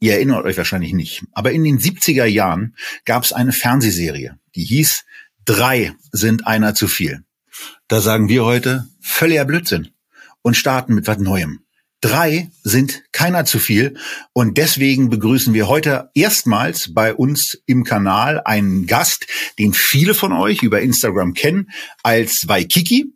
Ihr erinnert euch wahrscheinlich nicht, aber in den 70er Jahren gab es eine Fernsehserie, die hieß Drei sind einer zu viel. Da sagen wir heute völliger Blödsinn und starten mit was Neuem. Drei sind keiner zu viel und deswegen begrüßen wir heute erstmals bei uns im Kanal einen Gast, den viele von euch über Instagram kennen als Waikiki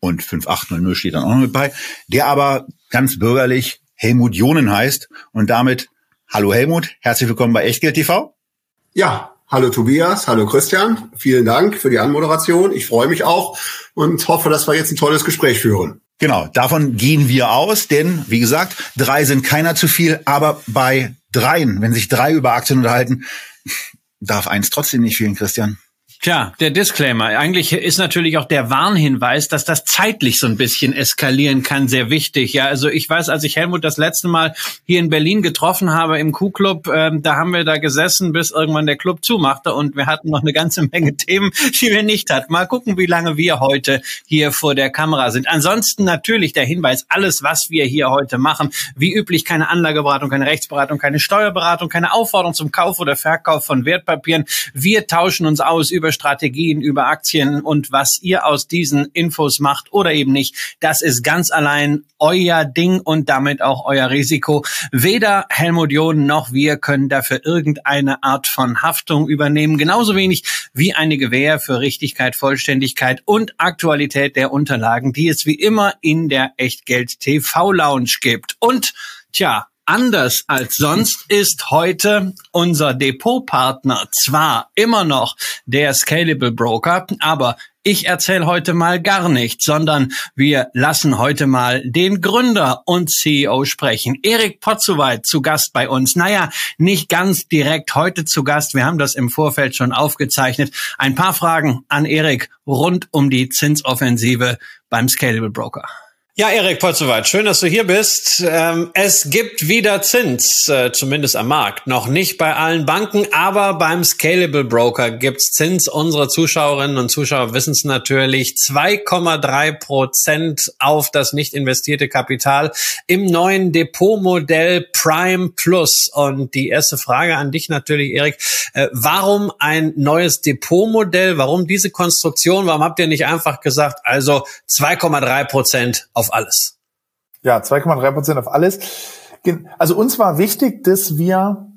und 5800 steht dann auch noch mit bei, der aber ganz bürgerlich Helmut Jonen heißt und damit Hallo Helmut, herzlich willkommen bei Echtgeld TV. Ja, hallo Tobias, hallo Christian. Vielen Dank für die Anmoderation. Ich freue mich auch und hoffe, dass wir jetzt ein tolles Gespräch führen. Genau, davon gehen wir aus, denn wie gesagt, drei sind keiner zu viel, aber bei dreien, wenn sich drei über Aktien unterhalten, darf eins trotzdem nicht fehlen, Christian. Tja, der Disclaimer. Eigentlich ist natürlich auch der Warnhinweis, dass das zeitlich so ein bisschen eskalieren kann, sehr wichtig. Ja, also ich weiß, als ich Helmut das letzte Mal hier in Berlin getroffen habe im Q-Club, ähm, da haben wir da gesessen, bis irgendwann der Club zumachte und wir hatten noch eine ganze Menge Themen, die wir nicht hatten. Mal gucken, wie lange wir heute hier vor der Kamera sind. Ansonsten natürlich der Hinweis, alles, was wir hier heute machen, wie üblich keine Anlageberatung, keine Rechtsberatung, keine Steuerberatung, keine Aufforderung zum Kauf oder Verkauf von Wertpapieren. Wir tauschen uns aus über über Strategien, über Aktien und was ihr aus diesen Infos macht oder eben nicht, das ist ganz allein euer Ding und damit auch euer Risiko. Weder Helmut John noch wir können dafür irgendeine Art von Haftung übernehmen, genauso wenig wie eine Gewähr für Richtigkeit, Vollständigkeit und Aktualität der Unterlagen, die es wie immer in der Echtgeld TV Lounge gibt. Und Tja, Anders als sonst ist heute unser Depotpartner zwar immer noch der Scalable Broker, aber ich erzähle heute mal gar nichts, sondern wir lassen heute mal den Gründer und CEO sprechen. Erik Potzowait zu Gast bei uns. Naja, nicht ganz direkt heute zu Gast. Wir haben das im Vorfeld schon aufgezeichnet. Ein paar Fragen an Erik rund um die Zinsoffensive beim Scalable Broker. Ja, Erik Potzowait, schön, dass du hier bist. Ähm, es gibt wieder Zins, äh, zumindest am Markt. Noch nicht bei allen Banken, aber beim Scalable Broker gibt's Zins. Unsere Zuschauerinnen und Zuschauer wissen es natürlich. 2,3 Prozent auf das nicht investierte Kapital im neuen Depotmodell Prime Plus. Und die erste Frage an dich natürlich, Erik. Äh, warum ein neues Depotmodell? Warum diese Konstruktion? Warum habt ihr nicht einfach gesagt, also 2,3 Prozent auf auf alles. Ja, 2,3 Prozent auf alles. Also uns war wichtig, dass wir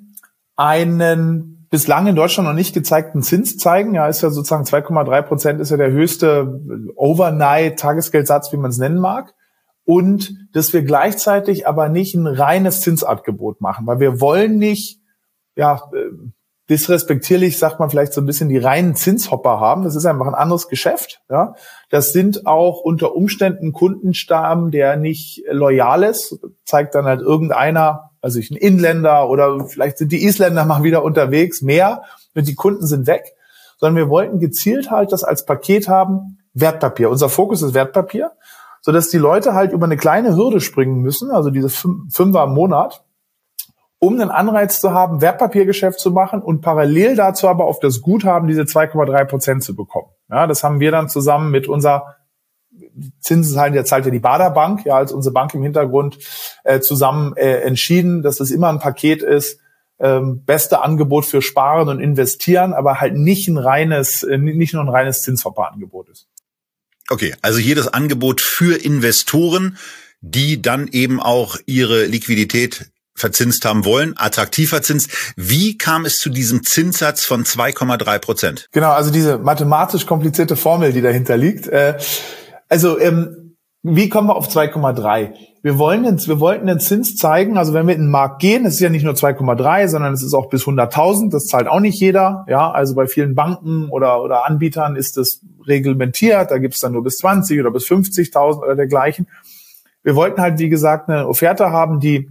einen bislang in Deutschland noch nicht gezeigten Zins zeigen. Ja, ist ja sozusagen 2,3 Prozent ist ja der höchste Overnight-Tagesgeldsatz, wie man es nennen mag. Und dass wir gleichzeitig aber nicht ein reines Zinsangebot machen, weil wir wollen nicht, ja, disrespektierlich sagt man vielleicht so ein bisschen die reinen Zinshopper haben. Das ist einfach ein anderes Geschäft. Ja, das sind auch unter Umständen Kundenstamm, der nicht loyal ist. Zeigt dann halt irgendeiner, also ich ein Inländer oder vielleicht sind die Isländer mal wieder unterwegs, mehr und die Kunden sind weg. Sondern wir wollten gezielt halt das als Paket haben, Wertpapier. Unser Fokus ist Wertpapier, so dass die Leute halt über eine kleine Hürde springen müssen, also diese Fünfer im Monat, um einen Anreiz zu haben, Wertpapiergeschäft zu machen und parallel dazu aber auf das Guthaben diese 2,3 Prozent zu bekommen. Ja, das haben wir dann zusammen mit unserer Zinsen zahlen, der zahlt ja die Bader Bank, ja, als unsere Bank im Hintergrund äh, zusammen äh, entschieden, dass es immer ein Paket ist, ähm, beste Angebot für Sparen und Investieren, aber halt nicht ein reines, äh, nicht nur ein reines Zinshopper-Angebot ist. Okay, also jedes Angebot für Investoren, die dann eben auch ihre Liquidität verzinst haben wollen, attraktiver Zins. Wie kam es zu diesem Zinssatz von 2,3 Prozent? Genau, also diese mathematisch komplizierte Formel, die dahinter liegt. Äh, also ähm, wie kommen wir auf 2,3? Wir wollen den, wir wollten den Zins zeigen, also wenn wir in den Markt gehen, es ist ja nicht nur 2,3, sondern es ist auch bis 100.000, das zahlt auch nicht jeder, ja, also bei vielen Banken oder, oder Anbietern ist das reglementiert, da gibt's dann nur bis 20 oder bis 50.000 oder dergleichen. Wir wollten halt, wie gesagt, eine Offerte haben, die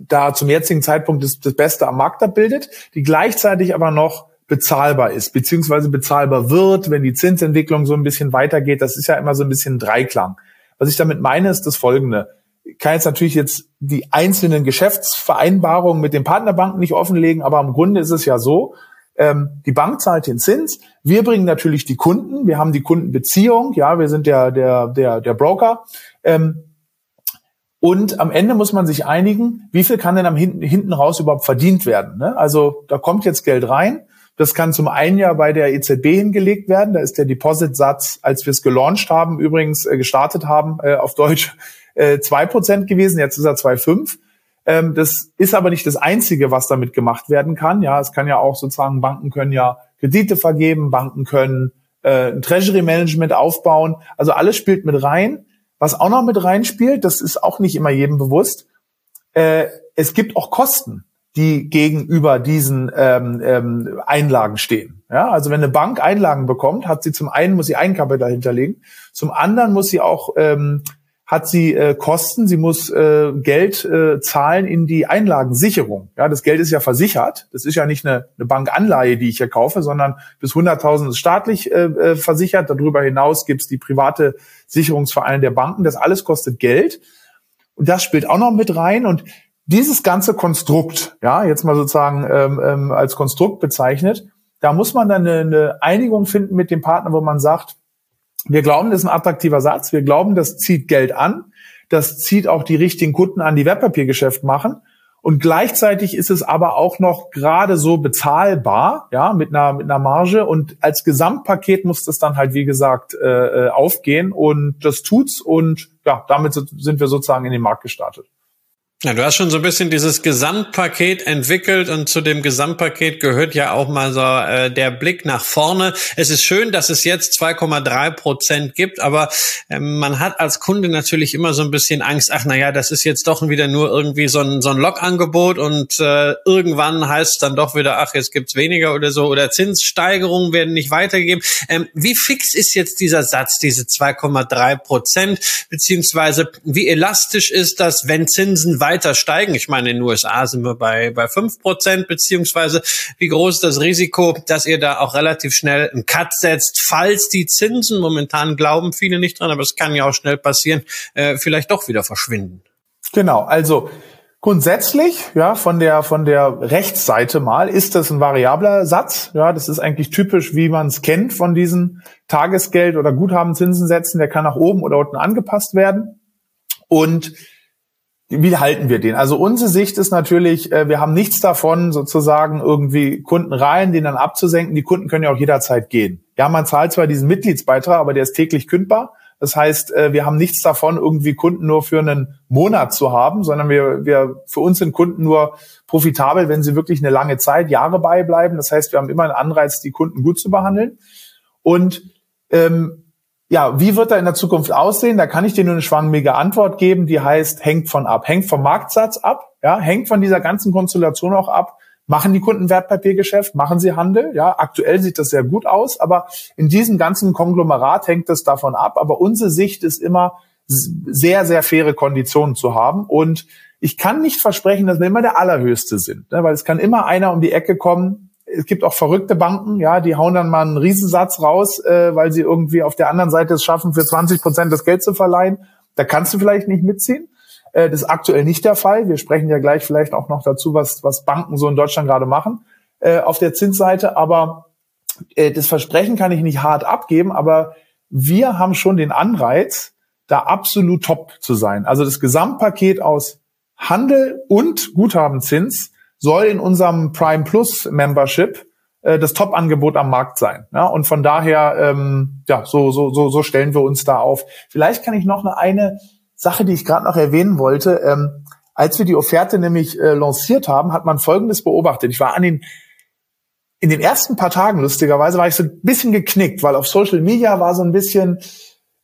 da zum jetzigen Zeitpunkt das, das Beste am Markt abbildet, die gleichzeitig aber noch bezahlbar ist, beziehungsweise bezahlbar wird, wenn die Zinsentwicklung so ein bisschen weitergeht. Das ist ja immer so ein bisschen Dreiklang. Was ich damit meine, ist das Folgende. Ich kann jetzt natürlich jetzt die einzelnen Geschäftsvereinbarungen mit den Partnerbanken nicht offenlegen, aber im Grunde ist es ja so, ähm, die Bank zahlt den Zins, wir bringen natürlich die Kunden, wir haben die Kundenbeziehung, ja, wir sind der, der, der, der Broker. Ähm, und am Ende muss man sich einigen, wie viel kann denn am hinten, hinten raus überhaupt verdient werden. Ne? Also da kommt jetzt Geld rein. Das kann zum einen ja bei der EZB hingelegt werden. Da ist der Depositsatz, als wir es gelauncht haben, übrigens äh, gestartet haben, äh, auf Deutsch äh, zwei äh, Prozent gewesen. Jetzt ist er 2,5. Ähm, das ist aber nicht das Einzige, was damit gemacht werden kann. Ja, es kann ja auch sozusagen, Banken können ja Kredite vergeben, Banken können äh, ein Treasury Management aufbauen. Also alles spielt mit rein. Was auch noch mit reinspielt, das ist auch nicht immer jedem bewusst, äh, es gibt auch Kosten, die gegenüber diesen ähm, ähm, Einlagen stehen. Ja, also wenn eine Bank Einlagen bekommt, hat sie zum einen muss sie Eigenkapital hinterlegen, zum anderen muss sie auch ähm, hat sie äh, Kosten, sie muss äh, Geld äh, zahlen in die Einlagensicherung. Ja, das Geld ist ja versichert. Das ist ja nicht eine, eine Bankanleihe, die ich hier kaufe, sondern bis 100.000 ist staatlich äh, äh, versichert. Darüber hinaus gibt's die private Sicherungsvereine der Banken. Das alles kostet Geld. Und das spielt auch noch mit rein. Und dieses ganze Konstrukt, ja, jetzt mal sozusagen ähm, ähm, als Konstrukt bezeichnet, da muss man dann eine, eine Einigung finden mit dem Partner, wo man sagt, wir glauben, das ist ein attraktiver Satz. Wir glauben, das zieht Geld an. Das zieht auch die richtigen Kunden an, die Wertpapiergeschäft machen. Und gleichzeitig ist es aber auch noch gerade so bezahlbar, ja, mit einer, mit einer Marge. Und als Gesamtpaket muss das dann halt, wie gesagt, äh, äh aufgehen. Und das tut's. Und ja, damit sind wir sozusagen in den Markt gestartet. Ja, du hast schon so ein bisschen dieses Gesamtpaket entwickelt und zu dem Gesamtpaket gehört ja auch mal so äh, der Blick nach vorne. Es ist schön, dass es jetzt 2,3 Prozent gibt, aber äh, man hat als Kunde natürlich immer so ein bisschen Angst, ach na ja, das ist jetzt doch wieder nur irgendwie so ein, so ein Log-Angebot und äh, irgendwann heißt es dann doch wieder, ach, jetzt gibt's weniger oder so oder Zinssteigerungen werden nicht weitergegeben. Ähm, wie fix ist jetzt dieser Satz, diese 2,3 Prozent, beziehungsweise wie elastisch ist das, wenn Zinsen weiter weiter steigen? Ich meine, in den USA sind wir bei, bei fünf Prozent, beziehungsweise wie groß ist das Risiko, dass ihr da auch relativ schnell einen Cut setzt, falls die Zinsen, momentan glauben viele nicht dran, aber es kann ja auch schnell passieren, äh, vielleicht doch wieder verschwinden. Genau, also Grundsätzlich, ja, von der, von der Rechtsseite mal, ist das ein variabler Satz. Ja, das ist eigentlich typisch, wie man es kennt von diesen Tagesgeld- oder Guthabenzinsensätzen. Der kann nach oben oder unten angepasst werden. Und wie halten wir den? Also unsere Sicht ist natürlich, äh, wir haben nichts davon, sozusagen irgendwie Kunden rein, den dann abzusenken. Die Kunden können ja auch jederzeit gehen. Ja, man zahlt zwar diesen Mitgliedsbeitrag, aber der ist täglich kündbar. Das heißt, äh, wir haben nichts davon, irgendwie Kunden nur für einen Monat zu haben, sondern wir, wir für uns sind Kunden nur profitabel, wenn sie wirklich eine lange Zeit, Jahre beibleiben. Das heißt, wir haben immer einen Anreiz, die Kunden gut zu behandeln. Und ähm, ja, wie wird er in der Zukunft aussehen? Da kann ich dir nur eine schwammige Antwort geben, die heißt, hängt von ab. Hängt vom Marktsatz ab, ja, hängt von dieser ganzen Konstellation auch ab. Machen die Kunden Wertpapiergeschäft? Machen sie Handel? Ja, aktuell sieht das sehr gut aus, aber in diesem ganzen Konglomerat hängt es davon ab. Aber unsere Sicht ist immer, sehr, sehr faire Konditionen zu haben. Und ich kann nicht versprechen, dass wir immer der Allerhöchste sind, ne? weil es kann immer einer um die Ecke kommen, es gibt auch verrückte Banken, ja, die hauen dann mal einen Riesensatz raus, äh, weil sie irgendwie auf der anderen Seite es schaffen, für 20 Prozent das Geld zu verleihen. Da kannst du vielleicht nicht mitziehen. Äh, das ist aktuell nicht der Fall. Wir sprechen ja gleich vielleicht auch noch dazu, was, was Banken so in Deutschland gerade machen äh, auf der Zinsseite. Aber äh, das Versprechen kann ich nicht hart abgeben, aber wir haben schon den Anreiz, da absolut top zu sein. Also das Gesamtpaket aus Handel und Guthabenzins soll in unserem Prime Plus Membership äh, das Top-Angebot am Markt sein. Ja? Und von daher, ähm, ja, so, so, so, so stellen wir uns da auf. Vielleicht kann ich noch eine, eine Sache, die ich gerade noch erwähnen wollte. Ähm, als wir die Offerte nämlich äh, lanciert haben, hat man Folgendes beobachtet. Ich war an den in den ersten paar Tagen, lustigerweise, war ich so ein bisschen geknickt, weil auf Social Media war so ein bisschen,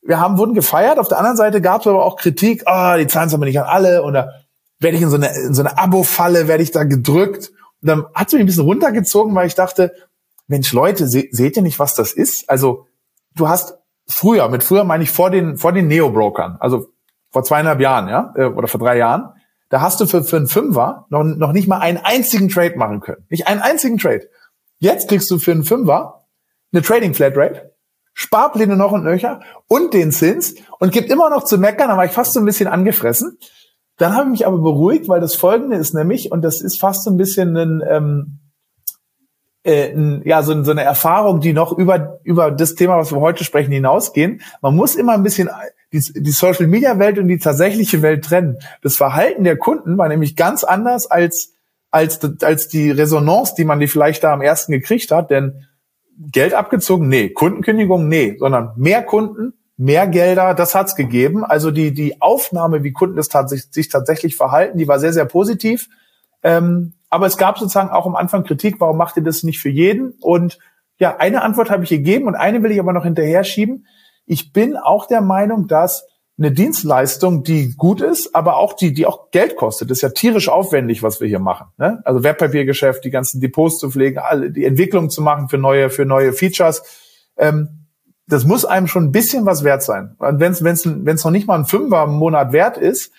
wir haben, wurden gefeiert, auf der anderen Seite gab es aber auch Kritik, ah, die zahlen es aber nicht an alle oder werde ich in so eine, in so eine Abo-Falle, werde ich da gedrückt. Und dann hat es mich ein bisschen runtergezogen, weil ich dachte, Mensch, Leute, se seht ihr nicht, was das ist? Also, du hast früher, mit früher meine ich vor den, vor den Neo-Brokern, also vor zweieinhalb Jahren, ja, äh, oder vor drei Jahren, da hast du für, für einen Fünfer noch, noch nicht mal einen einzigen Trade machen können. Nicht einen einzigen Trade. Jetzt kriegst du für einen Fünfer eine Trading Flatrate, Sparpläne noch und nöcher und den Zins und gibt immer noch zu meckern, da war ich fast so ein bisschen angefressen. Dann habe ich mich aber beruhigt, weil das Folgende ist nämlich, und das ist fast so ein bisschen ein, ähm, äh, ein, ja, so, so eine Erfahrung, die noch über, über das Thema, was wir heute sprechen, hinausgehen. Man muss immer ein bisschen die, die Social Media Welt und die tatsächliche Welt trennen. Das Verhalten der Kunden war nämlich ganz anders als, als, als die Resonanz, die man die vielleicht da am ersten gekriegt hat, denn Geld abgezogen, nee, Kundenkündigung, nee, sondern mehr Kunden, mehr Gelder, das hat's gegeben. Also die, die Aufnahme, wie Kunden das tats sich tatsächlich verhalten, die war sehr, sehr positiv. Ähm, aber es gab sozusagen auch am Anfang Kritik, warum macht ihr das nicht für jeden? Und ja, eine Antwort habe ich gegeben und eine will ich aber noch hinterher schieben. Ich bin auch der Meinung, dass eine Dienstleistung, die gut ist, aber auch die, die auch Geld kostet. Ist ja tierisch aufwendig, was wir hier machen. Ne? Also Wertpapiergeschäft, die ganzen Depots zu pflegen, alle, die Entwicklung zu machen für neue, für neue Features. Ähm, das muss einem schon ein bisschen was wert sein. Und wenn es noch nicht mal ein Fünfer im Monat wert ist,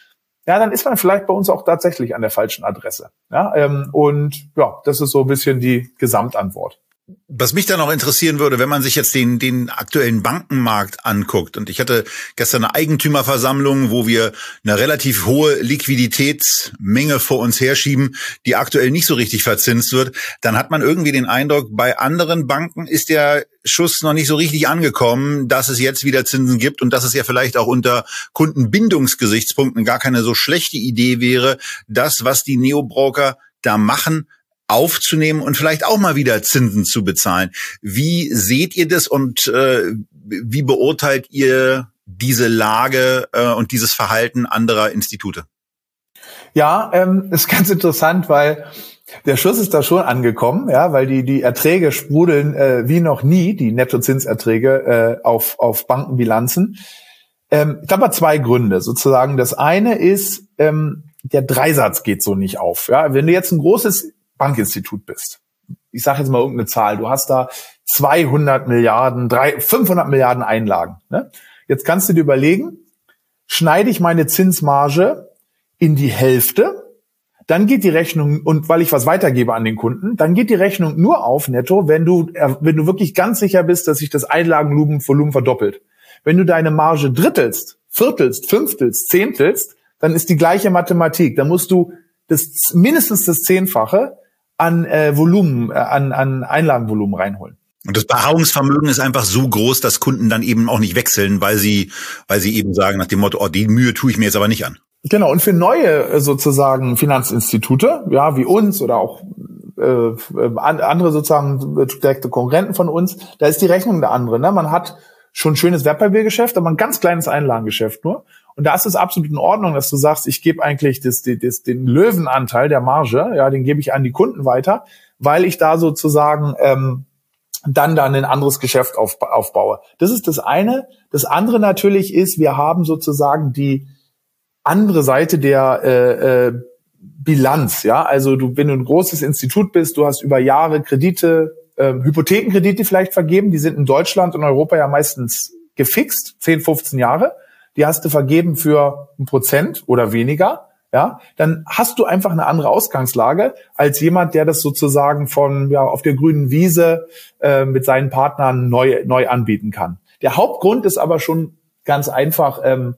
ja, dann ist man vielleicht bei uns auch tatsächlich an der falschen Adresse. Ja, ähm, und ja, das ist so ein bisschen die Gesamtantwort. Was mich dann noch interessieren würde, wenn man sich jetzt den, den aktuellen Bankenmarkt anguckt, und ich hatte gestern eine Eigentümerversammlung, wo wir eine relativ hohe Liquiditätsmenge vor uns herschieben, die aktuell nicht so richtig verzinst wird, dann hat man irgendwie den Eindruck, bei anderen Banken ist der Schuss noch nicht so richtig angekommen, dass es jetzt wieder Zinsen gibt und dass es ja vielleicht auch unter Kundenbindungsgesichtspunkten gar keine so schlechte Idee wäre, das, was die Neobroker da machen, aufzunehmen und vielleicht auch mal wieder Zinsen zu bezahlen. Wie seht ihr das und äh, wie beurteilt ihr diese Lage äh, und dieses Verhalten anderer Institute? Ja, ähm, ist ganz interessant, weil der Schuss ist da schon angekommen, ja, weil die die Erträge sprudeln äh, wie noch nie, die Nettozinserträge äh, auf auf Bankenbilanzen. Ähm, ich glaube, zwei Gründe sozusagen. Das eine ist ähm, der Dreisatz geht so nicht auf. Ja, wenn du jetzt ein großes Bankinstitut bist, ich sage jetzt mal irgendeine Zahl, du hast da 200 Milliarden, 3, 500 Milliarden Einlagen. Ne? Jetzt kannst du dir überlegen, schneide ich meine Zinsmarge in die Hälfte, dann geht die Rechnung, und weil ich was weitergebe an den Kunden, dann geht die Rechnung nur auf netto, wenn du, äh, wenn du wirklich ganz sicher bist, dass sich das Einlagenvolumen verdoppelt. Wenn du deine Marge drittelst, viertelst, fünftelst, zehntelst, dann ist die gleiche Mathematik. Dann musst du das mindestens das Zehnfache an äh, Volumen, äh, an, an Einlagenvolumen reinholen. Und das Beharrungsvermögen ist einfach so groß, dass Kunden dann eben auch nicht wechseln, weil sie, weil sie eben sagen nach dem Motto, oh, die Mühe tue ich mir jetzt aber nicht an. Genau, und für neue äh, sozusagen Finanzinstitute, ja, wie uns oder auch äh, andere sozusagen direkte Konkurrenten von uns, da ist die Rechnung eine andere. Ne? Man hat schon ein schönes Wertpapiergeschäft, aber ein ganz kleines Einlagengeschäft nur. Und da ist es absolut in Ordnung, dass du sagst, ich gebe eigentlich das, das, den Löwenanteil der Marge, ja, den gebe ich an die Kunden weiter, weil ich da sozusagen ähm, dann dann ein anderes Geschäft auf, aufbaue. Das ist das eine. Das andere natürlich ist, wir haben sozusagen die andere Seite der äh, äh, Bilanz. Ja, also du, wenn du ein großes Institut bist, du hast über Jahre Kredite, äh, Hypothekenkredite vielleicht vergeben. Die sind in Deutschland und Europa ja meistens gefixt, 10, 15 Jahre die hast du vergeben für ein Prozent oder weniger, ja, dann hast du einfach eine andere Ausgangslage als jemand, der das sozusagen von ja auf der grünen Wiese äh, mit seinen Partnern neu neu anbieten kann. Der Hauptgrund ist aber schon ganz einfach ähm,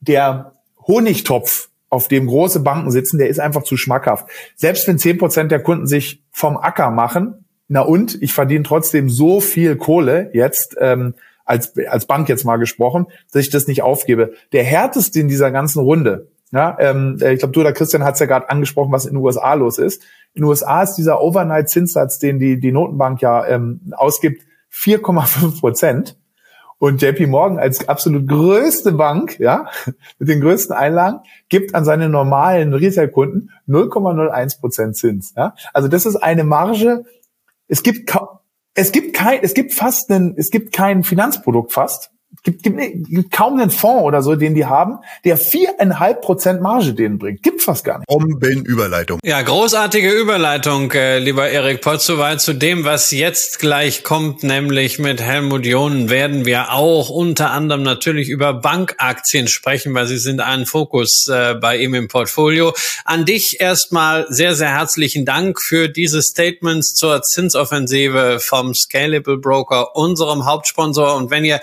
der Honigtopf, auf dem große Banken sitzen, der ist einfach zu schmackhaft. Selbst wenn zehn Prozent der Kunden sich vom Acker machen, na und ich verdiene trotzdem so viel Kohle jetzt, ähm, als, als Bank jetzt mal gesprochen, dass ich das nicht aufgebe. Der härteste in dieser ganzen Runde, ja, ähm, ich glaube, du oder Christian hat es ja gerade angesprochen, was in den USA los ist. In den USA ist dieser Overnight-Zinssatz, den die, die Notenbank ja ähm, ausgibt, 4,5 Prozent. Und JP Morgan als absolut größte Bank, ja, mit den größten Einlagen, gibt an seine normalen Retail-Kunden 0,01 Prozent Zins. Ja? Also das ist eine Marge. Es gibt es gibt kein, es gibt fast einen, es gibt kein Finanzprodukt fast, gibt, gibt, gibt kaum einen Fonds oder so, den die haben, der viereinhalb Prozent Marge denen bringt. Gibt's fast gar nicht. Bombenüberleitung. Ja, großartige Überleitung, äh, lieber Erik soweit zu dem, was jetzt gleich kommt, nämlich mit Helmut Jonen werden wir auch unter anderem natürlich über Bankaktien sprechen, weil sie sind ein Fokus äh, bei ihm im Portfolio. An dich erstmal sehr, sehr herzlichen Dank für diese Statements zur Zinsoffensive vom Scalable Broker, unserem Hauptsponsor. Und wenn ihr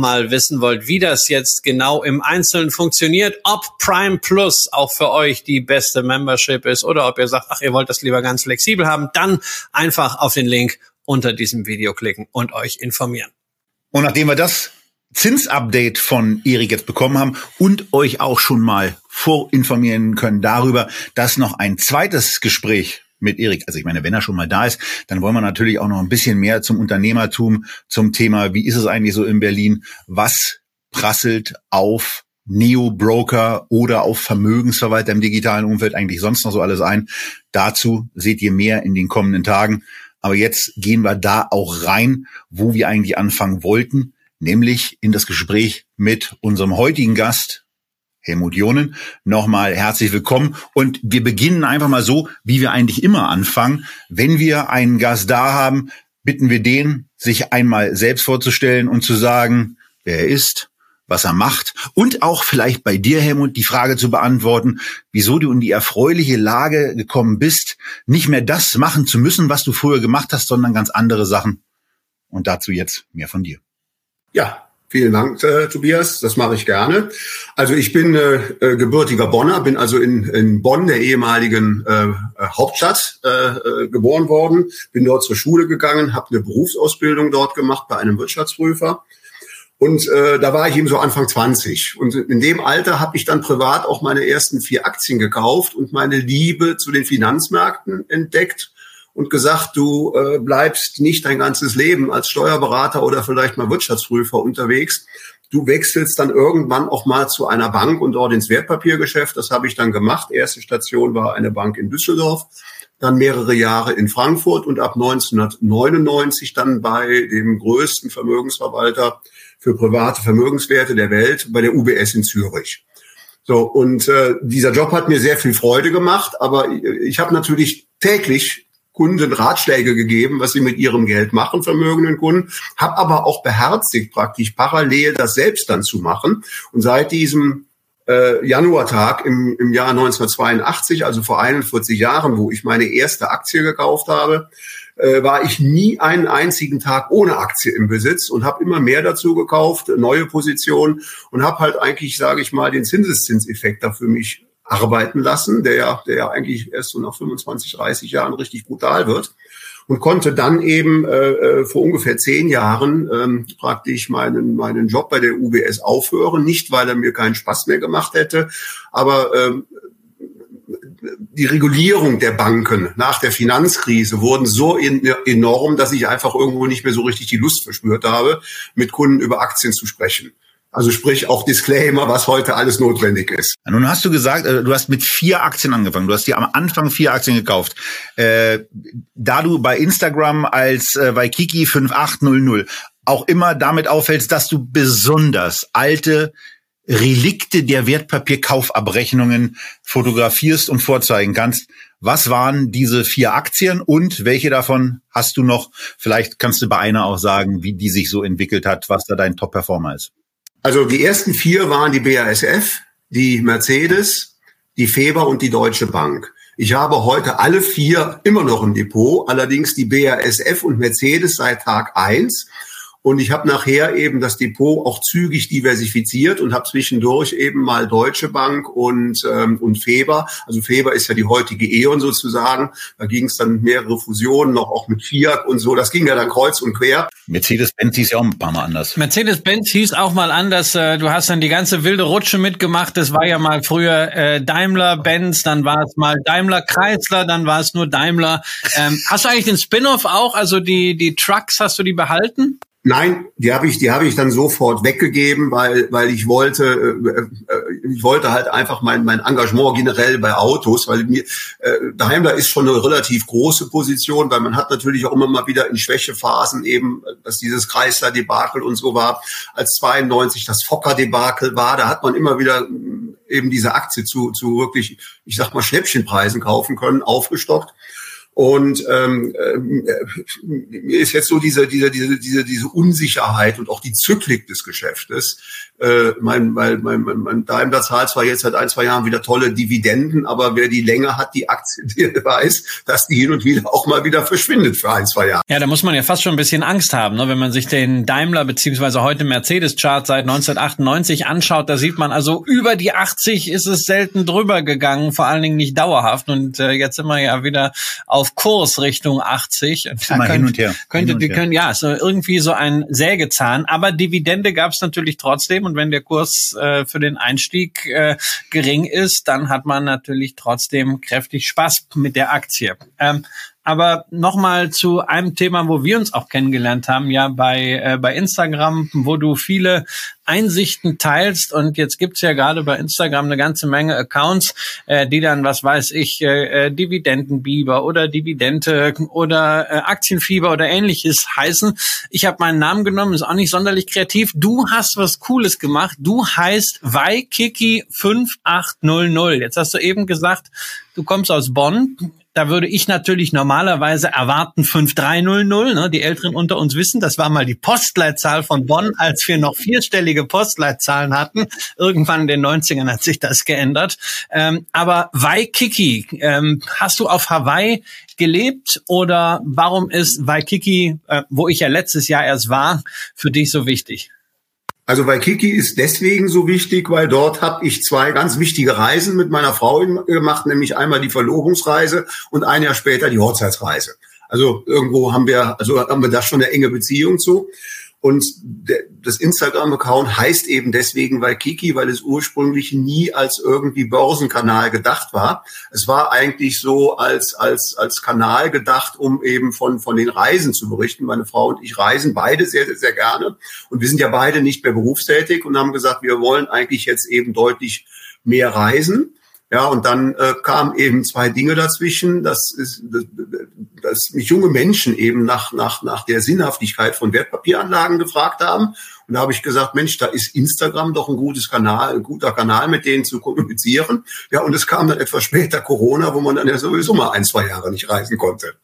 nochmal mal wissen wollt, wie das jetzt genau im Einzelnen funktioniert, ob Prime Plus auch für euch die beste Membership ist oder ob ihr sagt, ach, ihr wollt das lieber ganz flexibel haben, dann einfach auf den Link unter diesem Video klicken und euch informieren. Und nachdem wir das Zinsupdate von Erik jetzt bekommen haben und euch auch schon mal vorinformieren können darüber, dass noch ein zweites Gespräch mit Erik. Also ich meine, wenn er schon mal da ist, dann wollen wir natürlich auch noch ein bisschen mehr zum Unternehmertum, zum Thema, wie ist es eigentlich so in Berlin? Was prasselt auf Neo-Broker oder auf Vermögensverwalter im digitalen Umfeld eigentlich sonst noch so alles ein? Dazu seht ihr mehr in den kommenden Tagen. Aber jetzt gehen wir da auch rein, wo wir eigentlich anfangen wollten, nämlich in das Gespräch mit unserem heutigen Gast, Helmut Jonen. Nochmal herzlich willkommen. Und wir beginnen einfach mal so, wie wir eigentlich immer anfangen. Wenn wir einen Gast da haben, bitten wir den, sich einmal selbst vorzustellen und zu sagen, wer er ist, was er macht und auch vielleicht bei dir, Helmut, die Frage zu beantworten, wieso du in die erfreuliche Lage gekommen bist, nicht mehr das machen zu müssen, was du früher gemacht hast, sondern ganz andere Sachen. Und dazu jetzt mehr von dir. Ja, Vielen Dank, äh, Tobias. Das mache ich gerne. Also ich bin äh, äh, gebürtiger Bonner, bin also in, in Bonn, der ehemaligen äh, Hauptstadt, äh, äh, geboren worden, bin dort zur Schule gegangen, habe eine Berufsausbildung dort gemacht bei einem Wirtschaftsprüfer. Und äh, da war ich eben so Anfang 20. Und in dem Alter habe ich dann privat auch meine ersten vier Aktien gekauft und meine Liebe zu den Finanzmärkten entdeckt und gesagt, du äh, bleibst nicht dein ganzes Leben als Steuerberater oder vielleicht mal Wirtschaftsprüfer unterwegs. Du wechselst dann irgendwann auch mal zu einer Bank und dort ins Wertpapiergeschäft. Das habe ich dann gemacht. Erste Station war eine Bank in Düsseldorf, dann mehrere Jahre in Frankfurt und ab 1999 dann bei dem größten Vermögensverwalter für private Vermögenswerte der Welt, bei der UBS in Zürich. So, und äh, dieser Job hat mir sehr viel Freude gemacht, aber ich habe natürlich täglich Kunden Ratschläge gegeben, was sie mit ihrem Geld machen, vermögenden Kunden, habe aber auch beherzigt praktisch parallel das selbst dann zu machen. Und seit diesem äh, Januartag im, im Jahr 1982, also vor 41 Jahren, wo ich meine erste Aktie gekauft habe, äh, war ich nie einen einzigen Tag ohne Aktie im Besitz und habe immer mehr dazu gekauft, neue Positionen und habe halt eigentlich, sage ich mal, den Zinseszinseffekt da für mich arbeiten lassen, der ja, der ja eigentlich erst so nach 25, 30 Jahren richtig brutal wird. Und konnte dann eben äh, äh, vor ungefähr zehn Jahren ähm, praktisch meinen, meinen Job bei der UBS aufhören. Nicht, weil er mir keinen Spaß mehr gemacht hätte, aber ähm, die Regulierung der Banken nach der Finanzkrise wurden so in, enorm, dass ich einfach irgendwo nicht mehr so richtig die Lust verspürt habe, mit Kunden über Aktien zu sprechen. Also sprich auch Disclaimer, was heute alles notwendig ist. Nun hast du gesagt, äh, du hast mit vier Aktien angefangen. Du hast dir am Anfang vier Aktien gekauft. Äh, da du bei Instagram als äh, Waikiki 5800 auch immer damit auffällst, dass du besonders alte Relikte der Wertpapierkaufabrechnungen fotografierst und vorzeigen kannst. Was waren diese vier Aktien und welche davon hast du noch? Vielleicht kannst du bei einer auch sagen, wie die sich so entwickelt hat, was da dein Top-Performer ist. Also die ersten vier waren die BASF, die Mercedes, die Feber und die Deutsche Bank. Ich habe heute alle vier immer noch im Depot, allerdings die BASF und Mercedes seit Tag eins und ich habe nachher eben das Depot auch zügig diversifiziert und habe zwischendurch eben mal Deutsche Bank und, ähm, und Feber. Also Feber ist ja die heutige E.ON sozusagen. Da ging es dann mehrere Fusionen, noch auch mit Fiat und so. Das ging ja dann kreuz und quer. Mercedes-Benz hieß ja auch ein paar Mal anders. Mercedes-Benz hieß auch mal anders. Äh, du hast dann die ganze wilde Rutsche mitgemacht. Das war ja mal früher äh, Daimler-Benz, dann war es mal Daimler-Chrysler, dann war es nur Daimler. Ähm, hast du eigentlich den Spin-off auch? Also die, die Trucks, hast du die behalten? Nein, die habe ich, die habe ich dann sofort weggegeben, weil, weil ich wollte, äh, äh, ich wollte halt einfach mein, mein Engagement generell bei Autos, weil mir äh, Daimler ist schon eine relativ große Position, weil man hat natürlich auch immer mal wieder in Schwächephasen eben, dass dieses Chrysler-Debakel und so war, als 92 das Fokker-Debakel war, da hat man immer wieder mm, eben diese Aktie zu, zu wirklich, ich sag mal, Schnäppchenpreisen kaufen können, aufgestockt. Und ähm, äh, ist jetzt so diese, diese, diese, diese Unsicherheit und auch die Zyklik des Geschäftes. Äh, mein, mein, mein, mein Daimler zahlt zwar jetzt seit ein, zwei Jahren wieder tolle Dividenden, aber wer die länger hat, die Aktie, der weiß, dass die hin und wieder auch mal wieder verschwindet für ein, zwei Jahre. Ja, da muss man ja fast schon ein bisschen Angst haben, ne? wenn man sich den Daimler beziehungsweise heute Mercedes-Chart seit 1998 anschaut. Da sieht man also über die 80 ist es selten drüber gegangen, vor allen Dingen nicht dauerhaft. Und äh, jetzt sind wir ja wieder auf Kurs Richtung 80. Und Immer könnt, hin und her. Könnte, die können, ja, so irgendwie so ein Sägezahn. Aber Dividende gab es natürlich trotzdem. Und wenn der Kurs äh, für den Einstieg äh, gering ist, dann hat man natürlich trotzdem kräftig Spaß mit der Aktie. Ähm, aber nochmal zu einem Thema, wo wir uns auch kennengelernt haben, ja bei, äh, bei Instagram, wo du viele Einsichten teilst. Und jetzt gibt's ja gerade bei Instagram eine ganze Menge Accounts, äh, die dann, was weiß ich, äh, äh Dividendenbiber oder Dividende oder äh, Aktienfieber oder ähnliches heißen. Ich habe meinen Namen genommen, ist auch nicht sonderlich kreativ. Du hast was Cooles gemacht. Du heißt Waikiki5800. Jetzt hast du eben gesagt, du kommst aus Bonn da würde ich natürlich normalerweise erwarten 5300. Ne? Die Älteren unter uns wissen, das war mal die Postleitzahl von Bonn, als wir noch vierstellige Postleitzahlen hatten. Irgendwann in den 90ern hat sich das geändert. Ähm, aber Waikiki, ähm, hast du auf Hawaii gelebt oder warum ist Waikiki, äh, wo ich ja letztes Jahr erst war, für dich so wichtig? Also Waikiki ist deswegen so wichtig, weil dort habe ich zwei ganz wichtige Reisen mit meiner Frau gemacht, nämlich einmal die Verlobungsreise und ein Jahr später die Hochzeitsreise. Also irgendwo haben wir, also haben wir da schon eine enge Beziehung zu. Und der, das Instagram-Account heißt eben deswegen Waikiki, weil es ursprünglich nie als irgendwie Börsenkanal gedacht war. Es war eigentlich so als, als, als Kanal gedacht, um eben von, von den Reisen zu berichten. Meine Frau und ich reisen beide sehr, sehr, sehr gerne. Und wir sind ja beide nicht mehr berufstätig und haben gesagt, wir wollen eigentlich jetzt eben deutlich mehr reisen. Ja, und dann äh, kamen eben zwei Dinge dazwischen, dass, ist, dass mich junge Menschen eben nach, nach, nach der Sinnhaftigkeit von Wertpapieranlagen gefragt haben. Und da habe ich gesagt, Mensch, da ist Instagram doch ein gutes Kanal, ein guter Kanal, mit denen zu kommunizieren. Ja, und es kam dann etwas später Corona, wo man dann ja sowieso mal ein, zwei Jahre nicht reisen konnte.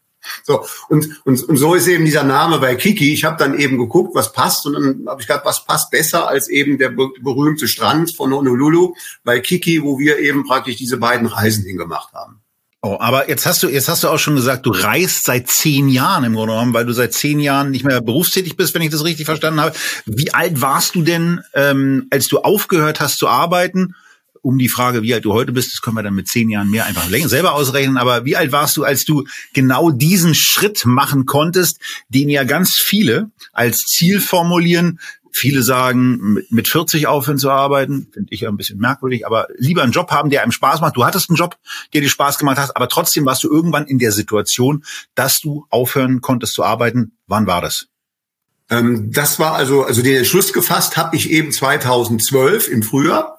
So, und, und, und so ist eben dieser Name bei Kiki. Ich habe dann eben geguckt, was passt und dann habe ich gedacht, was passt besser als eben der berühmte Strand von Honolulu bei Kiki, wo wir eben praktisch diese beiden Reisen hingemacht haben. Oh, aber jetzt hast du, jetzt hast du auch schon gesagt, du reist seit zehn Jahren im Grunde genommen, weil du seit zehn Jahren nicht mehr berufstätig bist, wenn ich das richtig verstanden habe. Wie alt warst du denn, ähm, als du aufgehört hast zu arbeiten? Um die Frage, wie alt du heute bist, das können wir dann mit zehn Jahren mehr einfach länger selber ausrechnen. Aber wie alt warst du, als du genau diesen Schritt machen konntest, den ja ganz viele als Ziel formulieren? Viele sagen, mit 40 aufhören zu arbeiten, finde ich ja ein bisschen merkwürdig, aber lieber einen Job haben, der einem Spaß macht. Du hattest einen Job, der dir Spaß gemacht hat, aber trotzdem warst du irgendwann in der Situation, dass du aufhören konntest zu arbeiten. Wann war das? Ähm, das war also, also den Entschluss gefasst habe ich eben 2012 im Frühjahr.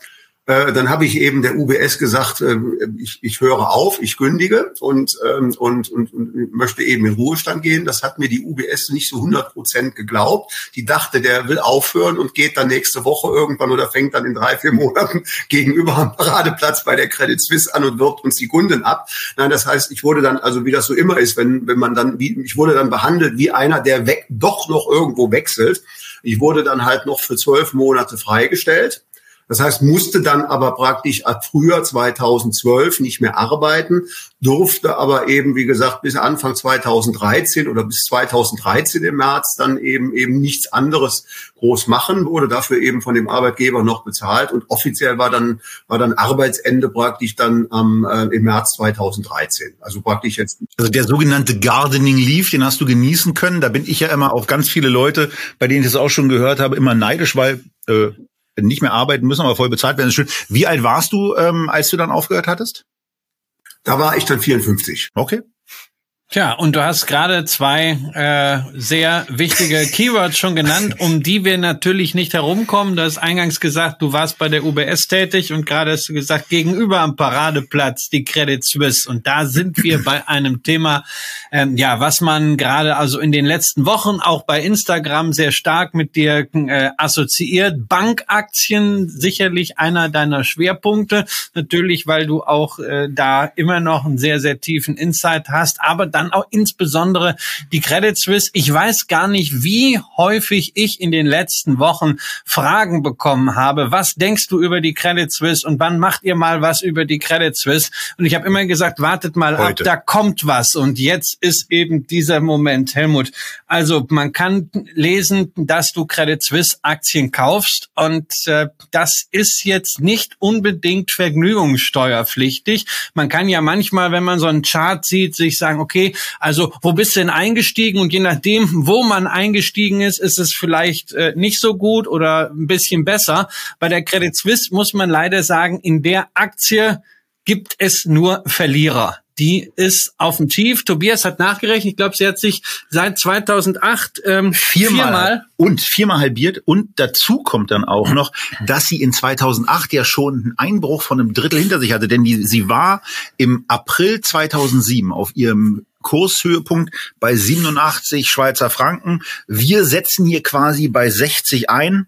Äh, dann habe ich eben der UBS gesagt, äh, ich, ich höre auf, ich kündige und, ähm, und, und, und möchte eben in Ruhestand gehen. Das hat mir die UBS nicht so 100 Prozent geglaubt. Die dachte, der will aufhören und geht dann nächste Woche irgendwann oder fängt dann in drei, vier Monaten gegenüber am Paradeplatz bei der Credit Suisse an und wirbt uns die Kunden ab. Nein, das heißt, ich wurde dann, also wie das so immer ist, wenn, wenn man dann, wie, ich wurde dann behandelt wie einer, der weg, doch noch irgendwo wechselt. Ich wurde dann halt noch für zwölf Monate freigestellt das heißt, musste dann aber praktisch ab Frühjahr 2012 nicht mehr arbeiten, durfte aber eben, wie gesagt, bis Anfang 2013 oder bis 2013 im März dann eben eben nichts anderes groß machen, wurde dafür eben von dem Arbeitgeber noch bezahlt und offiziell war dann war dann Arbeitsende praktisch dann am äh, im März 2013. Also praktisch jetzt. Also der sogenannte Gardening Leave, den hast du genießen können. Da bin ich ja immer auf ganz viele Leute, bei denen ich das auch schon gehört habe, immer neidisch, weil äh, nicht mehr arbeiten müssen, aber voll bezahlt werden. Schön. Wie alt warst du, ähm, als du dann aufgehört hattest? Da war ich dann 54. Okay. Tja, und du hast gerade zwei äh, sehr wichtige Keywords schon genannt, um die wir natürlich nicht herumkommen. Du hast eingangs gesagt, du warst bei der UBS tätig und gerade hast du gesagt, gegenüber am Paradeplatz die Credit Suisse. Und da sind wir bei einem Thema, ähm, ja, was man gerade also in den letzten Wochen auch bei Instagram sehr stark mit dir äh, assoziiert. Bankaktien sicherlich einer deiner Schwerpunkte. Natürlich, weil du auch äh, da immer noch einen sehr, sehr tiefen Insight hast, aber dann auch insbesondere die Credit Suisse. Ich weiß gar nicht, wie häufig ich in den letzten Wochen Fragen bekommen habe. Was denkst du über die Credit Suisse und wann macht ihr mal was über die Credit Suisse? Und ich habe immer gesagt, wartet mal Heute. ab, da kommt was. Und jetzt ist eben dieser Moment, Helmut. Also man kann lesen, dass du Credit Suisse Aktien kaufst und äh, das ist jetzt nicht unbedingt vergnügungssteuerpflichtig. Man kann ja manchmal, wenn man so einen Chart sieht, sich sagen, okay, also wo bist du denn eingestiegen? Und je nachdem, wo man eingestiegen ist, ist es vielleicht äh, nicht so gut oder ein bisschen besser. Bei der Credit Suisse muss man leider sagen, in der Aktie gibt es nur Verlierer die ist auf dem Tief. Tobias hat nachgerechnet, ich glaube, sie hat sich seit 2008 ähm, viermal, viermal und viermal halbiert. Und dazu kommt dann auch noch, dass sie in 2008 ja schon einen Einbruch von einem Drittel hinter sich hatte, denn die, sie war im April 2007 auf ihrem Kurshöhepunkt bei 87 Schweizer Franken. Wir setzen hier quasi bei 60 ein.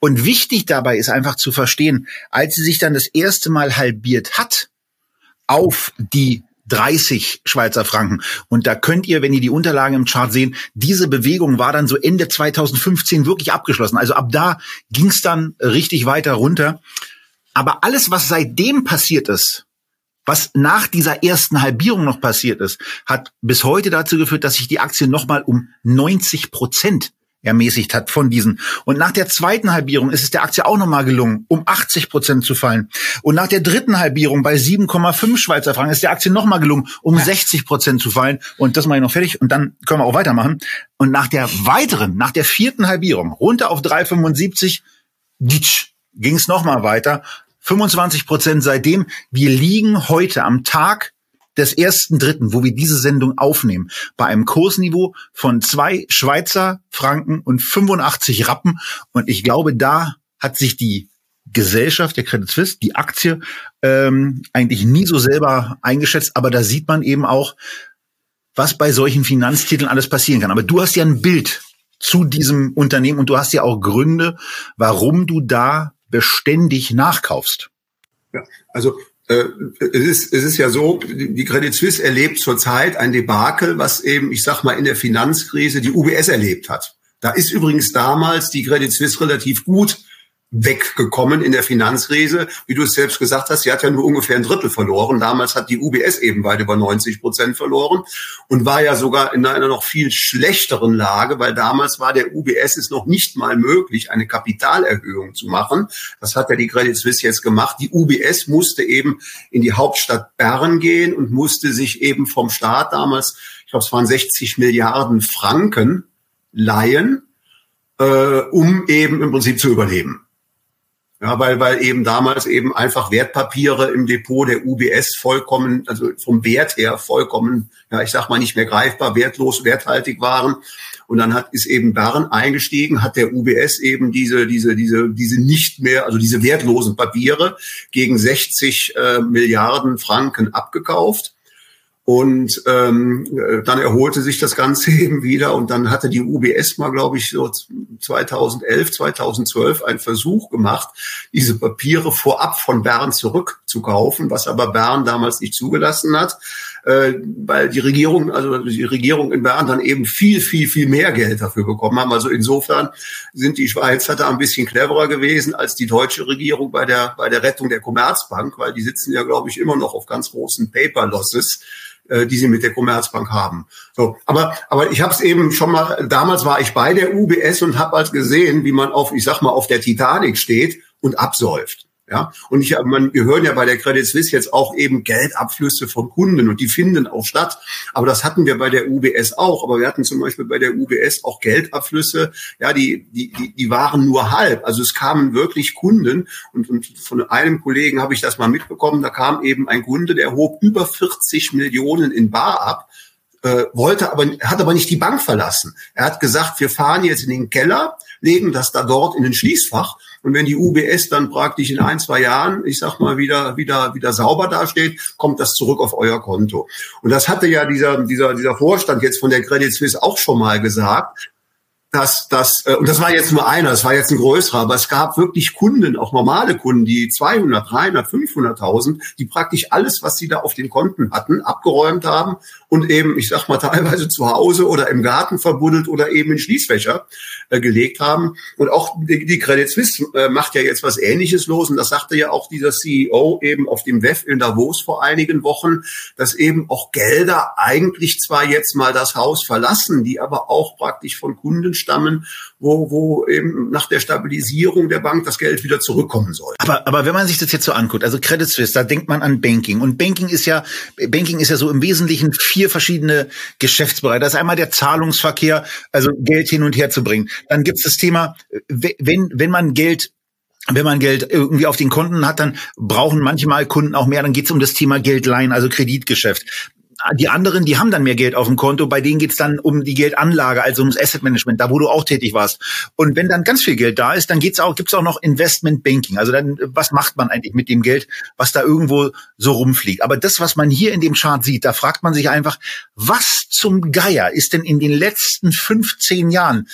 Und wichtig dabei ist einfach zu verstehen, als sie sich dann das erste Mal halbiert hat auf die 30 Schweizer Franken. Und da könnt ihr, wenn ihr die Unterlagen im Chart sehen, diese Bewegung war dann so Ende 2015 wirklich abgeschlossen. Also ab da ging es dann richtig weiter runter. Aber alles, was seitdem passiert ist, was nach dieser ersten Halbierung noch passiert ist, hat bis heute dazu geführt, dass sich die Aktie nochmal um 90 Prozent ermäßigt hat von diesen. Und nach der zweiten Halbierung ist es der Aktie auch nochmal gelungen, um 80 Prozent zu fallen. Und nach der dritten Halbierung bei 7,5 Schweizer Franken ist der Aktie nochmal gelungen, um ja. 60 Prozent zu fallen. Und das mache ich noch fertig und dann können wir auch weitermachen. Und nach der weiteren, nach der vierten Halbierung, runter auf 3,75, ging es nochmal weiter. 25 Prozent seitdem. Wir liegen heute am Tag des ersten Dritten, wo wir diese Sendung aufnehmen, bei einem Kursniveau von zwei Schweizer Franken und 85 Rappen. Und ich glaube, da hat sich die Gesellschaft der Credit Suisse, die Aktie, ähm, eigentlich nie so selber eingeschätzt. Aber da sieht man eben auch, was bei solchen Finanztiteln alles passieren kann. Aber du hast ja ein Bild zu diesem Unternehmen und du hast ja auch Gründe, warum du da beständig nachkaufst. Ja, also äh, es ist, es ist ja so, die Credit Suisse erlebt zurzeit ein Debakel, was eben, ich sag mal, in der Finanzkrise die UBS erlebt hat. Da ist übrigens damals die Credit Suisse relativ gut weggekommen in der Finanzkrise. Wie du es selbst gesagt hast, sie hat ja nur ungefähr ein Drittel verloren. Damals hat die UBS eben weit über 90 Prozent verloren und war ja sogar in einer noch viel schlechteren Lage, weil damals war der UBS es noch nicht mal möglich, eine Kapitalerhöhung zu machen. Das hat ja die Credit Suisse jetzt gemacht. Die UBS musste eben in die Hauptstadt Bern gehen und musste sich eben vom Staat damals, ich glaube, es waren 60 Milliarden Franken leihen, äh, um eben im Prinzip zu überleben. Ja, weil, weil eben damals eben einfach Wertpapiere im Depot der UBS vollkommen, also vom Wert her vollkommen, ja, ich sag mal nicht mehr greifbar, wertlos, werthaltig waren. Und dann hat, ist eben Bern eingestiegen, hat der UBS eben diese, diese, diese, diese nicht mehr, also diese wertlosen Papiere gegen 60 äh, Milliarden Franken abgekauft. Und ähm, dann erholte sich das Ganze eben wieder und dann hatte die UBS mal, glaube ich, so 2011, 2012 einen Versuch gemacht, diese Papiere vorab von Bern zurückzukaufen, was aber Bern damals nicht zugelassen hat, äh, weil die Regierung, also die Regierung in Bern dann eben viel, viel, viel mehr Geld dafür bekommen haben. Also insofern sind die Schweizer da ein bisschen cleverer gewesen als die deutsche Regierung bei der bei der Rettung der Commerzbank, weil die sitzen ja, glaube ich, immer noch auf ganz großen Paper Losses äh, die sie mit der Commerzbank haben. So, aber aber ich habe es eben schon mal. Damals war ich bei der UBS und habe als gesehen, wie man auf, ich sag mal, auf der Titanic steht und absäuft. Ja, und ich, man, wir hören ja bei der Credit Suisse jetzt auch eben Geldabflüsse von Kunden und die finden auch statt. Aber das hatten wir bei der UBS auch. Aber wir hatten zum Beispiel bei der UBS auch Geldabflüsse. Ja, die, die, die, die waren nur halb. Also es kamen wirklich Kunden und, und von einem Kollegen habe ich das mal mitbekommen. Da kam eben ein Kunde, der hob über 40 Millionen in Bar ab äh, wollte aber, hat aber nicht die Bank verlassen. Er hat gesagt, wir fahren jetzt in den Keller, legen das da dort in den Schließfach und wenn die UBS dann praktisch in ein, zwei Jahren, ich sag mal, wieder, wieder, wieder sauber dasteht, kommt das zurück auf euer Konto. Und das hatte ja dieser, dieser, dieser Vorstand jetzt von der Credit Suisse auch schon mal gesagt, dass das äh, und das war jetzt nur einer, das war jetzt ein größerer, aber es gab wirklich Kunden, auch normale Kunden, die 200, 300, 500.000, die praktisch alles, was sie da auf den Konten hatten, abgeräumt haben und eben, ich sag mal, teilweise zu Hause oder im Garten verbuddelt oder eben in Schließfächer äh, gelegt haben. Und auch die, die Credit Suisse äh, macht ja jetzt was Ähnliches los und das sagte ja auch dieser CEO eben auf dem WEF in Davos vor einigen Wochen, dass eben auch Gelder eigentlich zwar jetzt mal das Haus verlassen, die aber auch praktisch von Kunden stammen, wo, wo eben nach der Stabilisierung der Bank das Geld wieder zurückkommen soll. Aber, aber wenn man sich das jetzt so anguckt, also Credit Suisse, da denkt man an Banking. Und Banking ist ja, Banking ist ja so im Wesentlichen vier verschiedene Geschäftsbereiche. Das ist einmal der Zahlungsverkehr, also Geld hin und her zu bringen. Dann gibt es das Thema, wenn, wenn man Geld wenn man Geld irgendwie auf den Konten hat, dann brauchen manchmal Kunden auch mehr. Dann geht es um das Thema Geldleihen, also Kreditgeschäft die anderen, die haben dann mehr Geld auf dem Konto, bei denen geht's dann um die Geldanlage, also ums Asset Management, da wo du auch tätig warst. Und wenn dann ganz viel Geld da ist, dann geht's auch, gibt's auch noch Investment Banking. Also dann, was macht man eigentlich mit dem Geld, was da irgendwo so rumfliegt? Aber das, was man hier in dem Chart sieht, da fragt man sich einfach, was zum Geier ist denn in den letzten 15 Jahren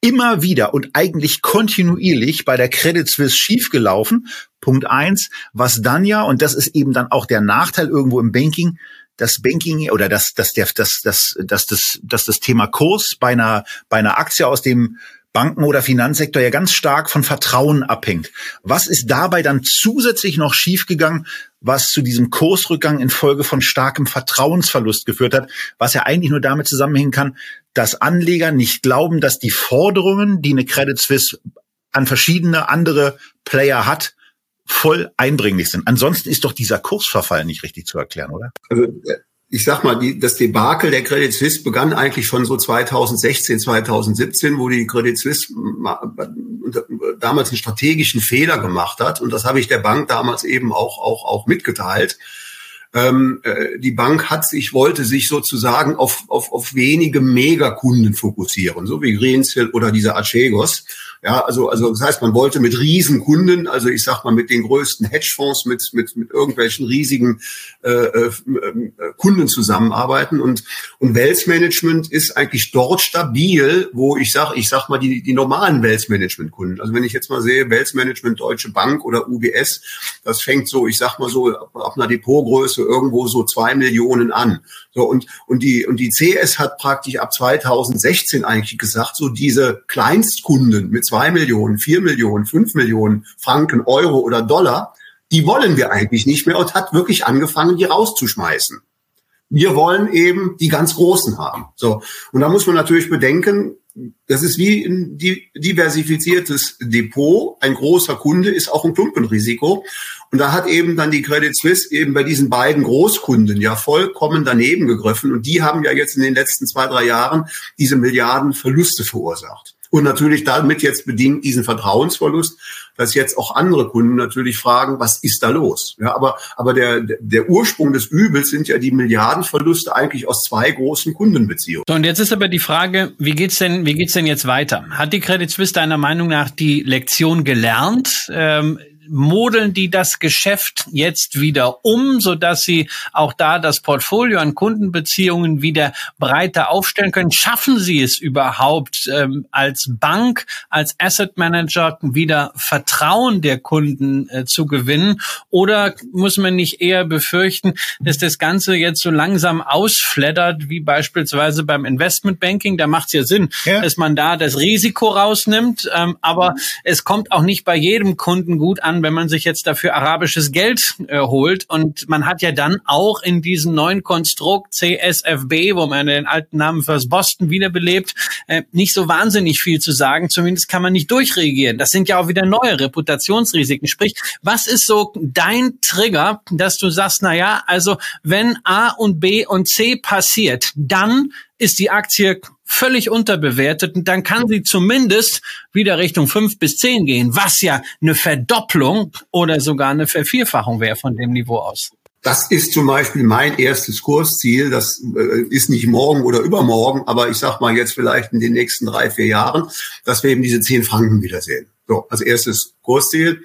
immer wieder und eigentlich kontinuierlich bei der Credit Suisse schiefgelaufen. Punkt eins, was dann ja, und das ist eben dann auch der Nachteil irgendwo im Banking, das Banking oder das, das, das, das, das, das, das, das Thema Kurs bei einer, bei einer Aktie aus dem Banken- oder Finanzsektor ja ganz stark von Vertrauen abhängt. Was ist dabei dann zusätzlich noch schiefgegangen, was zu diesem Kursrückgang infolge von starkem Vertrauensverlust geführt hat, was ja eigentlich nur damit zusammenhängen kann, dass Anleger nicht glauben, dass die Forderungen, die eine Credit Suisse an verschiedene andere Player hat, voll eindringlich sind. Ansonsten ist doch dieser Kursverfall nicht richtig zu erklären, oder? Also äh, ich sag mal, die, das Debakel der Credit Suisse begann eigentlich schon so 2016, 2017, wo die Credit Suisse damals einen strategischen Fehler gemacht hat. Und das habe ich der Bank damals eben auch, auch, auch mitgeteilt. Ähm, äh, die Bank hat sich, wollte sich sozusagen auf, auf, auf wenige Megakunden fokussieren, so wie Greensill oder dieser Archegos. Ja, also, also das heißt, man wollte mit Riesenkunden, also ich sag mal mit den größten Hedgefonds, mit, mit, mit irgendwelchen riesigen äh, äh, Kunden zusammenarbeiten. Und, und Wealth Management ist eigentlich dort stabil, wo ich sag, ich sag mal, die, die normalen Wealth Management Kunden. Also wenn ich jetzt mal sehe, Wealth Management Deutsche Bank oder UBS, das fängt so, ich sag mal so, ab, ab einer Depotgröße irgendwo so zwei Millionen an. So, und, und die, und die CS hat praktisch ab 2016 eigentlich gesagt, so diese Kleinstkunden mit zwei Millionen, vier Millionen, fünf Millionen Franken, Euro oder Dollar, die wollen wir eigentlich nicht mehr und hat wirklich angefangen, die rauszuschmeißen. Wir wollen eben die ganz Großen haben. So. Und da muss man natürlich bedenken, das ist wie ein diversifiziertes Depot. Ein großer Kunde ist auch ein Klumpenrisiko. Und da hat eben dann die Credit Suisse eben bei diesen beiden Großkunden ja vollkommen daneben gegriffen. Und die haben ja jetzt in den letzten zwei, drei Jahren diese Milliarden Verluste verursacht. Und natürlich damit jetzt bedingt diesen Vertrauensverlust, dass jetzt auch andere Kunden natürlich fragen, was ist da los? Ja, aber, aber der, der Ursprung des Übels sind ja die Milliardenverluste eigentlich aus zwei großen Kundenbeziehungen. So, und jetzt ist aber die Frage, wie geht's denn, wie geht's denn jetzt weiter? Hat die Credit Suisse deiner Meinung nach die Lektion gelernt? Ähm, modeln die das Geschäft jetzt wieder um, so dass sie auch da das Portfolio an Kundenbeziehungen wieder breiter aufstellen können? Schaffen sie es überhaupt ähm, als Bank, als Asset Manager wieder Vertrauen der Kunden äh, zu gewinnen? Oder muss man nicht eher befürchten, dass das Ganze jetzt so langsam ausfleddert, wie beispielsweise beim Investmentbanking? Da macht es ja Sinn, ja. dass man da das Risiko rausnimmt, ähm, aber es kommt auch nicht bei jedem Kunden gut an, wenn man sich jetzt dafür arabisches Geld äh, holt. Und man hat ja dann auch in diesem neuen Konstrukt CSFB, wo man den alten Namen First Boston wiederbelebt, äh, nicht so wahnsinnig viel zu sagen. Zumindest kann man nicht durchregieren. Das sind ja auch wieder neue Reputationsrisiken. Sprich, was ist so dein Trigger, dass du sagst, na ja, also wenn A und B und C passiert, dann ist die Aktie völlig unterbewertet und dann kann sie zumindest wieder Richtung fünf bis zehn gehen, was ja eine Verdopplung oder sogar eine Vervierfachung wäre von dem Niveau aus. Das ist zum Beispiel mein erstes Kursziel. Das äh, ist nicht morgen oder übermorgen, aber ich sag mal jetzt vielleicht in den nächsten drei, vier Jahren, dass wir eben diese zehn Franken wiedersehen. So, als erstes Kursziel.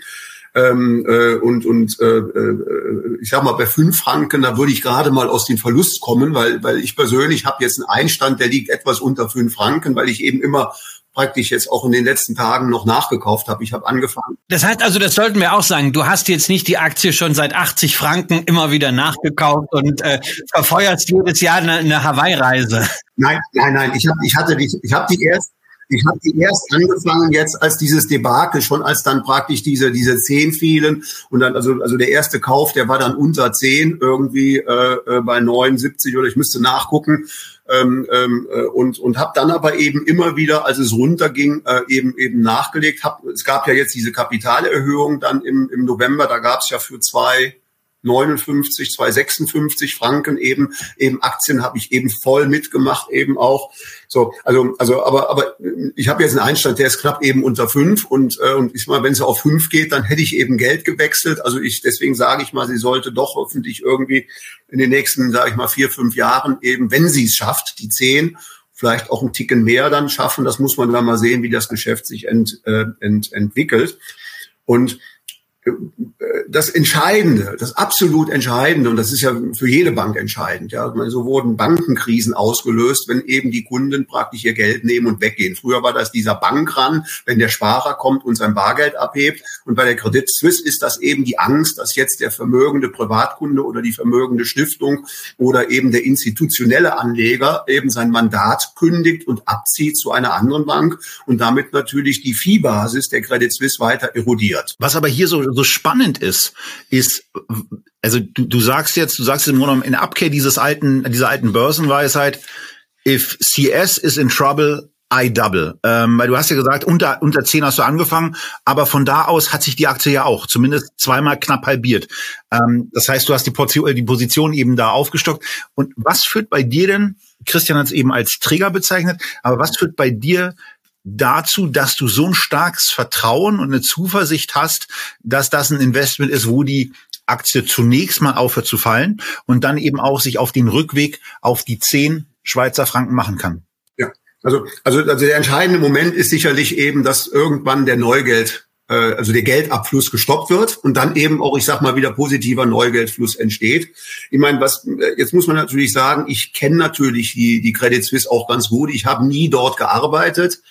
Ähm, äh, und und äh, äh, ich sag mal, bei fünf Franken, da würde ich gerade mal aus dem Verlust kommen, weil, weil ich persönlich habe jetzt einen Einstand, der liegt etwas unter fünf Franken, weil ich eben immer praktisch jetzt auch in den letzten Tagen noch nachgekauft habe. Ich habe angefangen. Das heißt also, das sollten wir auch sagen, du hast jetzt nicht die Aktie schon seit 80 Franken immer wieder nachgekauft und äh, verfeuerst jedes Jahr eine, eine Hawaii-Reise. Nein, nein, nein. Ich, hab, ich hatte die, ich habe die erst ich habe die erst angefangen jetzt als dieses Debakel, schon als dann praktisch diese diese zehn fielen und dann also also der erste Kauf, der war dann unter zehn irgendwie äh, äh bei 79 oder ich müsste nachgucken ähm, ähm, äh, und und habe dann aber eben immer wieder, als es runterging, äh, eben eben nachgelegt. Hab, es gab ja jetzt diese Kapitalerhöhung dann im im November, da gab es ja für zwei 59, 256 Franken eben, eben Aktien habe ich eben voll mitgemacht eben auch. So, also, also, aber, aber ich habe jetzt einen Einstand, der ist knapp eben unter fünf und, äh, und ich mal, wenn es auf fünf geht, dann hätte ich eben Geld gewechselt. Also ich, deswegen sage ich mal, sie sollte doch hoffentlich irgendwie in den nächsten, sage ich mal, vier, fünf Jahren eben, wenn sie es schafft, die zehn vielleicht auch einen Ticken mehr dann schaffen. Das muss man dann mal sehen, wie das Geschäft sich ent, äh, ent, entwickelt. Und das Entscheidende, das absolut Entscheidende, und das ist ja für jede Bank entscheidend, ja, so wurden Bankenkrisen ausgelöst, wenn eben die Kunden praktisch ihr Geld nehmen und weggehen. Früher war das dieser Bankran, wenn der Sparer kommt und sein Bargeld abhebt. Und bei der Credit Suisse ist das eben die Angst, dass jetzt der vermögende Privatkunde oder die vermögende Stiftung oder eben der institutionelle Anleger eben sein Mandat kündigt und abzieht zu einer anderen Bank und damit natürlich die Viehbasis der Credit Suisse weiter erodiert. Was aber hier so so spannend ist, ist, also du, du sagst jetzt, du sagst im Grunde in Abkehr dieses alten, dieser alten Börsenweisheit, if CS is in trouble, I double. Ähm, weil du hast ja gesagt, unter, unter 10 hast du angefangen, aber von da aus hat sich die Aktie ja auch zumindest zweimal knapp halbiert. Ähm, das heißt, du hast die, Portion, die Position eben da aufgestockt. Und was führt bei dir denn, Christian hat es eben als Trigger bezeichnet, aber was führt bei dir dazu, dass du so ein starkes Vertrauen und eine Zuversicht hast, dass das ein Investment ist, wo die Aktie zunächst mal aufhört zu fallen und dann eben auch sich auf den Rückweg auf die zehn Schweizer Franken machen kann. Ja, also, also, also der entscheidende Moment ist sicherlich eben, dass irgendwann der Neugeld äh, also der Geldabfluss gestoppt wird und dann eben auch, ich sag mal, wieder positiver Neugeldfluss entsteht. Ich meine, was äh, jetzt muss man natürlich sagen, ich kenne natürlich die, die Credit Suisse auch ganz gut. Ich habe nie dort gearbeitet.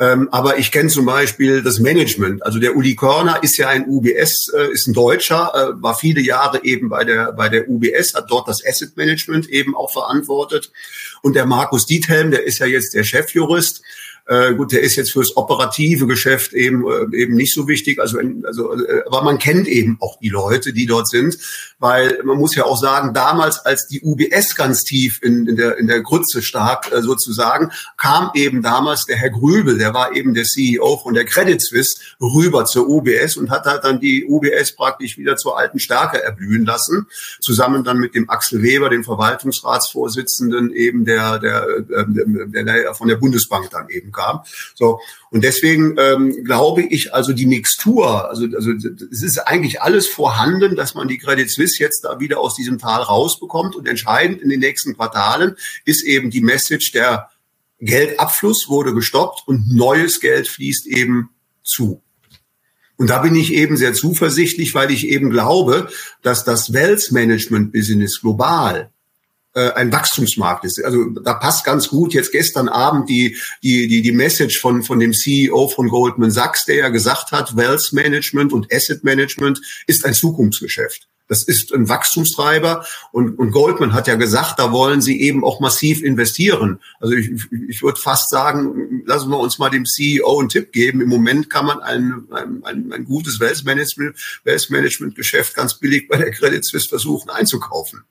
Ähm, aber ich kenne zum Beispiel das Management. Also der Uli Körner ist ja ein UBS, äh, ist ein Deutscher, äh, war viele Jahre eben bei der, bei der UBS, hat dort das Asset Management eben auch verantwortet. Und der Markus Diethelm, der ist ja jetzt der Chefjurist. Äh, gut, der ist jetzt fürs operative Geschäft eben äh, eben nicht so wichtig. Also, also, äh, aber man kennt eben auch die Leute, die dort sind, weil man muss ja auch sagen, damals als die UBS ganz tief in, in der in der Grütze stark äh, sozusagen, kam eben damals der Herr Grübel, der war eben der CEO von der Credit Suisse rüber zur UBS und hat halt dann die UBS praktisch wieder zur alten Stärke erblühen lassen, zusammen dann mit dem Axel Weber, dem Verwaltungsratsvorsitzenden eben der der, äh, der, der von der Bundesbank dann eben kam. So und deswegen ähm, glaube ich, also die Mixtur, also also es ist eigentlich alles vorhanden, dass man die Credit Suisse jetzt da wieder aus diesem Tal rausbekommt und entscheidend in den nächsten Quartalen ist eben die Message der Geldabfluss wurde gestoppt und neues Geld fließt eben zu. Und da bin ich eben sehr zuversichtlich, weil ich eben glaube, dass das Wealth Management Business global ein Wachstumsmarkt ist. Also da passt ganz gut jetzt gestern Abend die die die die Message von von dem CEO von Goldman Sachs, der ja gesagt hat, Wealth Management und Asset Management ist ein Zukunftsgeschäft. Das ist ein Wachstumstreiber und, und Goldman hat ja gesagt, da wollen sie eben auch massiv investieren. Also ich, ich würde fast sagen, lassen wir uns mal dem CEO einen Tipp geben. Im Moment kann man ein, ein, ein, ein gutes Wealth Management, Wealth Management Geschäft ganz billig bei der Credit Suisse versuchen einzukaufen.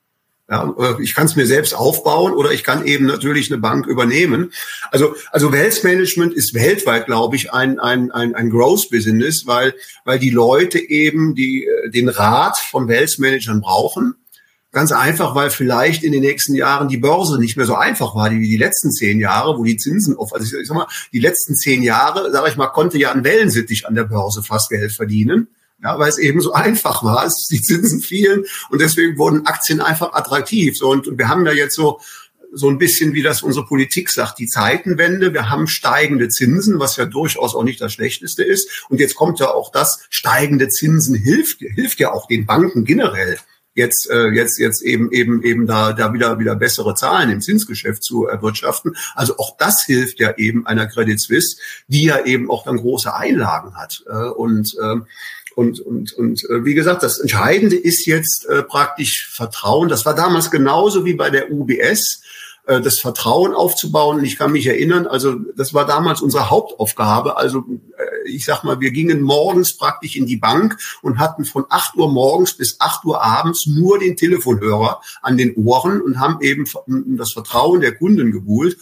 Ja, ich kann es mir selbst aufbauen oder ich kann eben natürlich eine Bank übernehmen. Also, also Wealth Management ist weltweit, glaube ich, ein, ein, ein, ein Growth Business, weil, weil die Leute eben die, äh, den Rat von Wealth Managern brauchen. Ganz einfach, weil vielleicht in den nächsten Jahren die Börse nicht mehr so einfach war wie die letzten zehn Jahre, wo die Zinsen auf, also ich sag mal, die letzten zehn Jahre, sage ich mal, konnte ja ein Wellensittich an der Börse fast Geld verdienen ja, weil es eben so einfach war, es, die Zinsen fielen und deswegen wurden Aktien einfach attraktiv. So, und, und wir haben ja jetzt so so ein bisschen, wie das unsere Politik sagt, die Zeitenwende. Wir haben steigende Zinsen, was ja durchaus auch nicht das Schlechteste ist. Und jetzt kommt ja auch das, steigende Zinsen hilft, hilft ja auch den Banken generell jetzt äh, jetzt jetzt eben eben eben da da wieder wieder bessere Zahlen im Zinsgeschäft zu erwirtschaften. Also auch das hilft ja eben einer Credit Suisse, die ja eben auch dann große Einlagen hat äh, und äh, und, und, und äh, wie gesagt, das Entscheidende ist jetzt äh, praktisch Vertrauen. Das war damals genauso wie bei der UBS äh, das Vertrauen aufzubauen. Und ich kann mich erinnern, also das war damals unsere Hauptaufgabe. Also äh, ich sag mal, wir gingen morgens praktisch in die Bank und hatten von 8 Uhr morgens bis 8 Uhr abends nur den Telefonhörer an den Ohren und haben eben das Vertrauen der Kunden gebuhlt.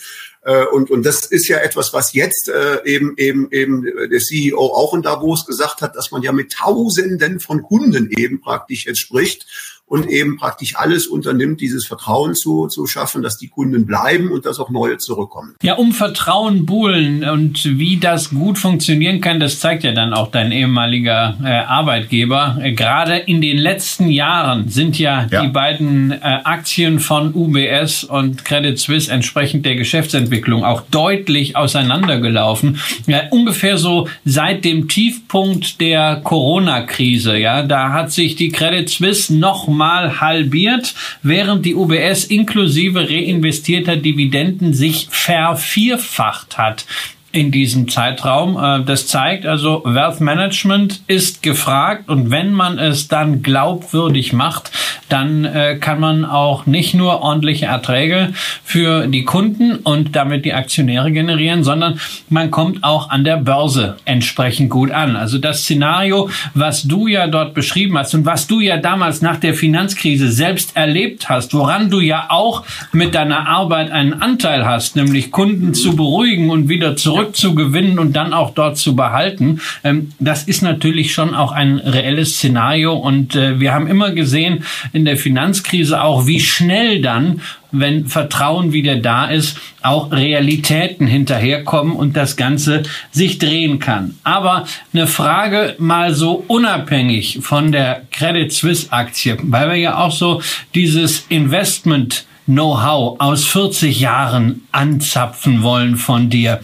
Äh, und, und das ist ja etwas, was jetzt äh, eben, eben, eben der CEO auch in Davos gesagt hat, dass man ja mit Tausenden von Kunden eben praktisch jetzt spricht und eben praktisch alles unternimmt, dieses Vertrauen zu, zu schaffen, dass die Kunden bleiben und dass auch neue zurückkommen. Ja, um Vertrauen buhlen und wie das gut funktionieren kann, das zeigt ja dann auch dein ehemaliger äh, Arbeitgeber. Äh, gerade in den letzten Jahren sind ja, ja. die beiden äh, Aktien von UBS und Credit Suisse entsprechend der Geschäftsentwicklung auch deutlich auseinandergelaufen. Ja, ungefähr so seit dem Tiefpunkt der Corona-Krise. Ja, da hat sich die Credit Suisse noch mal halbiert, während die UBS inklusive reinvestierter Dividenden sich vervierfacht hat in diesem Zeitraum. Äh, das zeigt also, Wealth Management ist gefragt und wenn man es dann glaubwürdig macht, dann äh, kann man auch nicht nur ordentliche Erträge für die Kunden und damit die Aktionäre generieren, sondern man kommt auch an der Börse entsprechend gut an. Also das Szenario, was du ja dort beschrieben hast und was du ja damals nach der Finanzkrise selbst erlebt hast, woran du ja auch mit deiner Arbeit einen Anteil hast, nämlich Kunden zu beruhigen und wieder zurückzugewinnen und dann auch dort zu behalten, ähm, das ist natürlich schon auch ein reelles Szenario und äh, wir haben immer gesehen, in der Finanzkrise auch, wie schnell dann, wenn Vertrauen wieder da ist, auch Realitäten hinterherkommen und das Ganze sich drehen kann. Aber eine Frage mal so unabhängig von der Credit Suisse Aktie, weil wir ja auch so dieses Investment Know-how aus 40 Jahren anzapfen wollen von dir.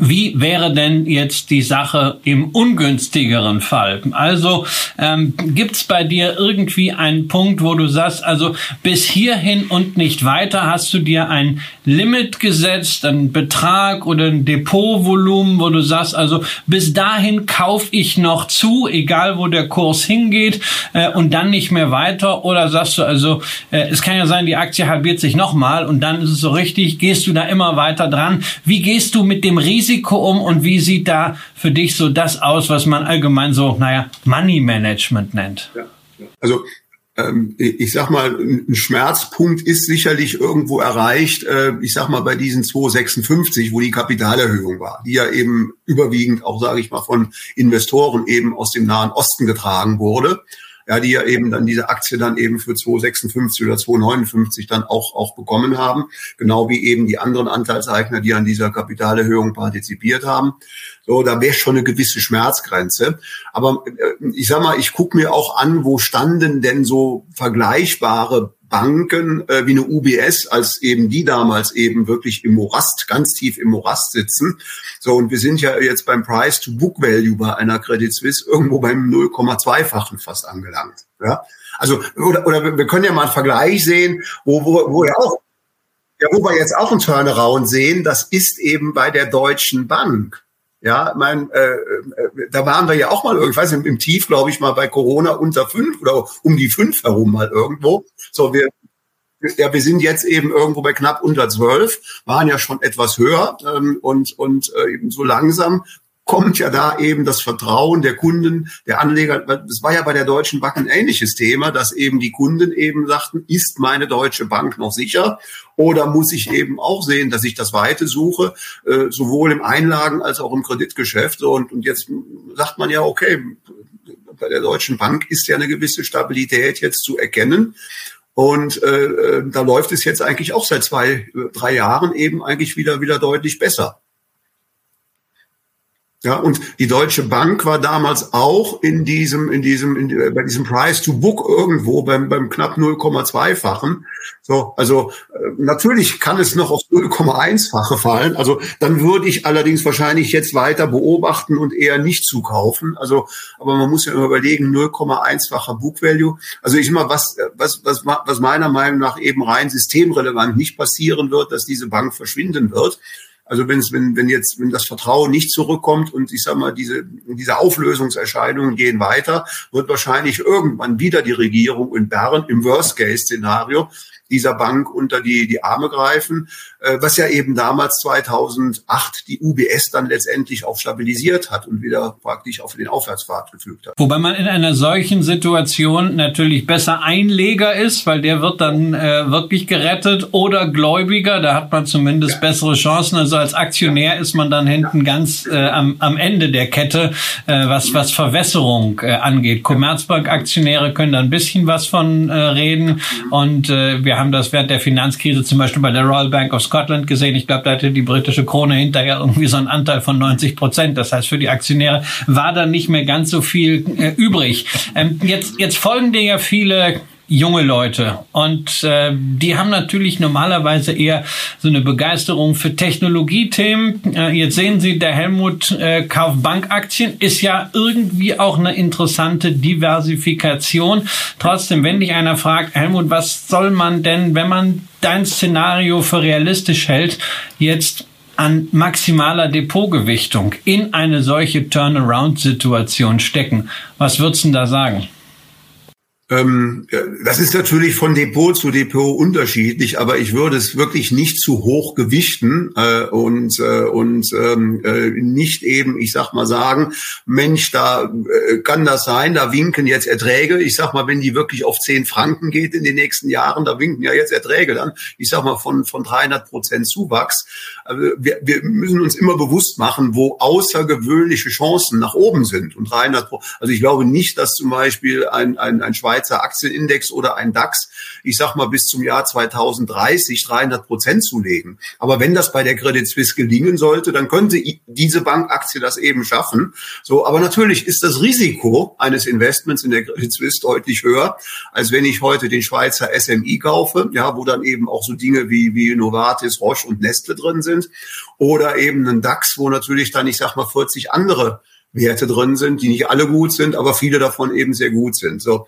Wie wäre denn jetzt die Sache im ungünstigeren Fall? Also ähm, gibt bei dir irgendwie einen Punkt, wo du sagst, also bis hierhin und nicht weiter hast du dir ein Limit gesetzt, einen Betrag oder ein Depotvolumen, wo du sagst, also bis dahin kaufe ich noch zu, egal wo der Kurs hingeht äh, und dann nicht mehr weiter? Oder sagst du also, äh, es kann ja sein, die Aktie halbiert sich nochmal und dann ist es so richtig, gehst du da immer weiter dran? Wie gehst du mit dem Risiko Risiko um und wie sieht da für dich so das aus, was man allgemein so, naja, Money Management nennt? Ja, Also ähm, ich sag mal, ein Schmerzpunkt ist sicherlich irgendwo erreicht, äh, ich sag mal bei diesen 256, wo die Kapitalerhöhung war, die ja eben überwiegend auch, sage ich mal, von Investoren eben aus dem Nahen Osten getragen wurde ja, die ja eben dann diese Aktie dann eben für 2,56 oder 2,59 dann auch, auch bekommen haben, genau wie eben die anderen Anteilseigner, die an dieser Kapitalerhöhung partizipiert haben. So, da wäre schon eine gewisse Schmerzgrenze. Aber äh, ich sag mal, ich gucke mir auch an, wo standen denn so vergleichbare Banken äh, wie eine UBS, als eben die damals eben wirklich im Morast, ganz tief im Morast sitzen. So, und wir sind ja jetzt beim Price-to-Book-Value bei einer Credit Suisse irgendwo beim 0,2-fachen fast angelangt. Ja? Also, oder, oder wir können ja mal einen Vergleich sehen, wo, wo, wo ja auch, ja, wo wir jetzt auch einen Turnaround sehen, das ist eben bei der Deutschen Bank. Ja, mein, äh, äh, da waren wir ja auch mal, ich weiß nicht, im Tief, glaube ich, mal bei Corona unter fünf oder um die fünf herum mal irgendwo. So, wir, ja, wir sind jetzt eben irgendwo bei knapp unter zwölf, waren ja schon etwas höher ähm, und und äh, eben so langsam kommt ja da eben das Vertrauen der Kunden, der Anleger. Das war ja bei der Deutschen Bank ein ähnliches Thema, dass eben die Kunden eben sagten, ist meine Deutsche Bank noch sicher? Oder muss ich eben auch sehen, dass ich das Weite suche, äh, sowohl im Einlagen- als auch im Kreditgeschäft? Und, und jetzt sagt man ja, okay, bei der Deutschen Bank ist ja eine gewisse Stabilität jetzt zu erkennen. Und äh, äh da läuft es jetzt eigentlich auch seit zwei, drei Jahren eben eigentlich wieder wieder deutlich besser. Ja, und die Deutsche Bank war damals auch in diesem, in diesem, in, bei diesem Price to Book irgendwo beim, beim knapp 0,2-fachen. So, also äh, natürlich kann es noch auf 0,1-fache fallen. Also dann würde ich allerdings wahrscheinlich jetzt weiter beobachten und eher nicht zukaufen. Also, aber man muss ja immer überlegen, 0,1-facher Book Value. Also ich immer was, was, was, was meiner Meinung nach eben rein systemrelevant nicht passieren wird, dass diese Bank verschwinden wird. Also wenn es, wenn, wenn jetzt, wenn das Vertrauen nicht zurückkommt und ich sag mal, diese, diese Auflösungserscheinungen gehen weiter, wird wahrscheinlich irgendwann wieder die Regierung in Bern im Worst-Case-Szenario dieser Bank unter die, die Arme greifen, was ja eben damals 2008 die UBS dann letztendlich auch stabilisiert hat und wieder praktisch auf den Aufwärtspfad gefügt hat. Wobei man in einer solchen Situation natürlich besser Einleger ist, weil der wird dann äh, wirklich gerettet oder Gläubiger, da hat man zumindest ja. bessere Chancen. Also als Aktionär ist man dann hinten ja. ganz äh, am, am Ende der Kette, äh, was, was Verwässerung äh, angeht. Commerzbank-Aktionäre können da ein bisschen was von äh, reden und äh, wir haben das während der Finanzkrise zum Beispiel bei der Royal Bank of Scotland gesehen. Ich glaube, da hatte die britische Krone hinterher irgendwie so einen Anteil von 90 Prozent. Das heißt, für die Aktionäre war da nicht mehr ganz so viel äh, übrig. Ähm, jetzt, jetzt folgen dir ja viele junge Leute und äh, die haben natürlich normalerweise eher so eine Begeisterung für Technologiethemen. Äh, jetzt sehen Sie, der Helmut äh, kauft Bankaktien, ist ja irgendwie auch eine interessante Diversifikation. Trotzdem, wenn dich einer fragt, Helmut, was soll man denn, wenn man dein Szenario für realistisch hält, jetzt an maximaler Depotgewichtung in eine solche Turnaround-Situation stecken? Was würdest du da sagen? Ähm, das ist natürlich von Depot zu Depot unterschiedlich, aber ich würde es wirklich nicht zu hoch gewichten äh, und äh, und ähm, äh, nicht eben, ich sag mal sagen, Mensch, da äh, kann das sein, da winken jetzt Erträge. Ich sag mal, wenn die wirklich auf 10 Franken geht in den nächsten Jahren, da winken ja jetzt Erträge dann. Ich sag mal von von 300 Prozent Zuwachs. Also wir, wir müssen uns immer bewusst machen, wo außergewöhnliche Chancen nach oben sind und 300. Also ich glaube nicht, dass zum Beispiel ein ein, ein Schweizer Schweizer Aktienindex oder ein DAX, ich sag mal bis zum Jahr 2030 300 Prozent zulegen. Aber wenn das bei der Credit Suisse gelingen sollte, dann könnte diese Bankaktie das eben schaffen. So, aber natürlich ist das Risiko eines Investments in der Credit Suisse deutlich höher, als wenn ich heute den Schweizer SMI kaufe, ja, wo dann eben auch so Dinge wie, wie Novartis, Roche und Nestle drin sind. Oder eben ein DAX, wo natürlich dann, ich sag mal, 40 andere Werte drin sind, die nicht alle gut sind, aber viele davon eben sehr gut sind. So,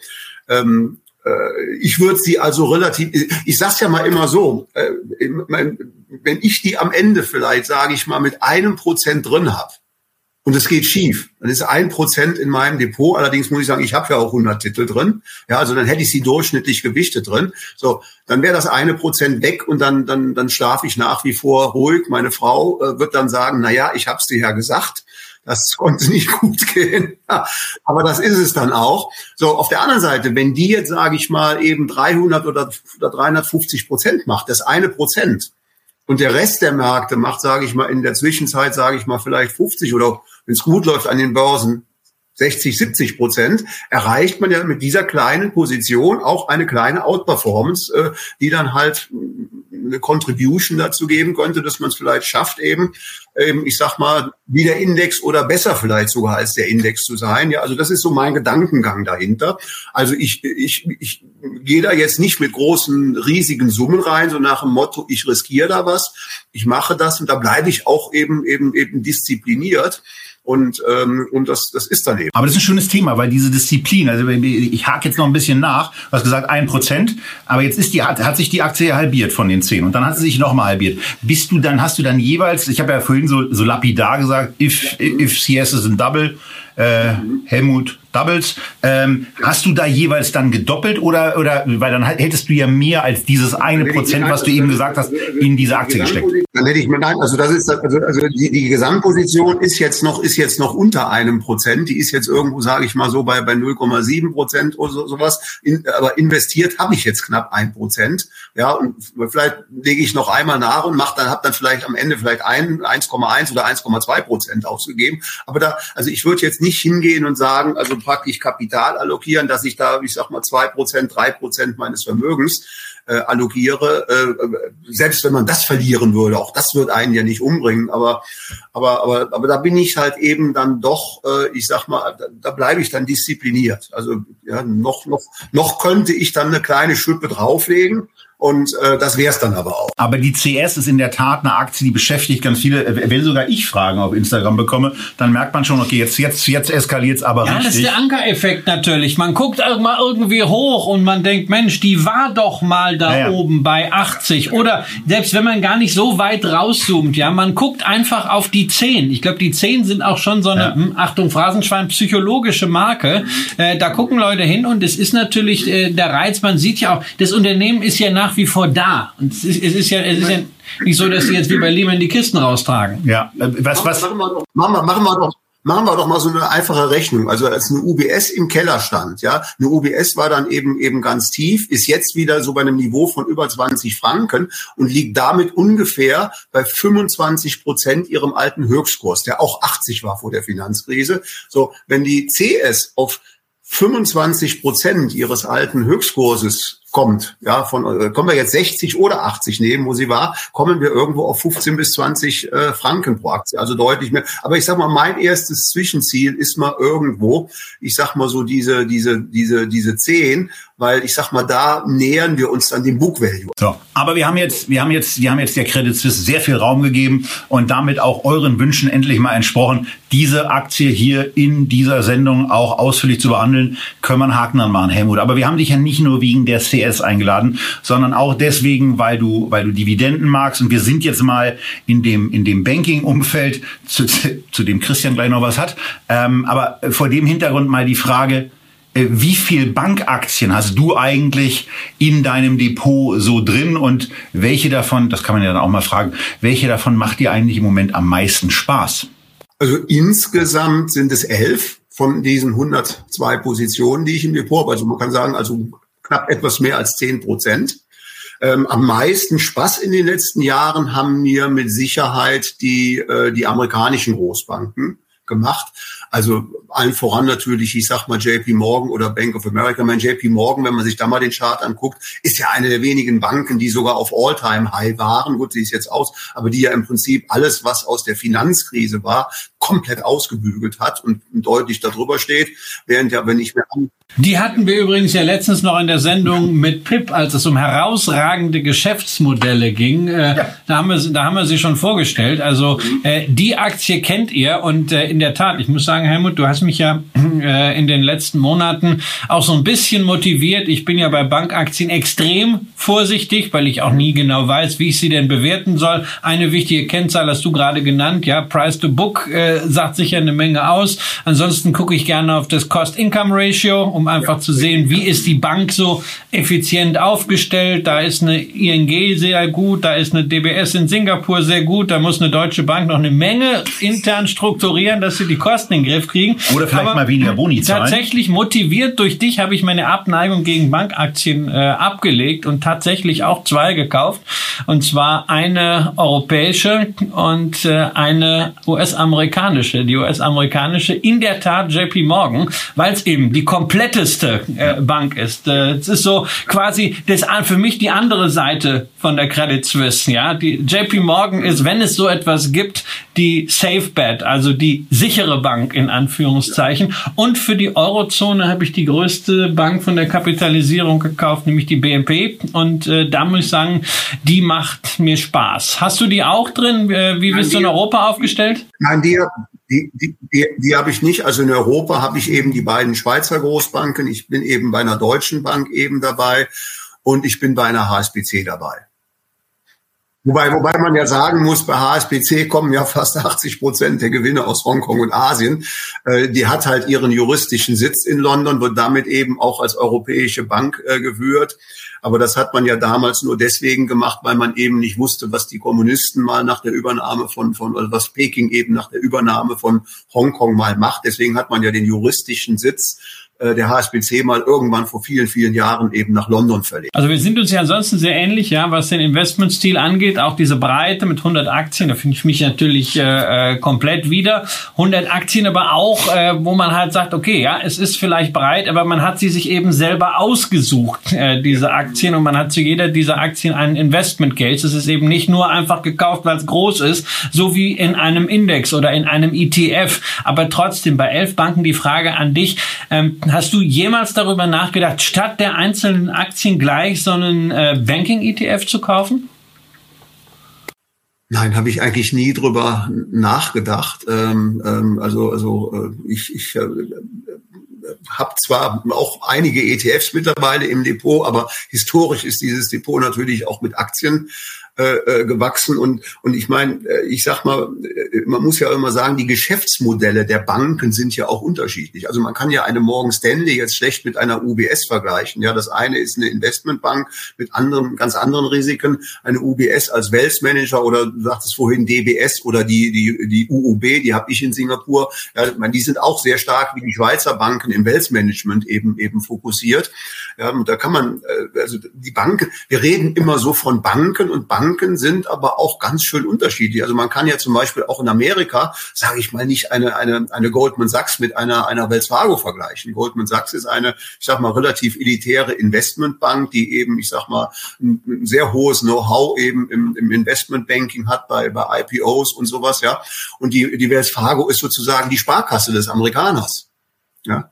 ähm, äh, ich würde sie also relativ, ich sag's ja mal immer so, äh, wenn ich die am Ende vielleicht, sage ich mal, mit einem Prozent drin habe und es geht schief, dann ist ein Prozent in meinem Depot. Allerdings muss ich sagen, ich habe ja auch 100 Titel drin. Ja, also dann hätte ich sie durchschnittlich gewichtet drin. So, dann wäre das eine Prozent weg und dann dann dann schlafe ich nach wie vor ruhig. Meine Frau äh, wird dann sagen, na ja, ich habe es dir ja gesagt. Das konnte nicht gut gehen. Ja, aber das ist es dann auch. So, auf der anderen Seite, wenn die jetzt, sage ich mal, eben 300 oder, oder 350 Prozent macht, das eine Prozent, und der Rest der Märkte macht, sage ich mal, in der Zwischenzeit, sage ich mal, vielleicht 50 oder wenn es gut läuft an den Börsen 60, 70 Prozent, erreicht man ja mit dieser kleinen Position auch eine kleine Outperformance, äh, die dann halt eine Contribution dazu geben könnte, dass man es vielleicht schafft, eben, eben, ich sag mal, wie der Index oder besser vielleicht sogar als der Index zu sein. Ja, also das ist so mein Gedankengang dahinter. Also ich, ich, ich gehe da jetzt nicht mit großen, riesigen Summen rein, so nach dem Motto, ich riskiere da was, ich mache das und da bleibe ich auch eben, eben, eben diszipliniert. Und, ähm, und das, das ist dann eben. Aber das ist ein schönes Thema, weil diese Disziplin, also ich hake jetzt noch ein bisschen nach, du hast gesagt ein Prozent, aber jetzt ist die, hat, hat sich die Aktie halbiert von den zehn und dann hat sie sich nochmal halbiert. Bist du dann, hast du dann jeweils, ich habe ja vorhin so, so lapidar gesagt, if, if CS is a double, äh, Helmut Doubles. Ähm, hast du da jeweils dann gedoppelt oder, oder, weil dann hättest du ja mehr als dieses eine Prozent, was du eben gesagt hast, in diese Aktie gesteckt. Dann hätte ich mir, nein, also das ist, also, also die, die Gesamtposition ist jetzt noch, ist jetzt noch unter einem Prozent. Die ist jetzt irgendwo, sage ich mal so, bei, bei 0,7 Prozent oder so, sowas. In, aber investiert habe ich jetzt knapp ein Prozent. Ja, und vielleicht lege ich noch einmal nach und mache dann, habe dann vielleicht am Ende vielleicht ein, 1,1 oder 1,2 Prozent ausgegeben. Aber da, also ich würde jetzt nicht hingehen und sagen, also praktisch Kapital allokieren, dass ich da, ich sag mal, zwei Prozent, drei Prozent meines Vermögens äh, allokiere, äh, selbst wenn man das verlieren würde, auch das wird einen ja nicht umbringen, aber aber aber aber da bin ich halt eben dann doch, äh, ich sag mal, da, da bleibe ich dann diszipliniert. Also ja, noch noch noch könnte ich dann eine kleine Schippe drauflegen und äh, das wäre es dann aber auch. Aber die CS ist in der Tat eine Aktie, die beschäftigt ganz viele. Äh, wenn sogar ich Fragen auf Instagram bekomme, dann merkt man schon, okay, jetzt jetzt jetzt eskaliert's aber ja, richtig. Ja, das ist der Ankereffekt natürlich. Man guckt mal irgendwie hoch und man denkt, Mensch, die war doch mal da ja, ja. oben bei 80 oder selbst wenn man gar nicht so weit rauszoomt, ja, man guckt einfach auf die 10. Ich glaube, die 10 sind auch schon so eine ja. Hm, Achtung Phrasenschwein psychologische Marke. Äh, da gucken Leute hin und es ist natürlich äh, der Reiz, man sieht ja auch, das Unternehmen ist ja nach nach wie vor da. Und es ist, es ist ja, es ist ja nicht so, dass sie jetzt wie bei Lehman die Kisten raustragen. Ja, äh, was, was? Machen wir doch, machen wir, machen wir doch, machen wir doch mal so eine einfache Rechnung. Also als eine UBS im Keller stand, ja, eine UBS war dann eben eben ganz tief, ist jetzt wieder so bei einem Niveau von über 20 Franken und liegt damit ungefähr bei 25 Prozent ihrem alten Höchstkurs, der auch 80 war vor der Finanzkrise. So, wenn die CS auf 25 Prozent ihres alten Höchstkurses kommt, ja, von äh, kommen wir jetzt 60 oder 80 nehmen, wo sie war, kommen wir irgendwo auf 15 bis 20 äh, Franken pro Aktie, also deutlich mehr. Aber ich sag mal, mein erstes Zwischenziel ist mal irgendwo, ich sag mal so diese diese diese diese 10 weil ich sag mal, da nähern wir uns dann dem Book Value. So, aber wir haben jetzt, wir haben jetzt, wir haben jetzt der Credit Suisse sehr viel Raum gegeben und damit auch euren Wünschen endlich mal entsprochen, diese Aktie hier in dieser Sendung auch ausführlich zu behandeln, können wir einen Haken dann machen, Helmut. Aber wir haben dich ja nicht nur wegen der CS eingeladen, sondern auch deswegen, weil du, weil du Dividenden magst und wir sind jetzt mal in dem, in dem Banking-Umfeld, zu, zu dem Christian gleich noch was hat. Ähm, aber vor dem Hintergrund mal die Frage, äh, wie viel Bankaktien hast du eigentlich in deinem Depot so drin und welche davon, das kann man ja dann auch mal fragen, welche davon macht dir eigentlich im Moment am meisten Spaß? Also insgesamt sind es elf von diesen 102 Positionen, die ich im Depot habe. Also man kann sagen, also knapp etwas mehr als zehn Prozent. Ähm, am meisten Spaß in den letzten Jahren haben mir mit Sicherheit die, äh, die amerikanischen Großbanken gemacht. Also allen voran natürlich, ich sag mal JP Morgan oder Bank of America. Mein JP Morgan, wenn man sich da mal den Chart anguckt, ist ja eine der wenigen Banken, die sogar auf All-Time-High waren. Gut, sie ist jetzt aus, aber die ja im Prinzip alles, was aus der Finanzkrise war, komplett ausgebügelt hat und deutlich darüber steht. Während ja, wenn ich mir an die hatten wir übrigens ja letztens noch in der Sendung mit Pip, als es um herausragende Geschäftsmodelle ging. Äh, ja. da, haben wir, da haben wir sie schon vorgestellt. Also äh, die Aktie kennt ihr und äh, in der Tat, ich muss sagen, Helmut, du hast mich ja äh, in den letzten Monaten auch so ein bisschen motiviert. Ich bin ja bei Bankaktien extrem vorsichtig, weil ich auch nie genau weiß, wie ich sie denn bewerten soll. Eine wichtige Kennzahl hast du gerade genannt, ja, Price to Book äh, sagt sicher eine Menge aus. Ansonsten gucke ich gerne auf das Cost-Income-Ratio um einfach ja. zu sehen, wie ist die Bank so effizient aufgestellt. Da ist eine ING sehr gut, da ist eine DBS in Singapur sehr gut, da muss eine Deutsche Bank noch eine Menge intern strukturieren, dass sie die Kosten in Griff kriegen. Oder vielleicht Aber mal weniger Boni zahlen. Tatsächlich motiviert durch dich habe ich meine Abneigung gegen Bankaktien äh, abgelegt und tatsächlich auch zwei gekauft. Und zwar eine europäische und äh, eine US-amerikanische. Die US-amerikanische in der Tat JP Morgan, weil es eben die komplette netteste äh, Bank ist. Äh, es ist so quasi das für mich die andere Seite von der Credit Suisse. Ja, die JP Morgan ist, wenn es so etwas gibt, die Safe Bet, also die sichere Bank in Anführungszeichen. Und für die Eurozone habe ich die größte Bank von der Kapitalisierung gekauft, nämlich die BNP. Und äh, da muss ich sagen, die macht mir Spaß. Hast du die auch drin? Äh, wie bist du in Europa aufgestellt? Nein, die, die, die, die, die habe ich nicht. Also in Europa habe ich eben die beiden Schweizer Großbanken. Ich bin eben bei einer deutschen Bank eben dabei und ich bin bei einer HSBC dabei. Wobei, wobei man ja sagen muss, bei HSBC kommen ja fast 80 Prozent der Gewinne aus Hongkong und Asien. Äh, die hat halt ihren juristischen Sitz in London, wird damit eben auch als europäische Bank äh, geführt. Aber das hat man ja damals nur deswegen gemacht, weil man eben nicht wusste, was die Kommunisten mal nach der Übernahme von, von oder was Peking eben nach der Übernahme von Hongkong mal macht. Deswegen hat man ja den juristischen Sitz äh, der HSBC mal irgendwann vor vielen, vielen Jahren eben nach London verlegt. Also wir sind uns ja ansonsten sehr ähnlich, ja, was den Investmentstil angeht, auch diese Breite mit 100 Aktien, da finde ich mich natürlich äh, äh komplett wieder. 100 Aktien aber auch, äh, wo man halt sagt, okay, ja, es ist vielleicht breit, aber man hat sie sich eben selber ausgesucht, äh, diese Aktien, und man hat zu jeder dieser Aktien einen Investment Case. Es ist eben nicht nur einfach gekauft, weil es groß ist, so wie in einem Index oder in einem ETF. Aber trotzdem, bei elf Banken die Frage an dich, ähm, Hast du jemals darüber nachgedacht, statt der einzelnen Aktien gleich so einen äh, Banking-ETF zu kaufen? Nein, habe ich eigentlich nie drüber nachgedacht. Ähm, ähm, also, also äh, ich, ich äh, habe zwar auch einige ETFs mittlerweile im Depot, aber historisch ist dieses Depot natürlich auch mit Aktien äh, äh, gewachsen und und ich meine, äh, ich sag mal, äh, man muss ja immer sagen, die Geschäftsmodelle der Banken sind ja auch unterschiedlich. Also man kann ja eine Morgan Stanley jetzt schlecht mit einer UBS vergleichen. Ja, das eine ist eine Investmentbank mit anderen ganz anderen Risiken, eine UBS als Wealth Manager oder du sagtest vorhin DBS oder die die die UUB, die habe ich in Singapur. Ja, ich meine, die sind auch sehr stark wie die Schweizer Banken im Wealth Management eben eben fokussiert. Ja, und da kann man also die Banken, wir reden immer so von Banken und Banken Banken sind aber auch ganz schön unterschiedlich. Also man kann ja zum Beispiel auch in Amerika, sage ich mal, nicht eine, eine, eine Goldman Sachs mit einer, einer Wells Fargo vergleichen. Goldman Sachs ist eine, ich sag mal, relativ elitäre Investmentbank, die eben, ich sag mal, ein, ein sehr hohes Know-how eben im, im Investmentbanking hat bei, bei IPOs und sowas, ja. Und die, die Wells Fargo ist sozusagen die Sparkasse des Amerikaners. Ja.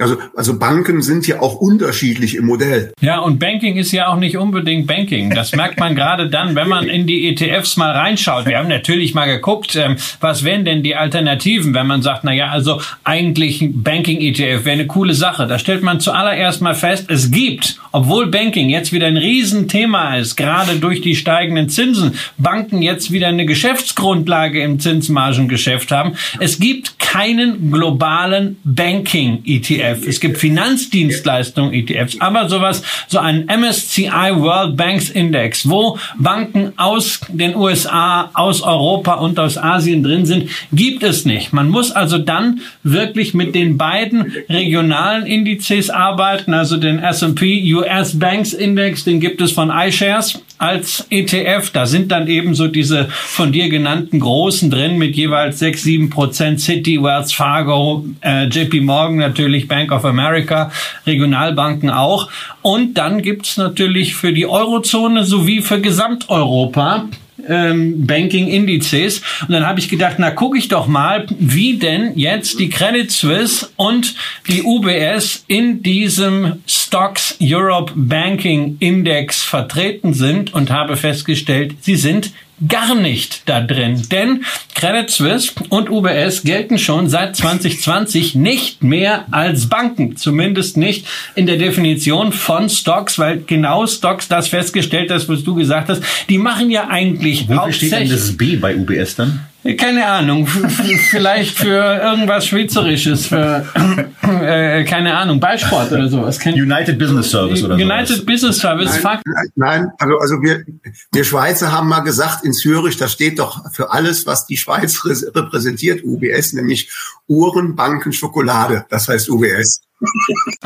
Also, also Banken sind ja auch unterschiedlich im Modell. Ja, und Banking ist ja auch nicht unbedingt Banking. Das merkt man gerade dann, wenn man in die ETFs mal reinschaut. Wir haben natürlich mal geguckt, ähm, was wären denn die Alternativen, wenn man sagt, na ja, also eigentlich Banking-ETF wäre eine coole Sache. Da stellt man zuallererst mal fest, es gibt, obwohl Banking jetzt wieder ein Riesenthema ist, gerade durch die steigenden Zinsen, Banken jetzt wieder eine Geschäftsgrundlage im Zinsmargengeschäft haben. Es gibt keinen globalen Banking-ETF. ETF. Es gibt Finanzdienstleistungen ETFs, aber sowas, so ein MSCI World Banks Index, wo Banken aus den USA, aus Europa und aus Asien drin sind, gibt es nicht. Man muss also dann wirklich mit den beiden regionalen Indizes arbeiten, also den S&P US Banks Index, den gibt es von iShares als ETF. Da sind dann eben so diese von dir genannten großen drin mit jeweils 6, 7 Prozent City, Wells Fargo, äh, JP Morgan natürlich, Bank of America, Regionalbanken auch. Und dann gibt's natürlich für die Eurozone sowie für Gesamteuropa ähm, Banking-Indizes. Und dann habe ich gedacht, na gucke ich doch mal, wie denn jetzt die Credit Suisse und die UBS in diesem Stocks Europe Banking Index vertreten sind und habe festgestellt, sie sind gar nicht da drin. Denn Credit Suisse und UBS gelten schon seit 2020 nicht mehr als Banken. Zumindest nicht in der Definition von Stocks, weil genau Stocks das festgestellt hast, was du gesagt hast. Die machen ja eigentlich Wofür steht denn das B bei UBS dann? Keine Ahnung, vielleicht für irgendwas Schweizerisches, für äh, keine Ahnung, Ballsport oder sowas. United Business Service oder so. United sowas. Business Service. Nein, nein, also, also wir, wir Schweizer haben mal gesagt in Zürich, da steht doch für alles, was die Schweiz repräsentiert, UBS, nämlich Uhren, Banken, Schokolade. Das heißt UBS.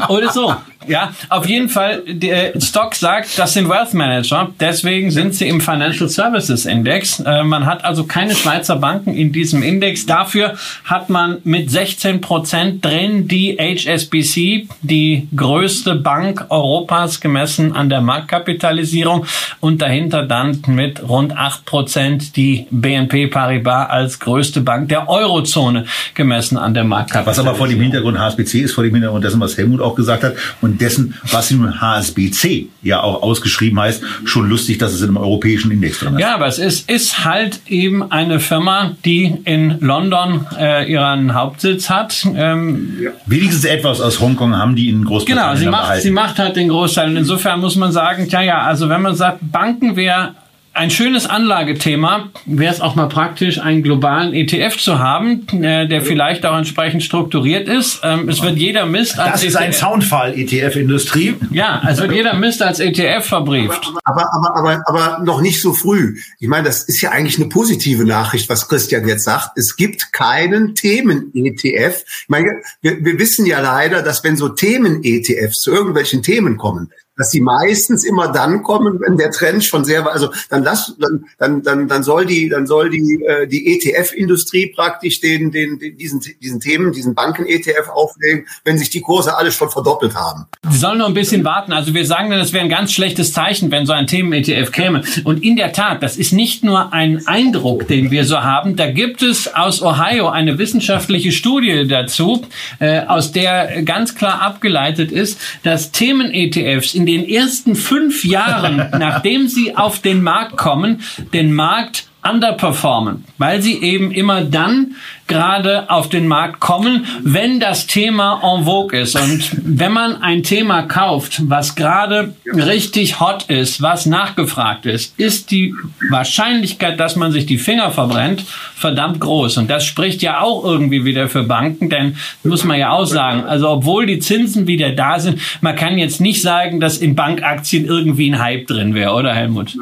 Oder so. Ja, auf jeden Fall, der Stock sagt, das sind Wealth Manager, deswegen sind sie im Financial Services Index. Äh, man hat also keine Schweizer Banken in diesem Index. Dafür hat man mit 16 Prozent drin die HSBC, die größte Bank Europas gemessen an der Marktkapitalisierung und dahinter dann mit rund 8 Prozent die BNP Paribas als größte Bank der Eurozone gemessen an der Marktkapitalisierung. Was aber vor dem Hintergrund HSBC ist, vor dem Hintergrund dessen, was Helmut auch gesagt hat und dessen, was im HSBC ja auch ausgeschrieben heißt, schon lustig, dass es in einem europäischen Index drin ist. Ja, aber es ist, ist halt eben eine Firma, die in London äh, ihren Hauptsitz hat. Ähm, ja. Wenigstens etwas aus Hongkong haben die in Großbritannien Genau, sie macht, sie macht halt den Großteil. Und insofern muss man sagen, tja, ja, also wenn man sagt, Banken wäre ein schönes Anlagethema wäre es auch mal praktisch, einen globalen ETF zu haben, äh, der vielleicht auch entsprechend strukturiert ist. Ähm, es wird jeder Mist als Das ist ein e Soundfall, ETF-Industrie. Ja, es wird jeder Mist als ETF verbrieft. Aber, aber, aber, aber noch nicht so früh. Ich meine, das ist ja eigentlich eine positive Nachricht, was Christian jetzt sagt. Es gibt keinen Themen-ETF. Ich meine, wir, wir wissen ja leider, dass wenn so Themen-ETFs zu irgendwelchen Themen kommen, dass sie meistens immer dann kommen, wenn der Trend schon sehr, also dann lass, dann, dann, dann, dann soll die, dann soll die, äh, die ETF-Industrie praktisch den, den, den, diesen, diesen Themen, diesen Banken-ETF auflegen, wenn sich die Kurse alle schon verdoppelt haben. Sie sollen noch ein bisschen warten. Also wir sagen dann, es wäre ein ganz schlechtes Zeichen, wenn so ein Themen-ETF käme. Und in der Tat, das ist nicht nur ein Eindruck, den wir so haben. Da gibt es aus Ohio eine wissenschaftliche Studie dazu, äh, aus der ganz klar abgeleitet ist, dass Themen-ETFs in in den ersten fünf Jahren, nachdem sie auf den Markt kommen, den Markt underperformen, weil sie eben immer dann gerade auf den Markt kommen, wenn das Thema en vogue ist. Und wenn man ein Thema kauft, was gerade richtig hot ist, was nachgefragt ist, ist die Wahrscheinlichkeit, dass man sich die Finger verbrennt, verdammt groß. Und das spricht ja auch irgendwie wieder für Banken, denn muss man ja auch sagen, also obwohl die Zinsen wieder da sind, man kann jetzt nicht sagen, dass in Bankaktien irgendwie ein Hype drin wäre, oder Helmut?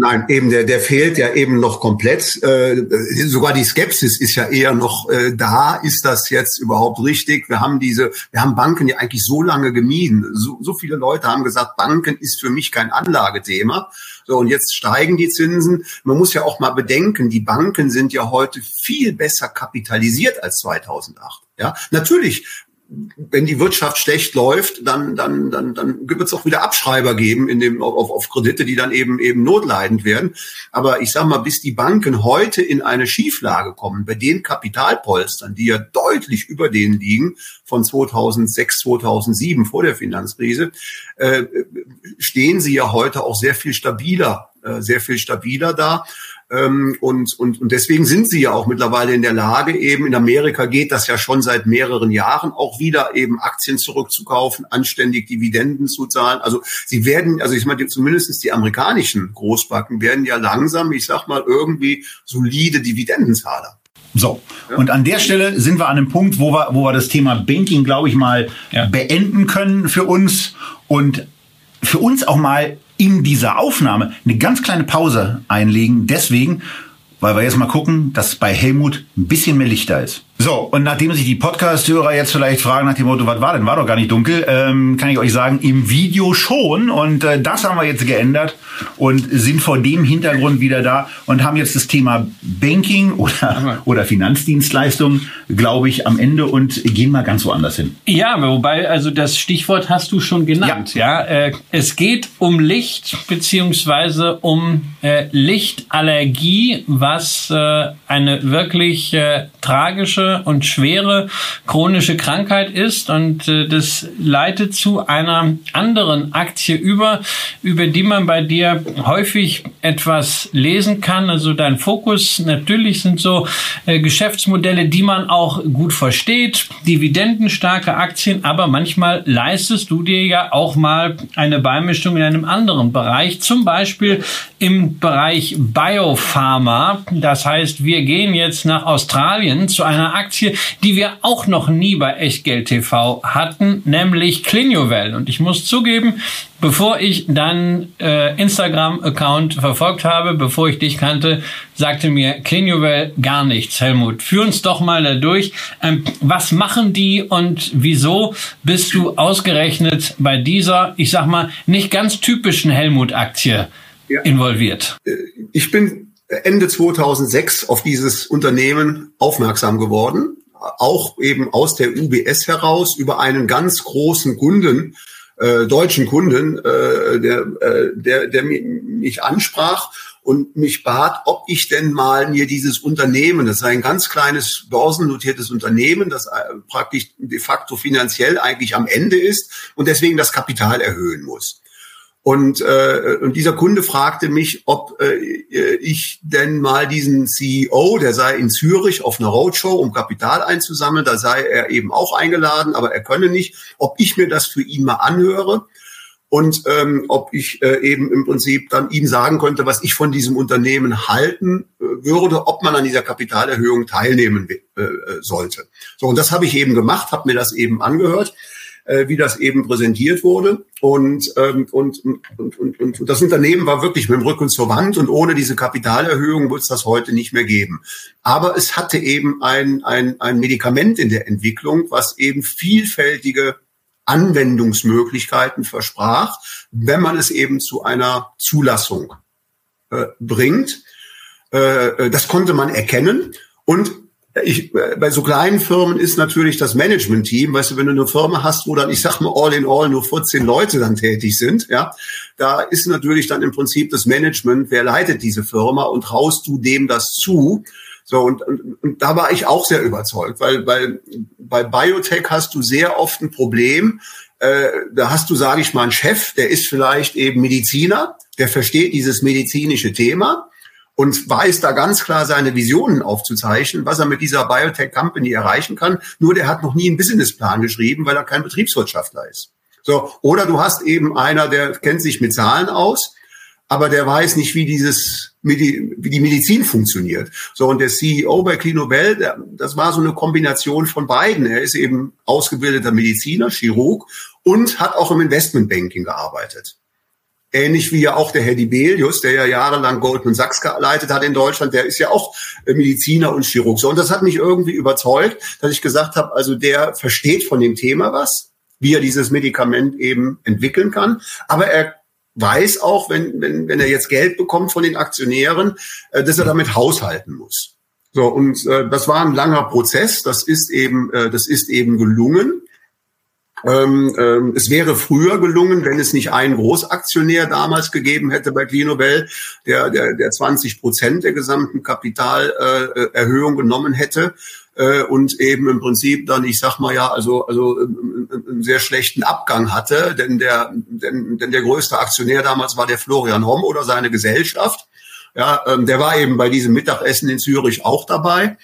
Nein. Eben der, der fehlt ja eben noch komplett. Äh, sogar die Skepsis ist ja eher noch äh, da. Ist das jetzt überhaupt richtig? Wir haben diese, wir haben Banken ja eigentlich so lange gemieden. So, so viele Leute haben gesagt, Banken ist für mich kein Anlagethema. So, und jetzt steigen die Zinsen. Man muss ja auch mal bedenken, die Banken sind ja heute viel besser kapitalisiert als 2008. Ja, natürlich wenn die Wirtschaft schlecht läuft, dann, dann, dann, dann wird es auch wieder Abschreiber geben in dem, auf, auf Kredite, die dann eben, eben notleidend werden. Aber ich sage mal, bis die Banken heute in eine Schieflage kommen, bei den Kapitalpolstern, die ja deutlich über denen liegen von 2006, 2007 vor der Finanzkrise, äh, stehen sie ja heute auch sehr viel stabiler, äh, sehr viel stabiler da. Ähm, und, und, und deswegen sind sie ja auch mittlerweile in der Lage, eben in Amerika geht das ja schon seit mehreren Jahren auch wieder, eben Aktien zurückzukaufen, anständig Dividenden zu zahlen. Also sie werden, also ich meine, zumindest die amerikanischen Großbanken werden ja langsam, ich sag mal, irgendwie solide Dividendenzahler. So, ja. und an der Stelle sind wir an einem Punkt, wo wir, wo wir das Thema Banking, glaube ich, mal ja. beenden können für uns und für uns auch mal in dieser Aufnahme eine ganz kleine Pause einlegen. Deswegen, weil wir jetzt mal gucken, dass bei Helmut ein bisschen mehr Licht da ist. So, und nachdem sich die Podcast-Hörer jetzt vielleicht fragen nach dem Motto, was war denn, war doch gar nicht dunkel, ähm, kann ich euch sagen, im Video schon. Und äh, das haben wir jetzt geändert und sind vor dem Hintergrund wieder da und haben jetzt das Thema Banking oder, oder Finanzdienstleistungen, glaube ich, am Ende und gehen mal ganz woanders hin. Ja, wobei, also das Stichwort hast du schon genannt. Ja, ja äh, es geht um Licht beziehungsweise um äh, Lichtallergie, was äh, eine wirklich äh, tragische und schwere chronische Krankheit ist und äh, das leitet zu einer anderen Aktie über, über die man bei dir häufig etwas lesen kann. Also dein Fokus natürlich sind so äh, Geschäftsmodelle, die man auch gut versteht, dividendenstarke Aktien, aber manchmal leistest du dir ja auch mal eine Beimischung in einem anderen Bereich, zum Beispiel im Bereich Biopharma. Das heißt, wir gehen jetzt nach Australien zu einer Aktie, die wir auch noch nie bei Echtgeld TV hatten, nämlich Clinuvel. Und ich muss zugeben, bevor ich dann äh, Instagram-Account verfolgt habe, bevor ich dich kannte, sagte mir Clinuvel gar nichts. Helmut, führ uns doch mal da durch. Ähm, was machen die und wieso bist du ausgerechnet bei dieser, ich sag mal, nicht ganz typischen Helmut-Aktie ja. involviert? Äh, ich bin Ende 2006 auf dieses Unternehmen aufmerksam geworden, auch eben aus der UBS heraus über einen ganz großen Kunden, äh, deutschen Kunden, äh, der, äh, der, der mich ansprach und mich bat, ob ich denn mal mir dieses Unternehmen, das sei ein ganz kleines börsennotiertes Unternehmen, das äh, praktisch de facto finanziell eigentlich am Ende ist und deswegen das Kapital erhöhen muss. Und, äh, und dieser Kunde fragte mich, ob äh, ich denn mal diesen CEO, der sei in Zürich auf einer Roadshow, um Kapital einzusammeln, da sei er eben auch eingeladen, aber er könne nicht, ob ich mir das für ihn mal anhöre. und ähm, ob ich äh, eben im Prinzip dann ihm sagen könnte, was ich von diesem Unternehmen halten äh, würde, ob man an dieser Kapitalerhöhung teilnehmen äh, äh, sollte. So, und das habe ich eben gemacht, habe mir das eben angehört äh, wie das eben präsentiert wurde. Und, ähm, und, und, und, und das Unternehmen war wirklich mit dem Rücken zur Wand und ohne diese Kapitalerhöhung wird es das heute nicht mehr geben. Aber es hatte eben ein, ein, ein Medikament in der Entwicklung, was eben vielfältige Anwendungsmöglichkeiten versprach, wenn man es eben zu einer Zulassung äh, bringt. Äh, äh das konnte man erkennen. Und ich, bei so kleinen Firmen ist natürlich das Management-Team, weißt du, wenn du eine Firma hast, wo dann, ich sag mal, all in all nur 14 Leute dann tätig sind, ja, da ist natürlich dann im Prinzip das Management, wer leitet diese Firma und traust du dem das zu? So, und, und, und da war ich auch sehr überzeugt, weil, weil bei Biotech hast du sehr oft ein Problem, äh, da hast du, sage ich mal, einen Chef, der ist vielleicht eben Mediziner, der versteht dieses medizinische Thema, und weiß da ganz klar seine Visionen aufzuzeichnen, was er mit dieser Biotech Company erreichen kann. Nur der hat noch nie einen Businessplan geschrieben, weil er kein Betriebswirtschaftler ist. So, oder du hast eben einer, der kennt sich mit Zahlen aus, aber der weiß nicht, wie dieses, wie die, Medizin funktioniert. So, und der CEO bei Clinobel, der, das war so eine Kombination von beiden. Er ist eben ausgebildeter Mediziner, Chirurg und hat auch im Investmentbanking gearbeitet. Ähnlich wie ja auch der Herr Dibelius, der ja jahrelang Goldman Sachs geleitet hat in Deutschland, der ist ja auch äh, Mediziner und Chirurg. So, und das hat mich irgendwie überzeugt, dass ich gesagt habe, also der versteht von dem Thema was, wie er dieses Medikament eben entwickeln kann, aber er weiß auch, wenn, wenn, wenn er jetzt Geld bekommt von den Aktionären, äh, dass er damit haushalten muss. So, und äh, das war ein langer Prozess, das ist eben, äh, das ist eben gelungen. Ähm, ähm, es wäre früher gelungen, wenn es nicht einen Großaktionär damals gegeben hätte bei Clinobel, der, der, der 20 Prozent der gesamten Kapitalerhöhung äh, genommen hätte äh, und eben im Prinzip dann, ich sag mal ja, also, also ähm, einen sehr schlechten Abgang hatte, denn der, denn, denn der größte Aktionär damals war der Florian Homm oder seine Gesellschaft. Ja, ähm, der war eben bei diesem Mittagessen in Zürich auch dabei.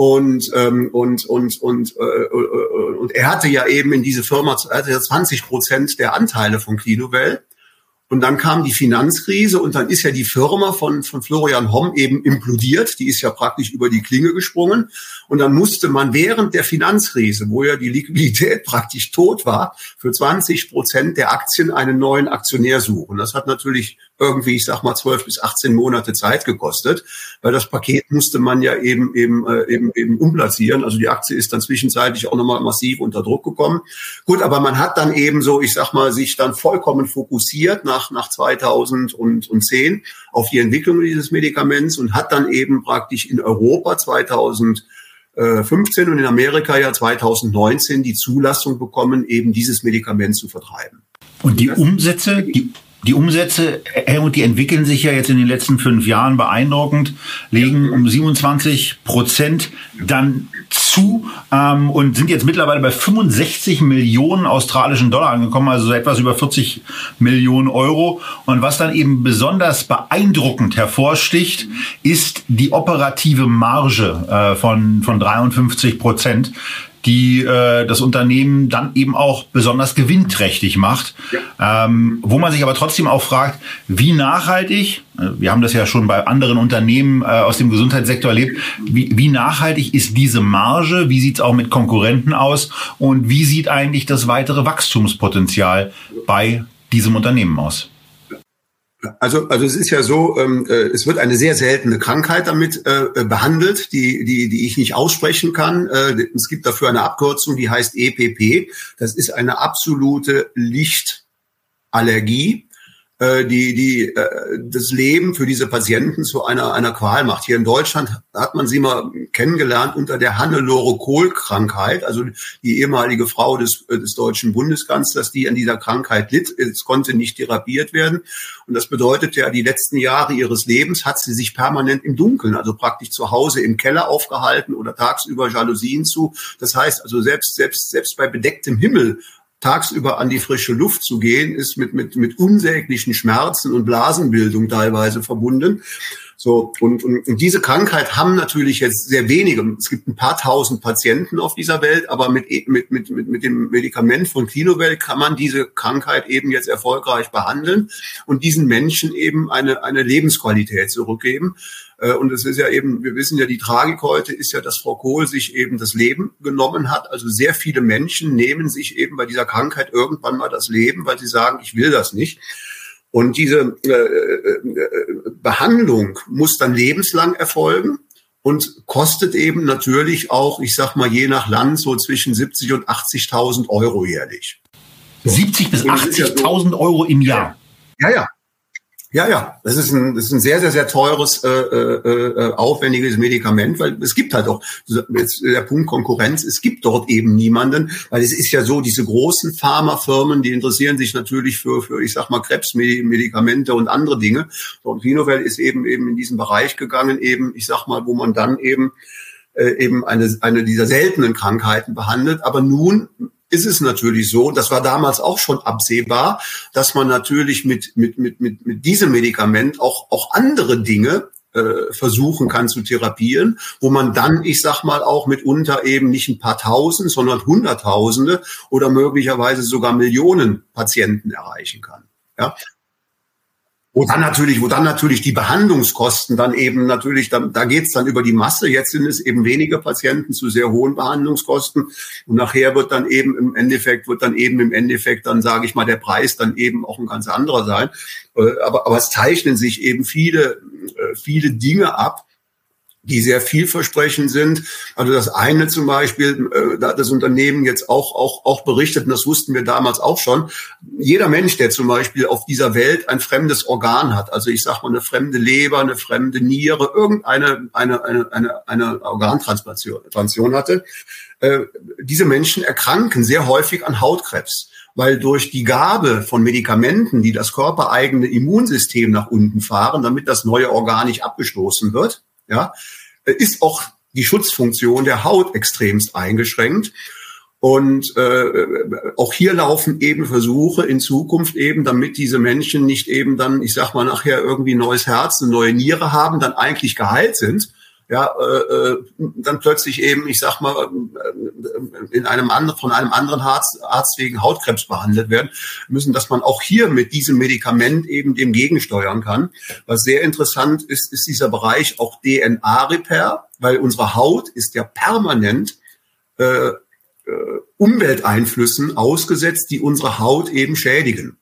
Und, ähm, und, und, und, äh, äh, und er hatte ja eben in diese Firma, er hatte ja 20 Prozent der Anteile von Clinuvel. Und dann kam die Finanzkrise und dann ist ja die Firma von, von Florian Homm eben implodiert. Die ist ja praktisch über die Klinge gesprungen. Und dann musste man während der Finanzkrise, wo ja die Liquidität praktisch tot war, für 20 Prozent der Aktien einen neuen Aktionär suchen. Das hat natürlich irgendwie, ich sag mal, 12 bis 18 Monate Zeit gekostet, weil das Paket musste man ja eben, eben, äh, eben, eben umplatzieren. Also die Aktie ist dann zwischenzeitlich auch nochmal massiv unter Druck gekommen. Gut, aber man hat dann eben so, ich sag mal, sich dann vollkommen fokussiert nach nach, nach 2010 auf die Entwicklung dieses Medikaments und hat dann eben praktisch in Europa 2015 und in Amerika ja 2019 die Zulassung bekommen, eben dieses Medikament zu vertreiben. Und die Umsätze, die die Umsätze, Helmut, die entwickeln sich ja jetzt in den letzten fünf Jahren beeindruckend, legen um 27 Prozent dann zu ähm, und sind jetzt mittlerweile bei 65 Millionen australischen Dollar angekommen, also so etwas über 40 Millionen Euro. Und was dann eben besonders beeindruckend hervorsticht, ist die operative Marge äh, von, von 53 Prozent die äh, das Unternehmen dann eben auch besonders gewinnträchtig macht. Ja. Ähm, wo man sich aber trotzdem auch fragt, wie nachhaltig, äh, wir haben das ja schon bei anderen Unternehmen äh, aus dem Gesundheitssektor erlebt, wie, wie nachhaltig ist diese Marge, wie sieht es auch mit Konkurrenten aus und wie sieht eigentlich das weitere Wachstumspotenzial bei diesem Unternehmen aus? Also, also es ist ja so, ähm, äh, es wird eine sehr seltene Krankheit damit äh, behandelt, die, die, die ich nicht aussprechen kann. Äh, es gibt dafür eine Abkürzung, die heißt EPP. Das ist eine absolute Lichtallergie. Äh, die, die äh, das Leben für diese Patienten zu einer, einer Qual macht. Hier in Deutschland hat man sie mal kennengelernt unter der Hannelore-Kohl-Krankheit, also die ehemalige Frau des, des deutschen Bundeskanzlers, die an dieser Krankheit litt. Es konnte nicht therapiert werden. Und das bedeutet ja, die letzten Jahre ihres Lebens hat sie sich permanent im Dunkeln, also praktisch zu Hause im Keller aufgehalten oder tagsüber Jalousien zu. Das heißt also selbst, selbst, selbst bei bedecktem Himmel tagsüber an die frische Luft zu gehen, ist mit, mit, mit unsäglichen Schmerzen und Blasenbildung teilweise verbunden. So, und, und, und diese Krankheit haben natürlich jetzt sehr wenige. Es gibt ein paar tausend Patienten auf dieser Welt, aber mit, mit, mit, mit, mit dem Medikament von Clinovel kann man diese Krankheit eben jetzt erfolgreich behandeln und diesen Menschen eben eine, eine Lebensqualität zurückgeben. Äh, und es ist ja eben, wir wissen ja, die Tragik heute ist ja, dass Frau Kohl sich eben das Leben genommen hat. Also sehr viele Menschen nehmen sich eben bei dieser Krankheit irgendwann mal das Leben, weil sie sagen, ich will das nicht. Und diese äh, äh, Behandlung muss dann lebenslang erfolgen und kostet eben natürlich auch, ich sag mal, je nach Land so zwischen 70 und 80.000 Euro jährlich. 70 bis 80.000 so, Euro im Jahr. Ja, ja. Ja, ja, das ist ein, das ist ein sehr, sehr, sehr teures, äh, äh, äh, aufwendiges Medikament, weil es gibt halt auch, jetzt der Punkt Konkurrenz, es gibt dort eben niemanden, weil es ist ja so, diese großen Pharmafirmen, die interessieren sich natürlich für, für ich sag mal, Krebsmedikamente und andere Dinge. Und Vinovel ist eben eben in diesen Bereich gegangen, eben, ich sag mal, wo man dann eben äh, eben eine, eine dieser seltenen Krankheiten behandelt. Aber nun ist es natürlich so, das war damals auch schon absehbar, dass man natürlich mit, mit, mit, mit, mit diesem Medikament auch, auch andere Dinge äh, versuchen kann zu therapieren, wo man dann, ich sag mal, auch mitunter eben nicht ein paar Tausend, sondern Hunderttausende oder möglicherweise sogar Millionen Patienten erreichen kann. Ja, wo dann natürlich, wo dann natürlich die Behandlungskosten dann eben natürlich, da, da geht's dann über die Masse. Jetzt sind es eben wenige Patienten zu sehr hohen Behandlungskosten. Und nachher wird dann eben im Endeffekt, wird dann eben im Endeffekt dann, sage ich mal, der Preis dann eben auch ein ganz anderer sein. Äh, aber, aber es zeichnen sich eben viele, äh, viele Dinge ab, die sehr vielversprechend sind. Also das eine zum Beispiel, äh, da hat das Unternehmen jetzt auch, auch, auch berichtet, und das wussten wir damals auch schon, jeder Mensch, der zum Beispiel auf dieser Welt ein fremdes Organ hat, also ich sage mal eine fremde Leber, eine fremde Niere, irgendeine eine, eine, eine, eine Organtransplantation hatte, äh, diese Menschen erkranken sehr häufig an Hautkrebs weil durch die Gabe von Medikamenten, die das körpereigene Immunsystem nach unten fahren, damit das neue Organ nicht abgestoßen wird, ja, ist auch die Schutzfunktion der Haut extremst eingeschränkt. Und äh, auch hier laufen eben Versuche in Zukunft eben, damit diese Menschen nicht eben dann, ich sag mal, nachher irgendwie neues Herz, eine neue Niere haben, dann eigentlich geheilt sind, ja, äh, äh, dann plötzlich eben, ich sag mal, äh, in einem anderen, von einem anderen Arzt, Arzt wegen Hautkrebs behandelt werden müssen, dass man auch hier mit diesem Medikament eben dem gegensteuern kann. Was sehr interessant ist, ist dieser Bereich auch DNA-Repair, weil unsere Haut ist ja permanent äh, äh, Umwelteinflüssen ausgesetzt, die unsere Haut eben schädigen.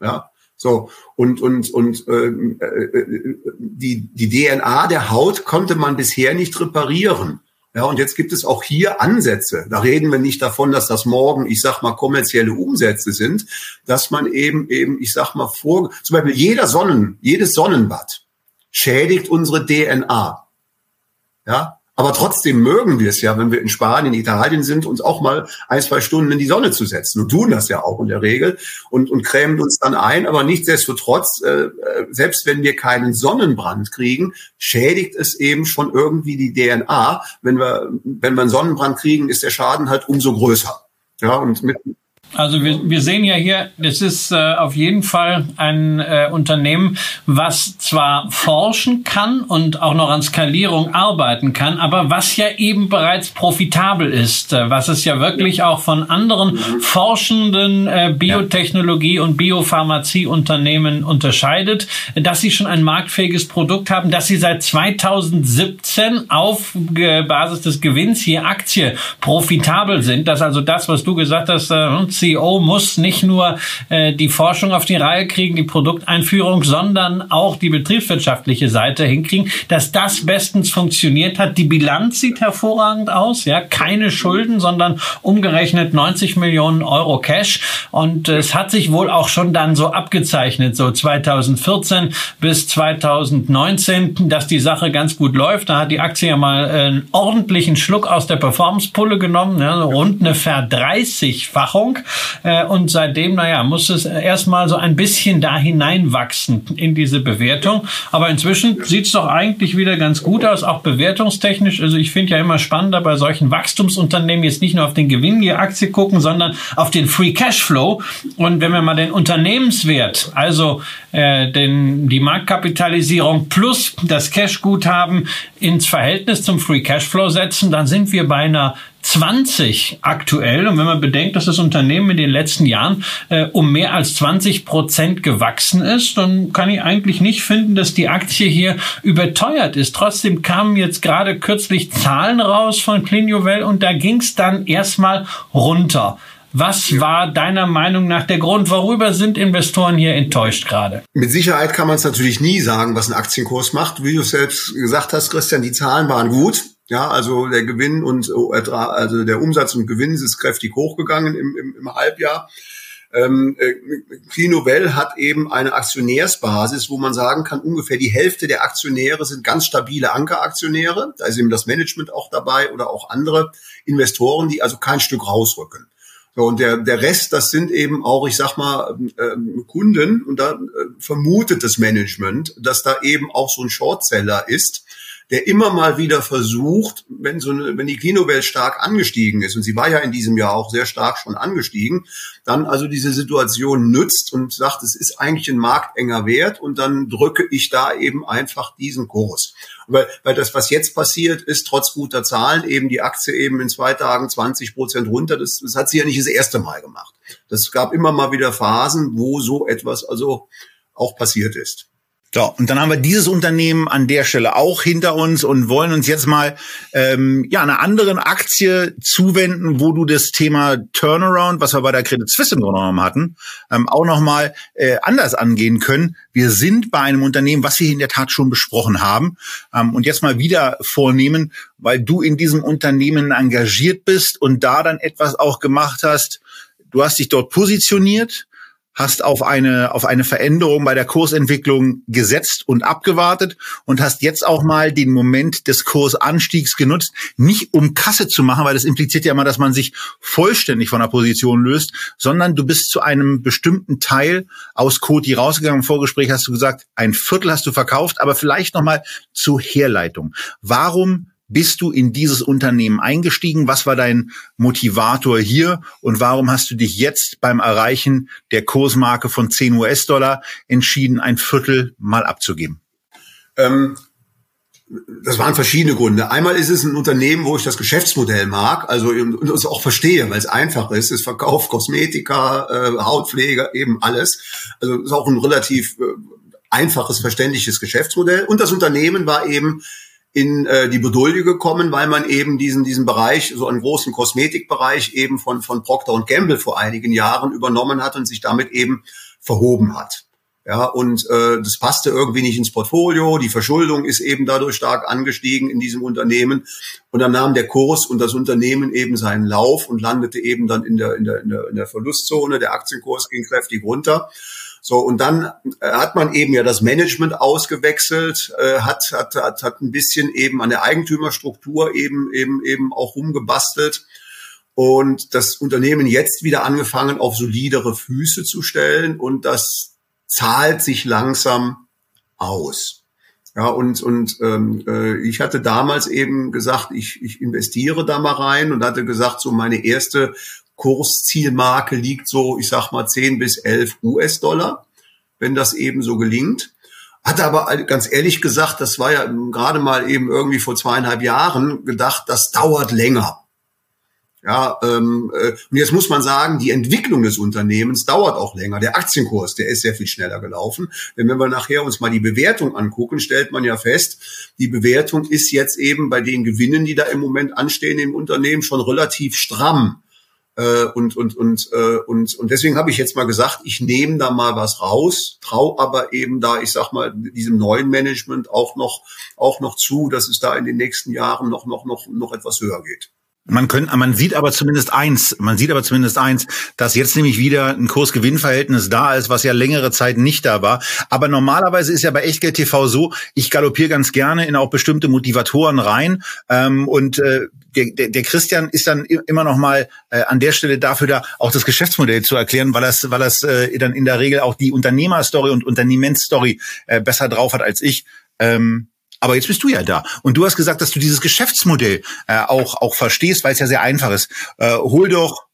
Ja, so, und, und, und äh, äh, die, die DNA der Haut konnte man bisher nicht reparieren. Ja, und jetzt gibt es auch hier Ansätze. Da reden wir nicht davon, dass das morgen, ich sag mal, kommerzielle Umsätze sind, dass man eben, eben, ich sag mal, vor, zum Beispiel jeder Sonnen, jedes Sonnenbad schädigt unsere DNA. Ja, aber trotzdem mögen wir es ja, wenn wir in Spanien, Italien sind, uns auch mal ein, zwei Stunden in die Sonne zu setzen und tun das ja auch in der Regel und, und cremen uns dann ein. Aber nichtsdestotrotz, äh, äh selbst wenn wir keinen Sonnenbrand kriegen, schädigt es eben schon irgendwie die DNA. Wenn wir, wenn wir einen Sonnenbrand kriegen, ist der Schaden halt umso größer. Ja, und mit, also wir, wir sehen ja hier, das ist äh, auf jeden Fall ein äh, Unternehmen, was zwar forschen kann und auch noch an Skalierung arbeiten kann, aber was ja eben bereits profitabel ist, äh, was es ja wirklich auch von anderen forschenden äh, Biotechnologie- und Biopharmazieunternehmen unterscheidet, dass sie schon ein marktfähiges Produkt haben, dass sie seit 2017 auf äh, Basis des Gewinns hier Aktie profitabel sind, dass also das, was du gesagt hast, äh, CEO muss nicht nur äh, die Forschung auf die Reihe kriegen, die Produkteinführung, sondern auch die betriebswirtschaftliche Seite hinkriegen, dass das bestens funktioniert hat. Die Bilanz sieht hervorragend aus, ja, keine Schulden, sondern umgerechnet 90 Millionen Euro Cash und äh, es hat sich wohl auch schon dann so abgezeichnet, so 2014 bis 2019, dass die Sache ganz gut läuft. Da hat die Aktie ja mal einen ordentlichen Schluck aus der Performance-Pulle genommen, ja, rund eine Verdreißigfachung Äh, und seitdem, naja, muss es erstmal so ein bisschen da hineinwachsen in diese Bewertung. Aber inzwischen sieht es doch eigentlich wieder ganz gut aus, auch bewertungstechnisch. Also ich finde ja immer spannender bei solchen Wachstumsunternehmen jetzt nicht nur auf den Gewinn je Aktie gucken, sondern auf den Free Cashflow. Und wenn wir mal den Unternehmenswert, also äh, den, die Marktkapitalisierung plus das Cashguthaben ins Verhältnis zum Free Cashflow setzen, dann sind wir bei einer 20 aktuell. Und wenn man bedenkt, dass das Unternehmen in den letzten Jahren äh, um mehr als 20 Prozent gewachsen ist, dann kann ich eigentlich nicht finden, dass die Aktie hier überteuert ist. Trotzdem kamen jetzt gerade kürzlich Zahlen raus von Clinuvel und da ging es dann erstmal runter. Was war deiner Meinung nach der Grund? Worüber sind Investoren hier enttäuscht gerade? Mit Sicherheit kann man es natürlich nie sagen, was ein Aktienkurs macht. Wie du selbst gesagt hast, Christian, die Zahlen waren gut. Ja, also der Gewinn und also der Umsatz und Gewinn ist kräftig hochgegangen im, im, im Halbjahr. Ähm, äh, hat eben eine Aktionärsbasis, wo man sagen kann, ungefähr die Hälfte der Aktionäre sind ganz stabile Ankeraktionäre. Da ist eben das Management auch dabei oder auch andere Investoren, die also kein Stück rausrücken. So, und der, der Rest, das sind eben auch, ich sag mal, ähm, Kunden und da äh, vermutet das Management, dass da eben auch so ein Shortseller ist, der immer mal wieder versucht, wenn so eine, wenn die Kinowelt stark angestiegen ist, und sie war ja in diesem Jahr auch sehr stark schon angestiegen, dann also diese Situation nützt und sagt, es ist eigentlich ein marktenger Wert und dann drücke ich da eben einfach diesen Kurs. Weil, weil das, was jetzt passiert, ist trotz guter Zahlen eben die Aktie eben in zwei Tagen 20 Prozent runter. Das, das hat sie ja nicht das erste Mal gemacht. Das gab immer mal wieder Phasen, wo so etwas also auch passiert ist. So, und dann haben wir dieses Unternehmen an der Stelle auch hinter uns und wollen uns jetzt mal ähm, ja einer anderen Aktie zuwenden, wo du das Thema Turnaround, was wir bei der Credit Suisse im Grunde genommen hatten, ähm, auch nochmal äh, anders angehen können. Wir sind bei einem Unternehmen, was wir in der Tat schon besprochen haben ähm, und jetzt mal wieder vornehmen, weil du in diesem Unternehmen engagiert bist und da dann etwas auch gemacht hast. Du hast dich dort positioniert, hast auf eine, auf eine Veränderung bei der Kursentwicklung gesetzt und abgewartet und hast jetzt auch mal den Moment des Kursanstiegs genutzt, nicht um Kasse zu machen, weil das impliziert ja immer, dass man sich vollständig von der Position löst, sondern du bist zu einem bestimmten Teil aus Koti rausgegangen. Im Vorgespräch hast du gesagt, ein Viertel hast du verkauft, aber vielleicht nochmal zur Herleitung. Warum bist du in dieses Unternehmen eingestiegen? Was war dein Motivator hier? Und warum hast du dich jetzt beim Erreichen der Kursmarke von 10 US-Dollar entschieden, ein Viertel mal abzugeben? Ähm, das waren verschiedene Gründe. Einmal ist es ein Unternehmen, wo ich das Geschäftsmodell mag, also und es auch verstehe, weil es einfach ist. Es verkauft Kosmetika, äh, Hautpflege, eben alles. Also es ist auch ein relativ äh, einfaches, verständliches Geschäftsmodell. Und das Unternehmen war eben in äh, die Bedulde gekommen, weil man eben diesen diesen Bereich, so einen großen Kosmetikbereich eben von von Procter und Gamble vor einigen Jahren übernommen hat und sich damit eben verhoben hat. Ja, und äh, das passte irgendwie nicht ins Portfolio. Die Verschuldung ist eben dadurch stark angestiegen in diesem Unternehmen. Und dann nahm der Kurs und das Unternehmen eben seinen Lauf und landete eben dann in der, in der, in der, in der Verlustzone. Der Aktienkurs ging kräftig runter. So, und dann äh, hat man eben ja das Management ausgewechselt, äh, hat, hat, hat, hat ein bisschen eben an der Eigentümerstruktur eben, eben, eben auch rumgebastelt und das Unternehmen jetzt wieder angefangen, auf solidere Füße zu stellen und das zahlt sich langsam aus. Ja, und, und ähm, äh, ich hatte damals eben gesagt, ich, ich investiere da mal rein und hatte gesagt, so meine erste Kurszielmarke liegt so, ich sag mal, 10 bis 11 US-Dollar, wenn das eben so gelingt. Hatte aber ganz ehrlich gesagt, das war ja gerade mal eben irgendwie vor zweieinhalb Jahren gedacht, das dauert länger. Ja, ähm, äh, und jetzt muss man sagen, die Entwicklung des Unternehmens dauert auch länger. Der Aktienkurs, der ist sehr viel schneller gelaufen. Denn wenn wir nachher uns mal die Bewertung angucken, stellt man ja fest, die Bewertung ist jetzt eben bei den Gewinnen, die da im Moment anstehen im Unternehmen, schon relativ stramm. Äh, und, und, und, äh, und, und deswegen habe ich jetzt mal gesagt, ich nehme da mal was raus, trau aber eben da, ich sag mal, diesem neuen Management auch noch, auch noch zu, dass es da in den nächsten Jahren noch, noch, noch, noch etwas höher geht. Man könnte, man sieht aber zumindest eins, man sieht aber zumindest eins, dass jetzt nämlich wieder ein Kursgewinnverhältnis da ist, was ja längere Zeit nicht da war. Aber normalerweise ist ja bei Echtgeld TV so, ich galoppiere ganz gerne in auch bestimmte Motivatoren rein ähm, und äh, der, der, der Christian ist dann immer noch mal äh, an der Stelle dafür da, auch das Geschäftsmodell zu erklären, weil das, weil das äh, dann in der Regel auch die Unternehmerstory und Unternehmensstory äh, besser drauf hat als ich. Ähm, aber jetzt bist du ja da. Und du hast gesagt, dass du dieses Geschäftsmodell äh, auch, auch verstehst, weil es ja sehr einfach ist. Äh, hol doch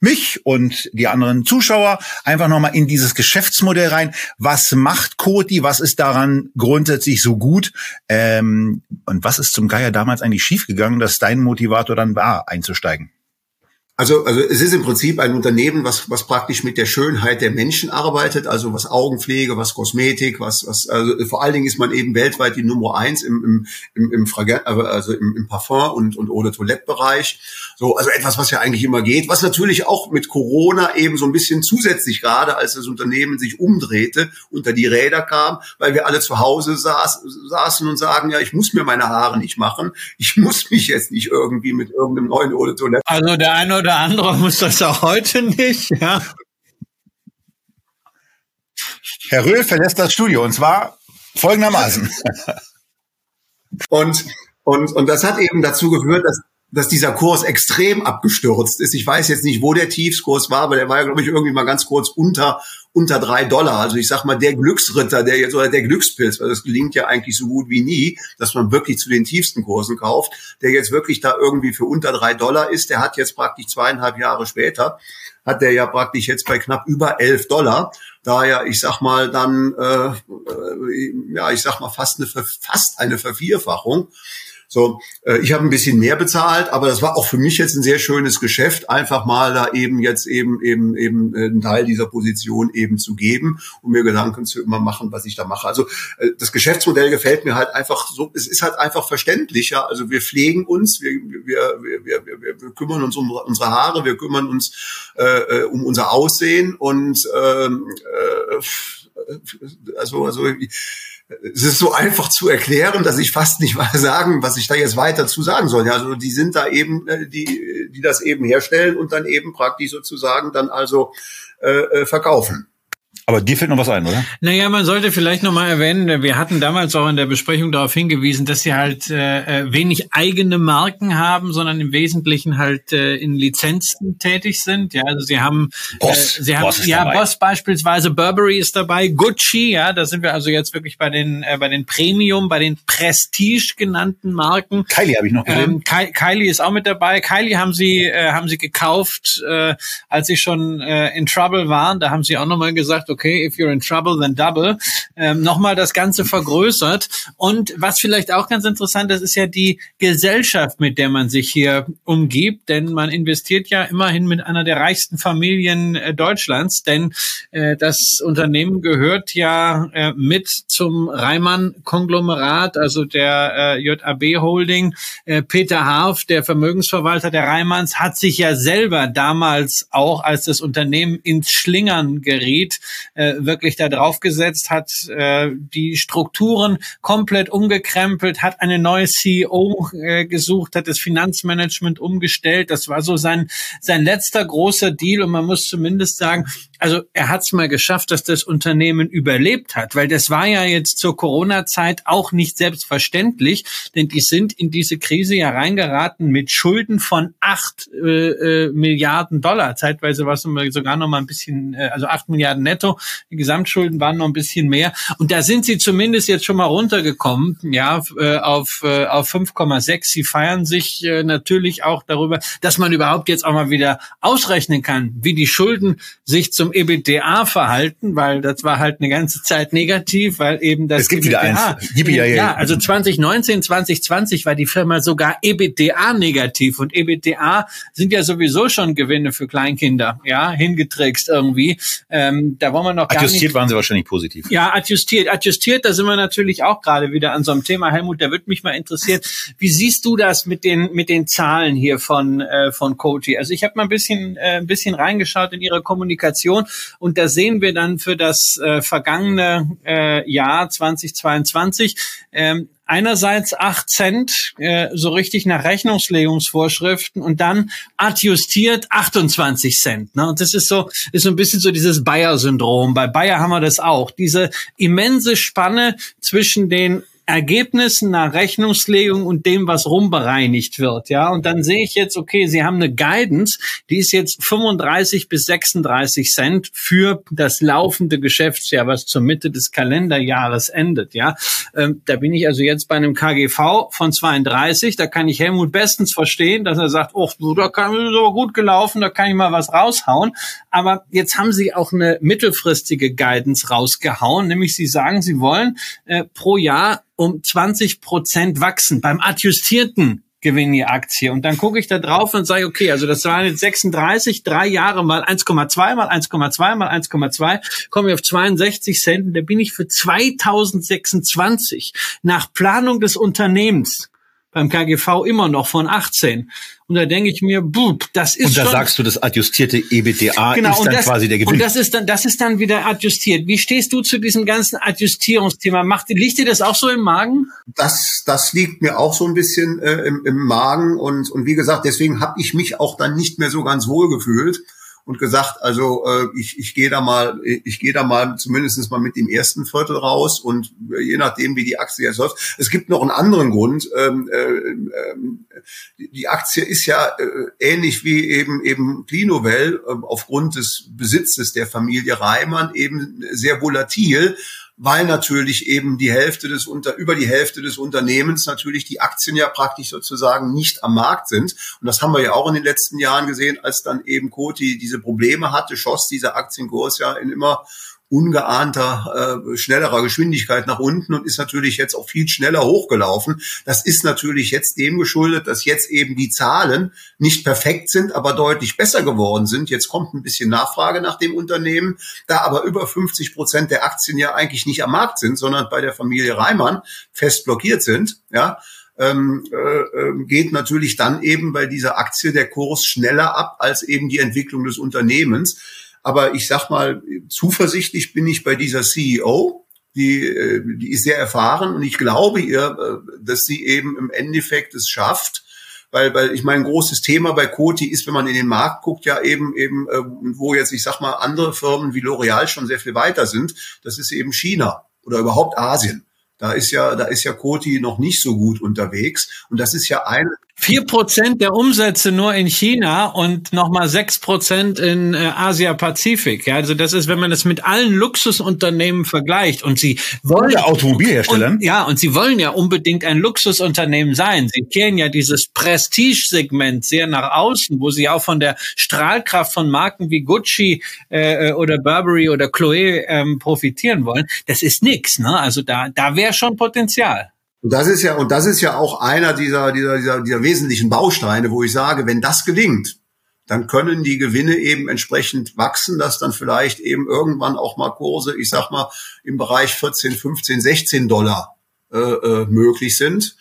mich und die anderen Zuschauer einfach nochmal in dieses Geschäftsmodell rein. Was macht Koti? Was ist daran grundsätzlich so gut? Ähm, und was ist zum Geier damals eigentlich schiefgegangen, dass dein Motivator dann war, einzusteigen? Also, also es ist im Prinzip ein Unternehmen, was, was praktisch mit der Schönheit der Menschen arbeitet, also was Augenpflege, was Kosmetik, was, was also vor allen Dingen ist man eben weltweit die Nummer eins im, im, im, im also im, im Parfum und, und Eau de Toilette Bereich. So, also etwas, was ja eigentlich immer geht, was natürlich auch mit Corona eben so ein bisschen zusätzlich gerade, als das Unternehmen sich umdrehte, unter die Räder kam, weil wir alle zu Hause saß, saßen und sagen, ja, ich muss mir meine Haare nicht machen, ich muss mich jetzt nicht irgendwie mit irgendeinem neuen Eau de Toilette. Also der eine oder andere muss das auch heute nicht, ja. Herr Röhl verlässt das Studio und zwar folgendermaßen. und, und, und das hat eben dazu geführt, dass dass dieser Kurs extrem abgestürzt ist. Ich weiß jetzt nicht, wo der Tiefskurs war, aber der war ja, glaube ich, irgendwie mal ganz kurz unter unter drei Dollar. Also ich sag mal, der Glücksritter, der jetzt oder der Glückspilz, weil das gelingt ja eigentlich so gut wie nie, dass man wirklich zu den tiefsten Kursen kauft, der jetzt wirklich da irgendwie für unter drei Dollar ist, der hat jetzt praktisch zweieinhalb Jahre später, hat der ja praktisch jetzt bei knapp über elf Dollar. Da ja, ich sag mal, dann, äh, äh ja, ich sag mal, fast eine, fast eine Vervierfachung. So, äh, ich habe ein bisschen mehr bezahlt, aber das war auch für mich jetzt ein sehr schönes Geschäft, einfach mal da eben jetzt eben eben eben äh, einen Teil dieser Position eben zu geben und mir Gedanken zu immer machen, was ich da mache. Also äh, das Geschäftsmodell gefällt mir halt einfach so, es ist halt einfach verständlicher. Also wir pflegen uns, wir, wir, wir, wir, wir, kümmern uns um unsere Haare, wir kümmern uns äh, um unser Aussehen und ähm, äh, also also es ist so einfach zu erklären, dass ich fast nicht mal sagen, was ich da jetzt weiter zu sagen soll. Also die sind da eben, äh, die, die das eben herstellen und dann eben praktisch sozusagen dann also äh, äh verkaufen. Aber dir fällt noch was ein, oder? Naja, man sollte vielleicht noch mal erwähnen, wir hatten damals auch in der Besprechung darauf hingewiesen, dass sie halt äh, äh, wenig eigene Marken haben, sondern im Wesentlichen halt äh, in Lizenzen tätig sind. Ja, also sie haben, Boss, äh, sie haben, ja, dabei. Boss beispielsweise, Burberry ist dabei, Gucci, ja, da sind wir also jetzt wirklich bei den, äh, bei den Premium, bei den Prestige genannten Marken. Kylie habe ich noch gesehen. Ähm, Kylie ist auch mit dabei. Kylie haben sie, äh, haben sie gekauft, äh, als sie schon äh, in Trouble waren. Da haben sie auch nochmal gesagt, okay, if you're in trouble, then double, ähm, nochmal das Ganze vergrößert. Und was vielleicht auch ganz interessant ist, ist ja die Gesellschaft, mit der man sich hier umgibt, denn man investiert ja immerhin mit einer der reichsten Familien äh, Deutschlands, denn äh, das Unternehmen gehört ja äh, mit zum Reimann-Konglomerat, also der äh, JAB Holding. Äh, Peter Harf, der Vermögensverwalter der Reimanns, hat sich ja selber damals auch, als das Unternehmen ins Schlingern geriet, äh, wirklich da drauf gesetzt, hat äh, die Strukturen komplett umgekrempelt, hat eine neue CEO äh, gesucht, hat das Finanzmanagement umgestellt. Das war so sein, sein letzter großer Deal und man muss zumindest sagen, also er hat es mal geschafft, dass das Unternehmen überlebt hat, weil das war ja jetzt zur Corona-Zeit auch nicht selbstverständlich, denn die sind in diese Krise ja reingeraten mit Schulden von acht äh, äh, Milliarden Dollar. Zeitweise war es sogar noch mal ein bisschen, äh, also acht Milliarden netto. Die Gesamtschulden waren noch ein bisschen mehr. Und da sind sie zumindest jetzt schon mal runtergekommen, ja, äh, auf, äh, auf 5,6. Sie feiern sich äh, natürlich auch darüber, dass man überhaupt jetzt auch mal wieder ausrechnen kann, wie die Schulden sich zum EBITDA verhalten, weil das war halt eine ganze Zeit negativ, weil eben das es gibt EBITDA, wieder eins. Ja, ja, also 2019, 2020 war die Firma sogar EBITDA negativ und EBITDA sind ja sowieso schon Gewinne für Kleinkinder, ja, hingetrickst irgendwie. Ähm, da wollen wir noch gar adjustiert waren sie wahrscheinlich positiv. Ja, adjustiert, adjustiert, da sind wir natürlich auch gerade wieder an so einem Thema. Helmut, da würde mich mal interessieren, wie siehst du das mit den mit den Zahlen hier von äh, von Coty? Also ich habe mal ein bisschen äh, ein bisschen reingeschaut in ihre Kommunikation und da sehen wir dann für das äh, vergangene äh, Jahr 2022 ähm, einerseits acht Cent äh, so richtig nach Rechnungslegungsvorschriften und dann adjustiert 28 Cent. Ne? Und das ist so ist so ein bisschen so dieses Bayer-Syndrom. Bei Bayer haben wir das auch. Diese immense Spanne zwischen den Ergebnissen nach Rechnungslegung und dem, was rumbereinigt wird, ja. Und dann sehe ich jetzt, okay, Sie haben eine Guidance, die ist jetzt 35 bis 36 Cent für das laufende Geschäftsjahr, was zur Mitte des Kalenderjahres endet, ja. Ähm, da bin ich also jetzt bei einem KGV von 32, da kann ich Helmut bestens verstehen, dass er sagt, oh, da kann ist aber gut gelaufen, da kann ich mal was raushauen. Aber jetzt haben Sie auch eine mittelfristige Guidance rausgehauen, nämlich Sie sagen, Sie wollen äh, pro Jahr um 20 Prozent wachsen beim adjustierten Gewinn die Aktie. Und dann gucke ich da drauf und sage, okay, also das waren jetzt 36, drei Jahre mal 1,2 mal 1,2 mal 1,2, komme ich auf 62 Cent und da bin ich für 2026 nach Planung des Unternehmens beim KGV immer noch von 18. Und da denke ich mir, buh, das ist Und da schon, sagst du, das adjustierte EBTA genau, ist und dann das, quasi der Gewinn. Und das ist dann, das ist dann wieder adjustiert. Wie stehst du zu diesem ganzen Adjustierungsthema? Macht, liegt dir das auch so im Magen? Das, das liegt mir auch so ein bisschen äh, im, im Magen und, und wie gesagt, deswegen habe ich mich auch dann nicht mehr so ganz wohl gefühlt und gesagt, also äh, ich, ich gehe da mal, ich gehe da mal zumindestens mal mit dem ersten Viertel raus und äh, je nachdem, wie die Aktie jetzt läuft. Es gibt noch einen anderen Grund. Ähm, äh, ähm, die Aktie ist ja äh, ähnlich wie eben eben Clinovel äh, aufgrund des Besitzes der Familie Reimann eben sehr volatil weil natürlich eben die Hälfte des unter über die Hälfte des Unternehmens natürlich die Aktien ja praktisch sozusagen nicht am Markt sind. Und das haben wir ja auch in den letzten Jahren gesehen, als dann eben Coty diese Probleme hatte, schoss dieser Aktienkurs ja in immer ungeahnter, äh, schnellerer Geschwindigkeit nach unten und ist natürlich jetzt auch viel schneller hochgelaufen. Das ist natürlich jetzt dem geschuldet, dass jetzt eben die Zahlen nicht perfekt sind, aber deutlich besser geworden sind. Jetzt kommt ein bisschen Nachfrage nach dem Unternehmen, da aber über 50 Prozent der Aktien ja eigentlich nicht am Markt sind, sondern bei der Familie Reimann fest blockiert sind, ja, ähm, äh, geht natürlich dann eben bei dieser Aktie der Kurs schneller ab als eben die Entwicklung des Unternehmens. Aber ich sag mal, zuversichtlich bin ich bei dieser CEO. Die, äh, die ist sehr erfahren und ich glaube ihr, äh, dass sie eben im Endeffekt es schafft, weil, weil ich meine, ein großes Thema bei Coty ist, wenn man in den Markt guckt, ja eben eben, äh, wo jetzt, ich sag mal, andere Firmen wie L'Oreal schon sehr viel weiter sind, das ist eben China oder überhaupt Asien. Da ist ja, da ist ja Coty noch nicht so gut unterwegs. Und das ist ja ein, Vier Prozent der Umsätze nur in China und nochmal sechs Prozent in äh, Asia-Pazifik. Ja, also das ist, wenn man das mit allen Luxusunternehmen vergleicht und sie wollen Oder Automobilherstellern. Und, ja, und sie wollen ja unbedingt ein Luxusunternehmen sein. Sie kehren ja dieses Prestige-Segment sehr nach außen, wo sie auch von der Strahlkraft von Marken wie Gucci äh, oder Burberry oder Chloe ähm, profitieren wollen. Das ist nix. Ne? Also da, da wäre schon Potenzial. Und das ist ja, und das ist ja auch einer dieser, dieser, dieser, dieser wesentlichen Bausteine, wo ich sage, wenn das gelingt, dann können die Gewinne eben entsprechend wachsen, dass dann vielleicht eben irgendwann auch mal Kurse, ich sag mal, im Bereich 14, 15, 16 Dollar äh, äh, möglich sind.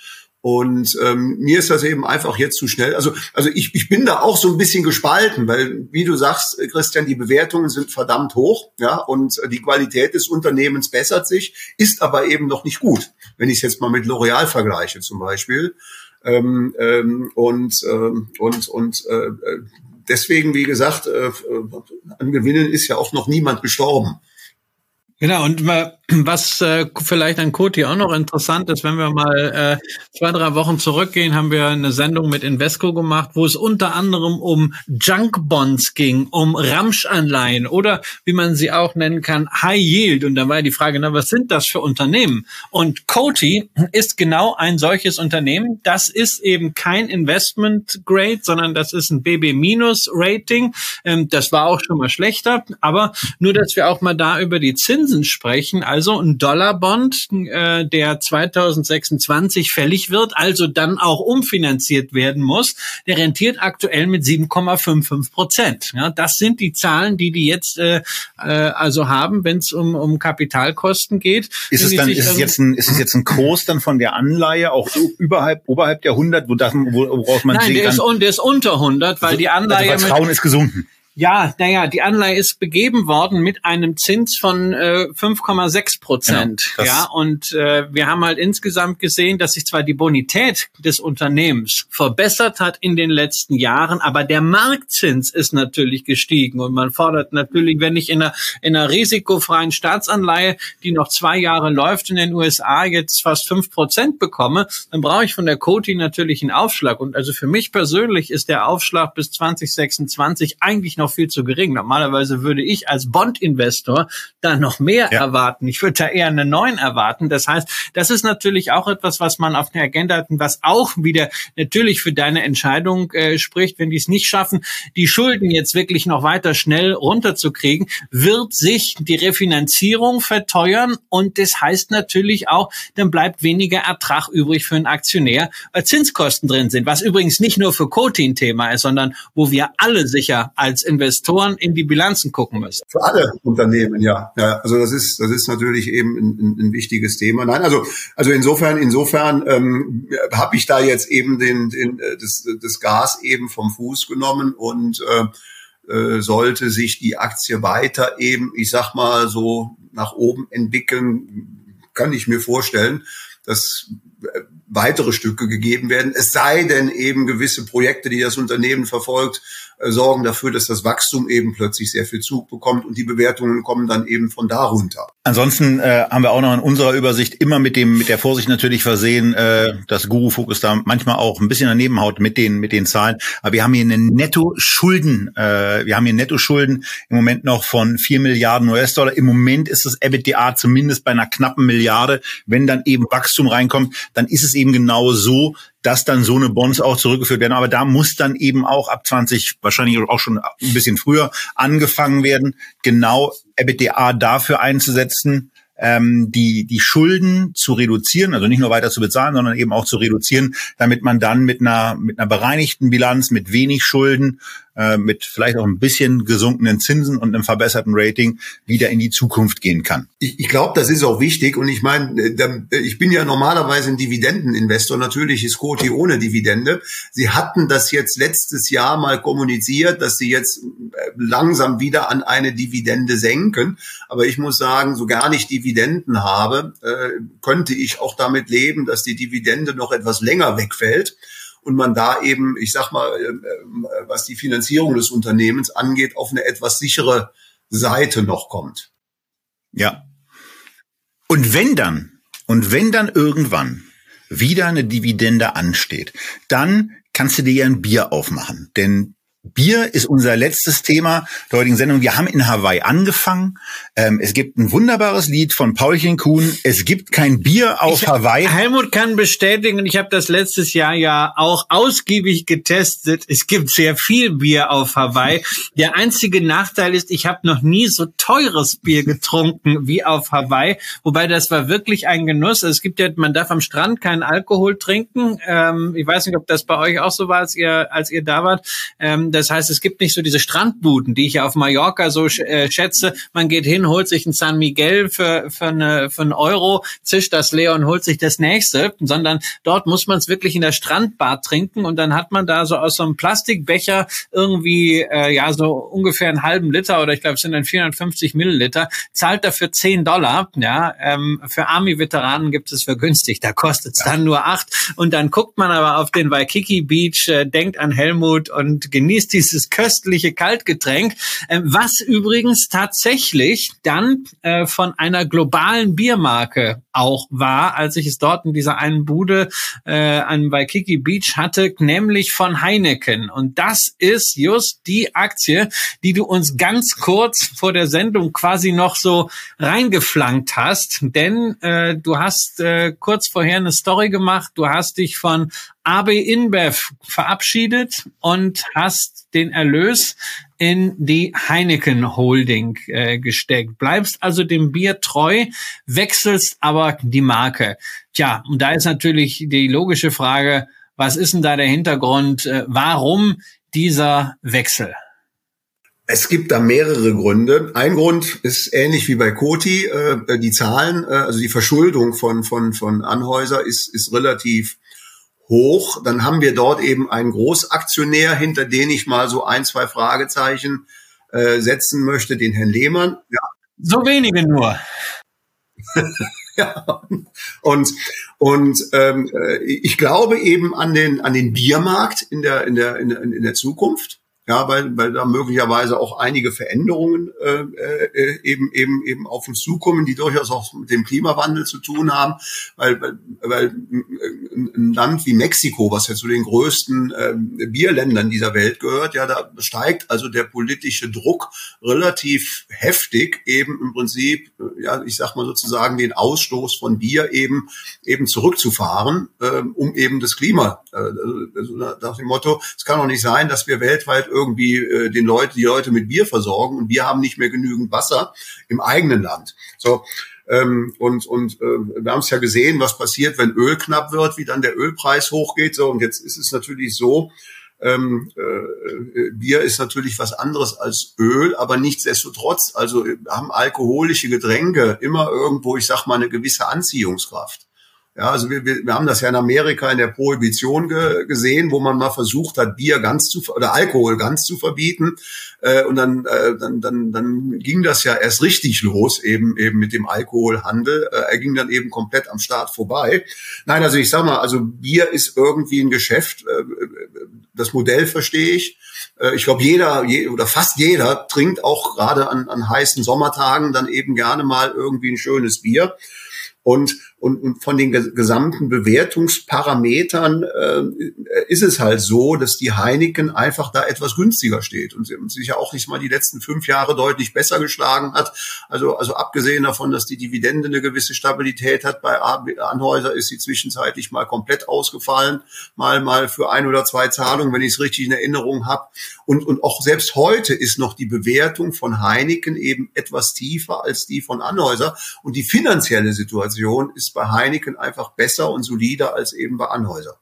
Und ähm, mir ist das eben einfach jetzt zu schnell. Also, also ich, ich bin da auch so ein bisschen gespalten, weil, wie du sagst, Christian, die Bewertungen sind verdammt hoch, ja, und die Qualität des Unternehmens bessert sich, ist aber eben noch nicht gut. Wenn ich es jetzt mal mit L'Oreal vergleiche zum Beispiel. Ähm, ähm, und ähm, und und äh, deswegen, wie gesagt, äh, an Gewinnen ist ja auch noch niemand gestorben. Genau, und was äh, vielleicht an Koti auch noch interessant ist, wenn wir mal äh, zwei, drei Wochen zurückgehen, haben wir eine Sendung mit Invesco gemacht, wo es unter anderem um Junk-Bonds ging, um Ramsch-Anleihen oder wie man sie auch nennen kann, High Yield. Und da war die Frage, na, was sind das für Unternehmen? Und Coty ist genau ein solches Unternehmen. Das ist eben kein Investment Grade, sondern das ist ein BB-Rating. Ähm, das war auch schon mal schlechter, aber nur, dass wir auch mal da über die Zinsen Zinsen sprechen. Also ein Dollarbond, äh, der 2026 fällig wird, also dann auch umfinanziert werden muss, der rentiert aktuell mit 7,55 Prozent. Ja, das sind die Zahlen, die die jetzt äh, äh, also haben, wenn es um, um Kapitalkosten geht. Ist es dann, ist es jetzt ein, ist es jetzt ein Kurs dann von der Anleihe auch überhalb, oberhalb der 100, wo das, woraus man Nein, sehen der ist, der ist unter 100, weil also, die Anleihe also Vertrauen ist gesunken. Ja, naja, die Anleihe ist begeben worden mit einem Zins von äh, 5,6 Prozent. Genau, ja, und äh, wir haben halt insgesamt gesehen, dass sich zwar die Bonität des Unternehmens verbessert hat in den letzten Jahren, aber der Marktzins ist natürlich gestiegen und man fordert natürlich, wenn ich in einer, in einer risikofreien Staatsanleihe, die noch zwei Jahre läuft in den USA, jetzt fast fünf Prozent bekomme, dann brauche ich von der Coti natürlich einen Aufschlag. Und also für mich persönlich ist der Aufschlag bis 2026 eigentlich noch noch viel zu gering. Normalerweise würde ich als Bond-Investor da noch mehr ja. erwarten. Ich würde da eher einen neuen erwarten. Das heißt, das ist natürlich auch etwas, was man auf der Agenda hat und was auch wieder natürlich für deine Entscheidung äh, spricht, wenn die es nicht schaffen, die Schulden jetzt wirklich noch weiter schnell runterzukriegen, wird sich die Refinanzierung verteuern und das heißt natürlich auch, dann bleibt weniger Ertrag übrig für einen Aktionär, weil Zinskosten drin sind, was übrigens nicht nur für Cotin Thema ist, sondern wo wir alle sicher als Investoren in die Bilanzen gucken müssen. Für alle Unternehmen, ja. ja also das ist, das ist natürlich eben ein, ein, wichtiges Thema. Nein, also, also insofern, insofern ähm, habe ich da jetzt eben den, den, äh, das, das Gas eben vom Fuß genommen und äh, äh, sollte sich die Aktie weiter eben, ich sag mal, so nach oben entwickeln, kann ich mir vorstellen, dass äh, weitere Stücke gegeben werden. Es sei denn eben gewisse Projekte, die das Unternehmen verfolgt, sorgen dafür, dass das Wachstum eben plötzlich sehr viel Zug bekommt und die Bewertungen kommen dann eben von darunter. Ansonsten äh, haben wir auch noch in unserer Übersicht immer mit dem mit der Vorsicht natürlich versehen, äh, dass Guru Focus da manchmal auch ein bisschen daneben haut mit den mit den Zahlen. Aber wir haben hier eine Netto-Schulden, äh, wir haben hier Netto-Schulden im Moment noch von vier Milliarden US-Dollar. Im Moment ist das EBITDA zumindest bei einer knappen Milliarde. Wenn dann eben Wachstum reinkommt, dann ist es eben genau so, dass dann so eine Bonds auch zurückgeführt werden. Aber da muss dann eben auch ab 20, wahrscheinlich auch schon ein bisschen früher angefangen werden, genau EBITDA dafür einzusetzen, ähm, die, die Schulden zu reduzieren, also nicht nur weiter zu bezahlen, sondern eben auch zu reduzieren, damit man dann mit einer, mit einer bereinigten Bilanz, mit wenig Schulden äh, mit vielleicht auch ein bisschen gesunkenen Zinsen und einem verbesserten Rating wieder in die Zukunft gehen kann. Ich, ich glaube, das ist auch wichtig und ich meine, äh, äh, ich bin ja normalerweise ein Dividendeninvestor, natürlich ist Coty ohne Dividende. Sie hatten das jetzt letztes Jahr mal kommuniziert, dass sie jetzt langsam wieder an eine Dividende senken, aber ich muss sagen, so gar nicht Dividenden habe, könnte ich auch damit leben, dass die Dividende noch etwas länger wegfällt und man da eben, ich sag mal, äh, äh, was die Finanzierung des Unternehmens angeht, auf eine etwas sichere Seite noch kommt. Ja. Und wenn dann, und wenn dann irgendwann wieder eine Dividende ansteht, dann kannst du dir ja ein Bier aufmachen. Denn Bier ist unser letztes Thema der heutigen Sendung. Wir haben in Hawaii angefangen. Ähm, es gibt ein wunderbares Lied von Paulchen Kuhn. Es gibt kein Bier auf ich, Hawaii. Helmut kann bestätigen, und ich habe das letztes Jahr ja auch ausgiebig getestet. Es gibt sehr viel Bier auf Hawaii. Der einzige Nachteil ist, ich habe noch nie so teures Bier getrunken wie auf Hawaii. Wobei das war wirklich ein Genuss. Es gibt ja, man darf am Strand keinen Alkohol trinken. Ähm, ich weiß nicht, ob das bei euch auch so war, als ihr, als ihr da wart. Ähm, das heißt, es gibt nicht so diese Strandbuden, die ich ja auf Mallorca so äh, schätze. Man geht hin, holt sich ein San Miguel für, für, eine, für einen Euro, zischt das leer und holt sich das nächste, sondern dort muss man es wirklich in der Strandbar trinken und dann hat man da so aus so einem Plastikbecher irgendwie, äh, ja, so ungefähr einen halben Liter oder ich glaube, es sind dann 450 Milliliter, zahlt dafür 10 Dollar. Ja, ähm, für Army-Veteranen gibt es für günstig, da kostet es ja. dann nur acht und dann guckt man aber auf den Waikiki Beach, äh, denkt an Helmut und genießt ist dieses köstliche Kaltgetränk, äh, was übrigens tatsächlich dann äh, von einer globalen Biermarke auch war, als ich es dort in dieser einen Bude äh, an Waikiki Beach hatte, nämlich von Heineken. Und das ist just die Aktie, die du uns ganz kurz vor der Sendung quasi noch so reingeflankt hast. Denn äh, du hast äh, kurz vorher eine Story gemacht, du hast dich von AB InBev verabschiedet und hast den Erlös in die Heineken Holding äh, gesteckt. Bleibst also dem Bier treu, wechselst aber die Marke. Tja, und da ist natürlich die logische Frage, was ist denn da der Hintergrund? Äh, warum dieser Wechsel? Es gibt da mehrere Gründe. Ein Grund ist ähnlich wie bei Coty, äh, die Zahlen, äh, also die Verschuldung von, von, von Anhäuser ist, ist relativ hoch. Dann haben wir dort eben einen Großaktionär, hinter den ich mal so ein, zwei Fragezeichen äh, setzen möchte, den Herrn Lehmann. Ja. So wenige nur. ja. Und und ähm, äh, ich glaube eben an den an den Biermarkt in der in der in der, in der Zukunft ja, weil, weil da möglicherweise auch einige Veränderungen äh, äh, eben eben eben auf uns zukommen, die durchaus auch mit dem Klimawandel zu tun haben, weil weil, weil ein Land wie Mexiko, was ja zu den größten äh, Bierländern dieser Welt gehört, ja, da steigt also der politische Druck relativ heftig, eben im Prinzip, ja, ich sag mal sozusagen den Ausstoß von Bier eben eben zurückzufahren, äh, um eben das Klima, äh, also nach dem Motto, es kann doch nicht sein, dass wir weltweit irgendwie äh, den Leute, die Leute mit Bier versorgen und wir haben nicht mehr genügend Wasser im eigenen Land. So. Ähm, und und äh, wir haben es ja gesehen, was passiert, wenn Öl knapp wird, wie dann der Ölpreis hochgeht. So und jetzt ist es natürlich so, ähm, äh, Bier ist natürlich was anderes als Öl, aber nichtsdestotrotz, also haben alkoholische Getränke immer irgendwo, ich sag mal, eine gewisse Anziehungskraft. Ja, also wir, wir, wir haben das ja in Amerika in der Prohibition ge, gesehen, wo man mal versucht hat, Bier ganz zu oder Alkohol ganz zu verbieten. Äh, und dann, äh, dann, dann, dann ging das ja erst richtig los, eben eben mit dem Alkoholhandel. Äh, er ging dann eben komplett am Start vorbei. Nein, also ich sag mal, also Bier ist irgendwie ein Geschäft. Äh, das Modell verstehe ich. Äh, ich glaube, jeder je, oder fast jeder trinkt auch gerade an, an heißen Sommertagen dann eben gerne mal irgendwie ein schönes Bier. Und und, von den gesamten Bewertungsparametern äh, ist es halt so, dass die Heineken einfach da etwas günstiger steht und, und sich ja auch nicht mal die letzten fünf Jahre deutlich besser geschlagen hat. Also, also abgesehen davon, dass die Dividende eine gewisse Stabilität hat, bei Anhäuser ist sie zwischenzeitlich mal komplett ausgefallen, mal mal für ein oder zwei Zahlungen, wenn ich es richtig in Erinnerung habe. Und, und auch selbst heute ist noch die Bewertung von Heineken eben etwas tiefer als die von Anhäuser. Und die finanzielle Situation ist bei Heineken einfach besser und solider als eben bei Anhäuser.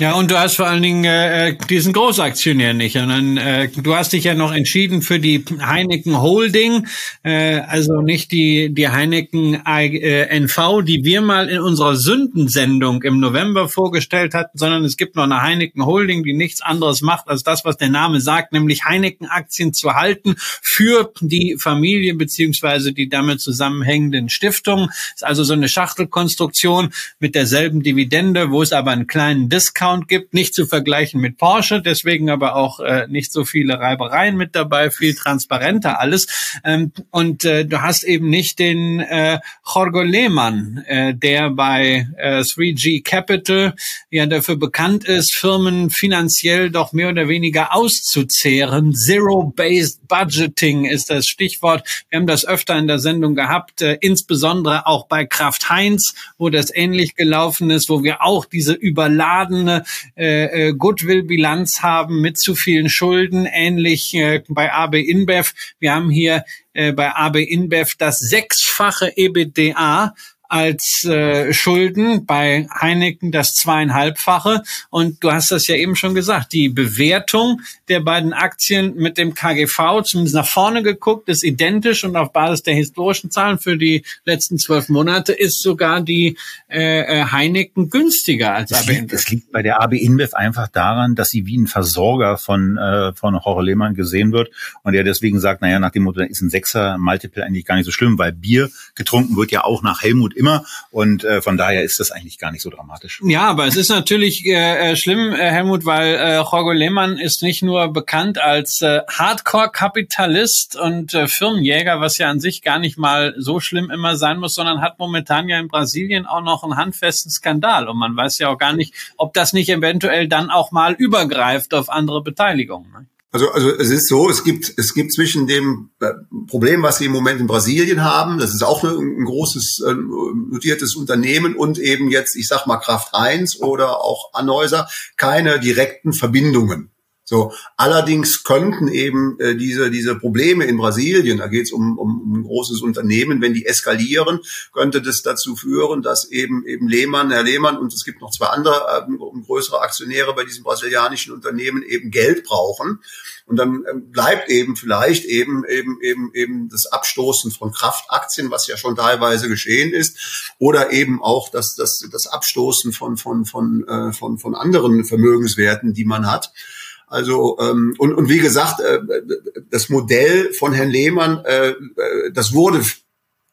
Ja, und du hast vor allen Dingen äh, diesen Großaktionär nicht. Dann, äh, du hast dich ja noch entschieden für die Heineken Holding, äh, also nicht die, die Heineken äh, NV, die wir mal in unserer Sündensendung im November vorgestellt hatten, sondern es gibt noch eine Heineken Holding, die nichts anderes macht als das, was der Name sagt, nämlich Heineken-Aktien zu halten für die Familie beziehungsweise die damit zusammenhängenden Stiftungen. Ist also so eine Schachtelkonstruktion mit derselben Dividende, wo es aber einen kleinen Discount Discount gibt, nicht zu vergleichen mit Porsche, deswegen aber auch äh, nicht so viele Reibereien mit dabei, viel transparenter alles. Ähm, und äh, du hast eben nicht den äh, Jorge Lehmann, äh, der bei äh, 3G Capital ja dafür bekannt ist, Firmen finanziell doch mehr oder weniger auszuzehren. Zero-Based Budgeting ist das Stichwort. Wir haben das öfter in der Sendung gehabt, äh, insbesondere auch bei Kraft Heinz, wo das ähnlich gelaufen ist, wo wir auch diese überladene äh, äh, Goodwill-Bilanz haben mit zu vielen Schulden, ähnlich äh, bei AB InBev. Wir haben hier äh, bei AB InBev das sechsfache EBITDA als äh, Schulden, bei Heineken das zweieinhalbfache. Und du hast das ja eben schon gesagt, die Bewertung der beiden Aktien mit dem KGV, zumindest nach vorne geguckt, ist identisch und auf Basis der historischen Zahlen für die letzten zwölf Monate ist sogar die äh, äh Heineken günstiger als das AB liegt, Das liegt bei der AB InBev einfach daran, dass sie wie ein Versorger von, äh, von Jorge Lehmann gesehen wird und er deswegen sagt, naja, nach dem Motto, ist ein Sechser Multiple eigentlich gar nicht so schlimm, weil Bier getrunken wird ja auch nach Helmut immer. Und äh, von daher ist das eigentlich gar nicht so dramatisch. Ja, aber es ist natürlich äh, äh schlimm, äh, Helmut, weil äh, Jorge Lehmann ist nicht nur bekannt als äh, Hardcore-Kapitalist und äh, Firmenjäger, was ja an sich gar nicht mal so schlimm immer sein muss, sondern hat momentan ja in Brasilien auch noch einen handfesten Skandal. Und man weiß ja auch gar nicht, ob das nicht eventuell dann auch mal übergreift auf andere Beteiligungen. Ne? Also, also es ist so, es gibt, es gibt zwischen dem äh, Problem, was sie im Moment in Brasilien haben, das ist auch ein großes äh, notiertes Unternehmen und eben jetzt, ich sag mal Kraft 1 oder auch Anhäuser, keine direkten Verbindungen. So, allerdings könnten eben äh, diese diese Probleme in Brasilien, da geht es um, um, um ein großes Unternehmen, wenn die eskalieren, könnte das dazu führen, dass eben eben Lehmann, Herr Lehmann und es gibt noch zwei andere äh, größere Aktionäre bei diesem brasilianischen Unternehmen eben Geld brauchen und dann äh, bleibt eben vielleicht eben eben eben eben das Abstoßen von Kraftaktien, was ja schon teilweise geschehen ist, oder eben auch das das das Abstoßen von von von äh, von von anderen Vermögenswerten, die man hat. Also ähm, und, und wie gesagt, äh, das Modell von Herrn Lehmann, äh, das wurde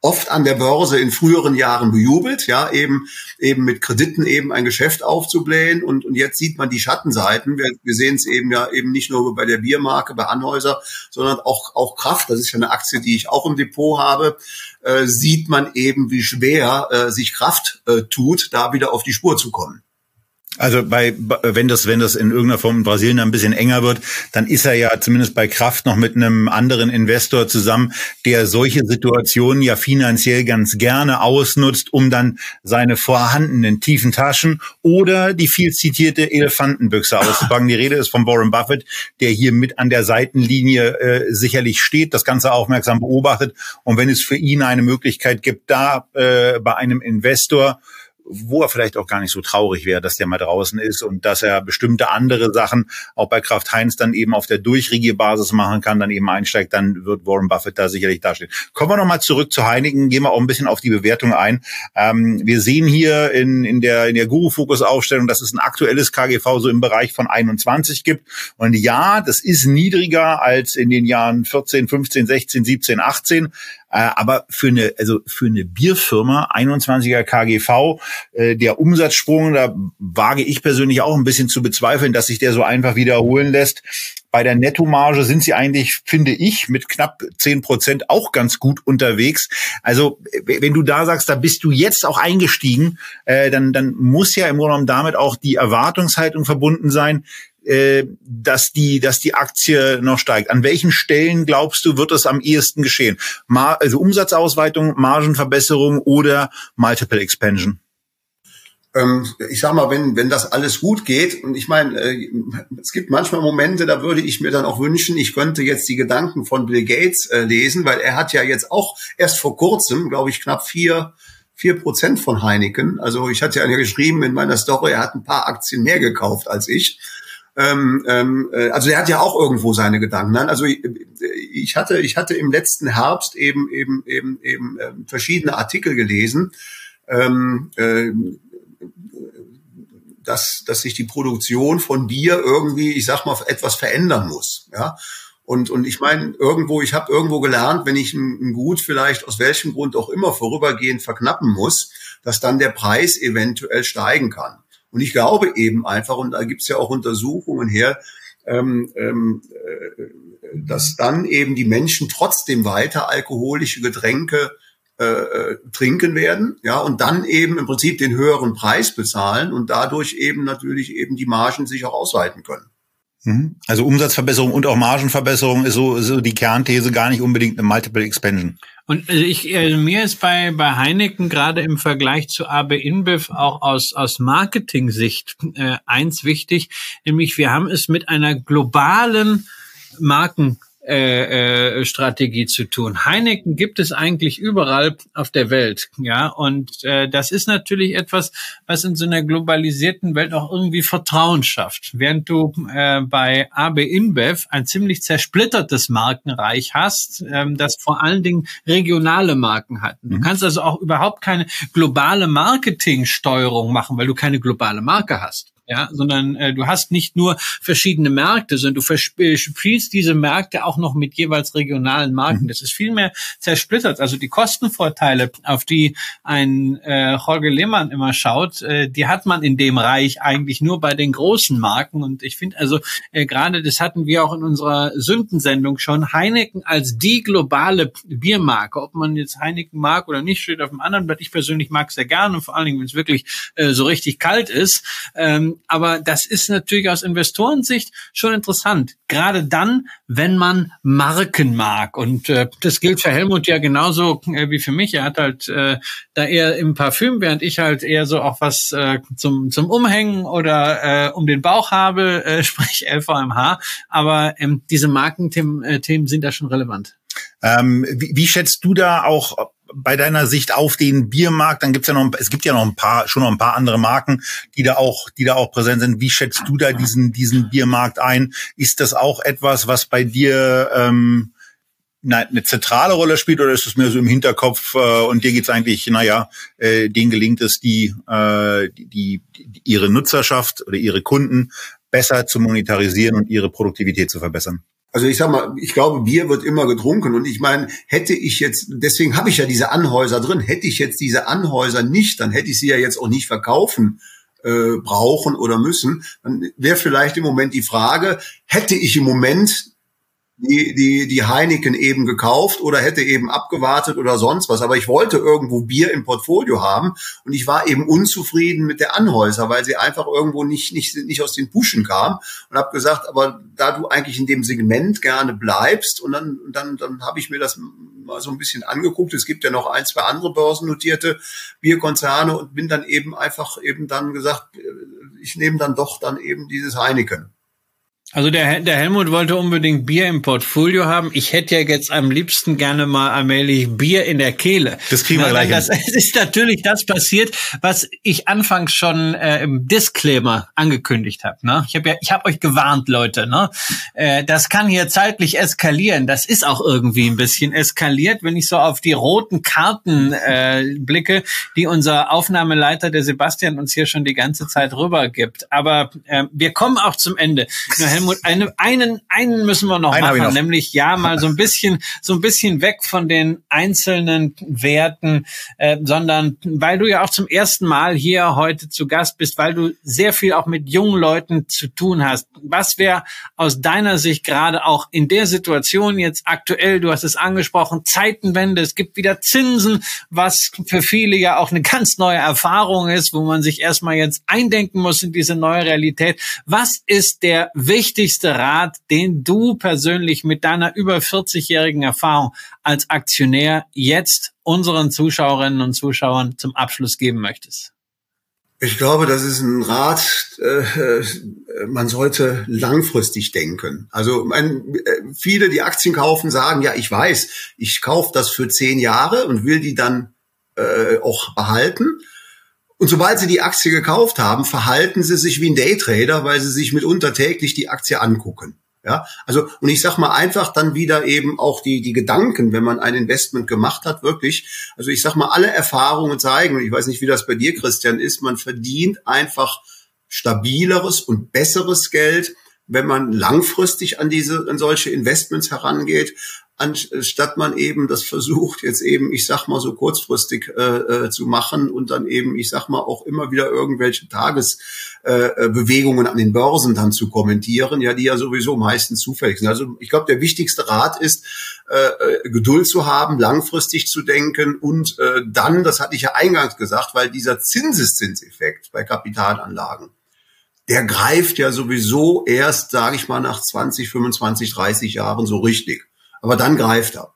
oft an der Börse in früheren Jahren bejubelt, ja, eben, eben mit Krediten eben ein Geschäft aufzublähen und, und jetzt sieht man die Schattenseiten. Wir, wir sehen es eben ja eben nicht nur bei der Biermarke, bei Anhäuser, sondern auch, auch Kraft, das ist ja eine Aktie, die ich auch im Depot habe, äh, sieht man eben, wie schwer äh, sich Kraft äh, tut, da wieder auf die Spur zu kommen. Also bei, wenn das, wenn das in irgendeiner Form in Brasilien ein bisschen enger wird, dann ist er ja zumindest bei Kraft noch mit einem anderen Investor zusammen, der solche Situationen ja finanziell ganz gerne ausnutzt, um dann seine vorhandenen tiefen Taschen oder die viel zitierte Elefantenbüchse auszupacken. Die Rede ist von Warren Buffett, der hier mit an der Seitenlinie äh, sicherlich steht, das Ganze aufmerksam beobachtet. Und wenn es für ihn eine Möglichkeit gibt, da äh, bei einem Investor wo er vielleicht auch gar nicht so traurig wäre, dass der mal draußen ist und dass er bestimmte andere Sachen auch bei Kraft Heinz dann eben auf der Durchregierbasis machen kann, dann eben einsteigt, dann wird Warren Buffett da sicherlich dastehen. Kommen wir nochmal zurück zu Heineken, gehen wir auch ein bisschen auf die Bewertung ein. Ähm, wir sehen hier in, in der, in der Guru-Fokus-Aufstellung, dass es ein aktuelles KGV so im Bereich von 21 gibt. Und ja, das ist niedriger als in den Jahren 14, 15, 16, 17, 18. Äh, aber für eine, also für eine Bierfirma, 21er KGV, äh, der Umsatzsprung, da wage ich persönlich auch ein bisschen zu bezweifeln, dass sich der so einfach wiederholen lässt. Bei der Nettomarge sind sie eigentlich, finde ich, mit knapp zehn Prozent auch ganz gut unterwegs. Also wenn du da sagst, da bist du jetzt auch eingestiegen, äh, dann, dann muss ja im Grunde genommen damit auch die Erwartungshaltung verbunden sein, äh, dass die, dass die Aktie noch steigt. An welchen Stellen glaubst du, wird das am ehesten geschehen? Mar also Umsatzausweitung, Margenverbesserung oder Multiple Expansion? Ähm, ich sag mal, wenn, wenn das alles gut geht, und ich meine, äh, es gibt manchmal Momente, da würde ich mir dann auch wünschen, ich könnte jetzt die Gedanken von Bill Gates äh, lesen, weil er hat ja jetzt auch erst vor kurzem, glaube ich, knapp vier vier Prozent von Heineken. Also ich hatte ja geschrieben in meiner Story, er hat ein paar Aktien mehr gekauft als ich. Ähm, ähm, äh, also der hat ja auch irgendwo seine Gedanken. Nein, also ich, ich hatte, ich hatte im letzten Herbst eben eben eben eben äh, verschiedene Artikel gelesen, ähm, äh, dass dass sich die Produktion von Bier irgendwie, ich sag mal, etwas verändern muss. Ja. Und, und ich meine, irgendwo, ich habe irgendwo gelernt, wenn ich ein, ein Gut vielleicht aus welchem Grund auch immer vorübergehend verknappen muss, dass dann der Preis eventuell steigen kann. Und ich glaube eben einfach, und da gibt's ja auch Untersuchungen her, ähm, ähm, äh, dass dann eben die Menschen trotzdem weiter alkoholische Getränke äh, äh, trinken werden, ja, und dann eben im Prinzip den höheren Preis bezahlen und dadurch eben natürlich eben die Margen sich auch ausweiten können. Mhm. Also Umsatzverbesserung und auch Margenverbesserung ist so, so die Kernthese gar nicht unbedingt eine Multiple Expansion. Und also ich, also mir ist bei, bei Heineken gerade im Vergleich zu AB InBev auch aus, aus Marketing-Sicht äh, eins wichtig, nämlich wir haben es mit einer globalen Marken äh, äh, Strategie zu tun. Heineken gibt es eigentlich überall auf der Welt, ja, und äh, das ist natürlich etwas, was in so einer globalisierten Welt auch irgendwie Vertrauen schafft. Während du äh, bei AB InBev ein ziemlich zersplittertes Markenreich hast, ähm, das vor allen Dingen regionale Marken hat. Du mhm. kannst also auch überhaupt keine globale Marketingsteuerung machen, weil du keine globale Marke hast ja, sondern äh, du hast nicht nur verschiedene Märkte, sondern du verspielst diese Märkte auch noch mit jeweils regionalen Marken. Mhm. Das ist viel mehr zersplittert. Also die Kostenvorteile, auf die ein äh, Jorge Lehmann immer schaut, äh, die hat man in dem Reich eigentlich nur bei den großen Marken. Und ich finde also äh, gerade, das hatten wir auch in unserer Sündensendung schon, Heineken als die globale Biermarke, ob man jetzt Heineken mag oder nicht, steht auf dem anderen Blatt. Ich persönlich mag es sehr gerne, vor allen Dingen, wenn es wirklich äh, so richtig kalt ist. Ähm, aber das ist natürlich aus Investorensicht schon interessant. Gerade dann, wenn man Marken mag. Und äh, das gilt für Helmut ja genauso äh, wie für mich. Er hat halt äh, da eher im Parfüm, während ich halt eher so auch was äh, zum, zum Umhängen oder äh, um den Bauch habe, äh, sprich LVMH. Aber ähm, diese Markenthemen äh, Themen sind da schon relevant. Ähm, wie, wie schätzt du da auch bei deiner Sicht auf den Biermarkt? Dann gibt's ja noch, es gibt ja noch ein paar, schon noch ein paar andere Marken, die da auch, die da auch präsent sind. Wie schätzt du da diesen, diesen Biermarkt ein? Ist das auch etwas, was bei dir ähm, eine zentrale Rolle spielt oder ist es mehr so im Hinterkopf äh, und dir geht's eigentlich, naja, äh, denen gelingt es, die, äh, die, die ihre Nutzerschaft oder ihre Kunden besser zu monetarisieren und ihre Produktivität zu verbessern? Also ich sag mal, ich glaube, Bier wird immer getrunken und ich meine, hätte ich jetzt, deswegen habe ich ja diese Anhäuser drin, hätte ich jetzt diese Anhäuser nicht, dann hätte ich sie ja jetzt auch nicht verkaufen äh, brauchen oder müssen. Dann wäre vielleicht im Moment die Frage, hätte ich im Moment die, die, die Heineken eben gekauft oder hätte eben abgewartet oder sonst was. Aber ich wollte irgendwo Bier im Portfolio haben und ich war eben unzufrieden mit der Anhäuser, weil sie einfach irgendwo nicht, nicht, nicht aus den Puschen kam und habe gesagt, aber da du eigentlich in dem Segment gerne bleibst und dann, dann, dann habe ich mir das mal so ein bisschen angeguckt. Es gibt ja noch ein, zwei andere börsennotierte Bierkonzerne und bin dann eben einfach eben dann gesagt, ich nehme dann doch dann eben dieses Heineken. Also der, der Helmut wollte unbedingt Bier im Portfolio haben. Ich hätte ja jetzt am liebsten gerne mal allmählich Bier in der Kehle. Das kriegen wir gleich. Das ist natürlich das passiert, was ich anfangs schon äh, im Disclaimer angekündigt habe. Ne? Ich habe ja, ich habe euch gewarnt, Leute. Ne? Äh, das kann hier zeitlich eskalieren. Das ist auch irgendwie ein bisschen eskaliert, wenn ich so auf die roten Karten äh, blicke, die unser Aufnahmeleiter, der Sebastian, uns hier schon die ganze Zeit rübergibt. Aber äh, wir kommen auch zum Ende. Nur Helmut, eine, einen, einen müssen wir noch einen machen, noch. nämlich ja mal so ein bisschen, so ein bisschen weg von den einzelnen Werten, äh, sondern weil du ja auch zum ersten Mal hier heute zu Gast bist, weil du sehr viel auch mit jungen Leuten zu tun hast. Was wäre aus deiner Sicht gerade auch in der Situation jetzt aktuell, du hast es angesprochen, Zeitenwende, es gibt wieder Zinsen, was für viele ja auch eine ganz neue Erfahrung ist, wo man sich erstmal jetzt eindenken muss in diese neue Realität. Was ist der wichtigste wichtigste Rat, den du persönlich mit deiner über 40-jährigen Erfahrung als Aktionär jetzt unseren Zuschauerinnen und Zuschauern zum Abschluss geben möchtest? Ich glaube, das ist ein Rat, äh, man sollte langfristig denken. Also man, äh, viele, die Aktien kaufen, sagen, ja, ich weiß, ich kaufe das für zehn Jahre und will die dann äh, auch behalten. Und sobald sie die Aktie gekauft haben, verhalten sie sich wie ein Daytrader, weil sie sich mitunter täglich die Aktie angucken. Ja, also, und ich sag mal einfach dann wieder eben auch die, die Gedanken, wenn man ein Investment gemacht hat, wirklich. Also ich sag mal, alle Erfahrungen zeigen, ich weiß nicht, wie das bei dir, Christian, ist, man verdient einfach stabileres und besseres Geld, wenn man langfristig an diese, an solche Investments herangeht, anstatt man eben das versucht, jetzt eben, ich sag mal, so kurzfristig äh, äh, zu machen und dann eben, ich sag mal, auch immer wieder irgendwelche Tagesbewegungen äh, an den Börsen dann zu kommentieren, ja, die ja sowieso meistens zufällig sind. Also ich glaube, der wichtigste Rat ist, äh, äh, Geduld zu haben, langfristig zu denken und äh, dann, das hatte ich ja eingangs gesagt, weil dieser Zinseszinseffekt bei Kapitalanlagen, der greift ja sowieso erst, sage ich mal, nach 20, 25, 30 Jahren so richtig. Aber dann greift er.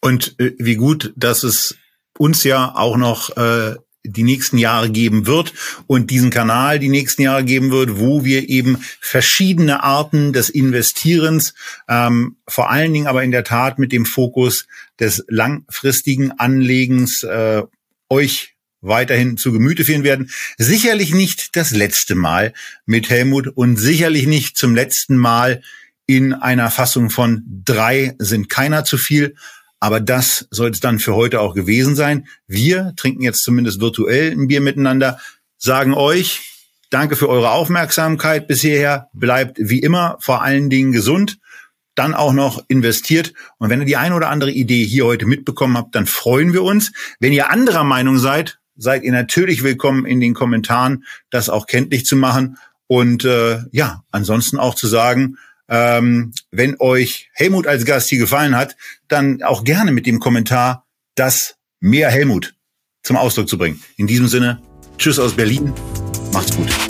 Und äh, wie gut, dass es uns ja auch noch äh, die nächsten Jahre geben wird und diesen Kanal die nächsten Jahre geben wird, wo wir eben verschiedene Arten des Investierens, ähm, vor allen Dingen aber in der Tat mit dem Fokus des langfristigen Anlegens äh, euch weiterhin zu Gemüte führen werden. Sicherlich nicht das letzte Mal mit Helmut und sicherlich nicht zum letzten Mal in einer Fassung von drei sind keiner zu viel. Aber das soll es dann für heute auch gewesen sein. Wir trinken jetzt zumindest virtuell ein Bier miteinander, sagen euch Danke für eure Aufmerksamkeit bisher. Bleibt wie immer vor allen Dingen gesund. Dann auch noch investiert. Und wenn ihr die eine oder andere Idee hier heute mitbekommen habt, dann freuen wir uns. Wenn ihr anderer Meinung seid, seid ihr natürlich willkommen in den Kommentaren, das auch kenntlich zu machen. Und äh, ja, ansonsten auch zu sagen, ähm, wenn euch Helmut als Gast hier gefallen hat, dann auch gerne mit dem Kommentar, das mehr Helmut zum Ausdruck zu bringen. In diesem Sinne, tschüss aus Berlin, macht's gut.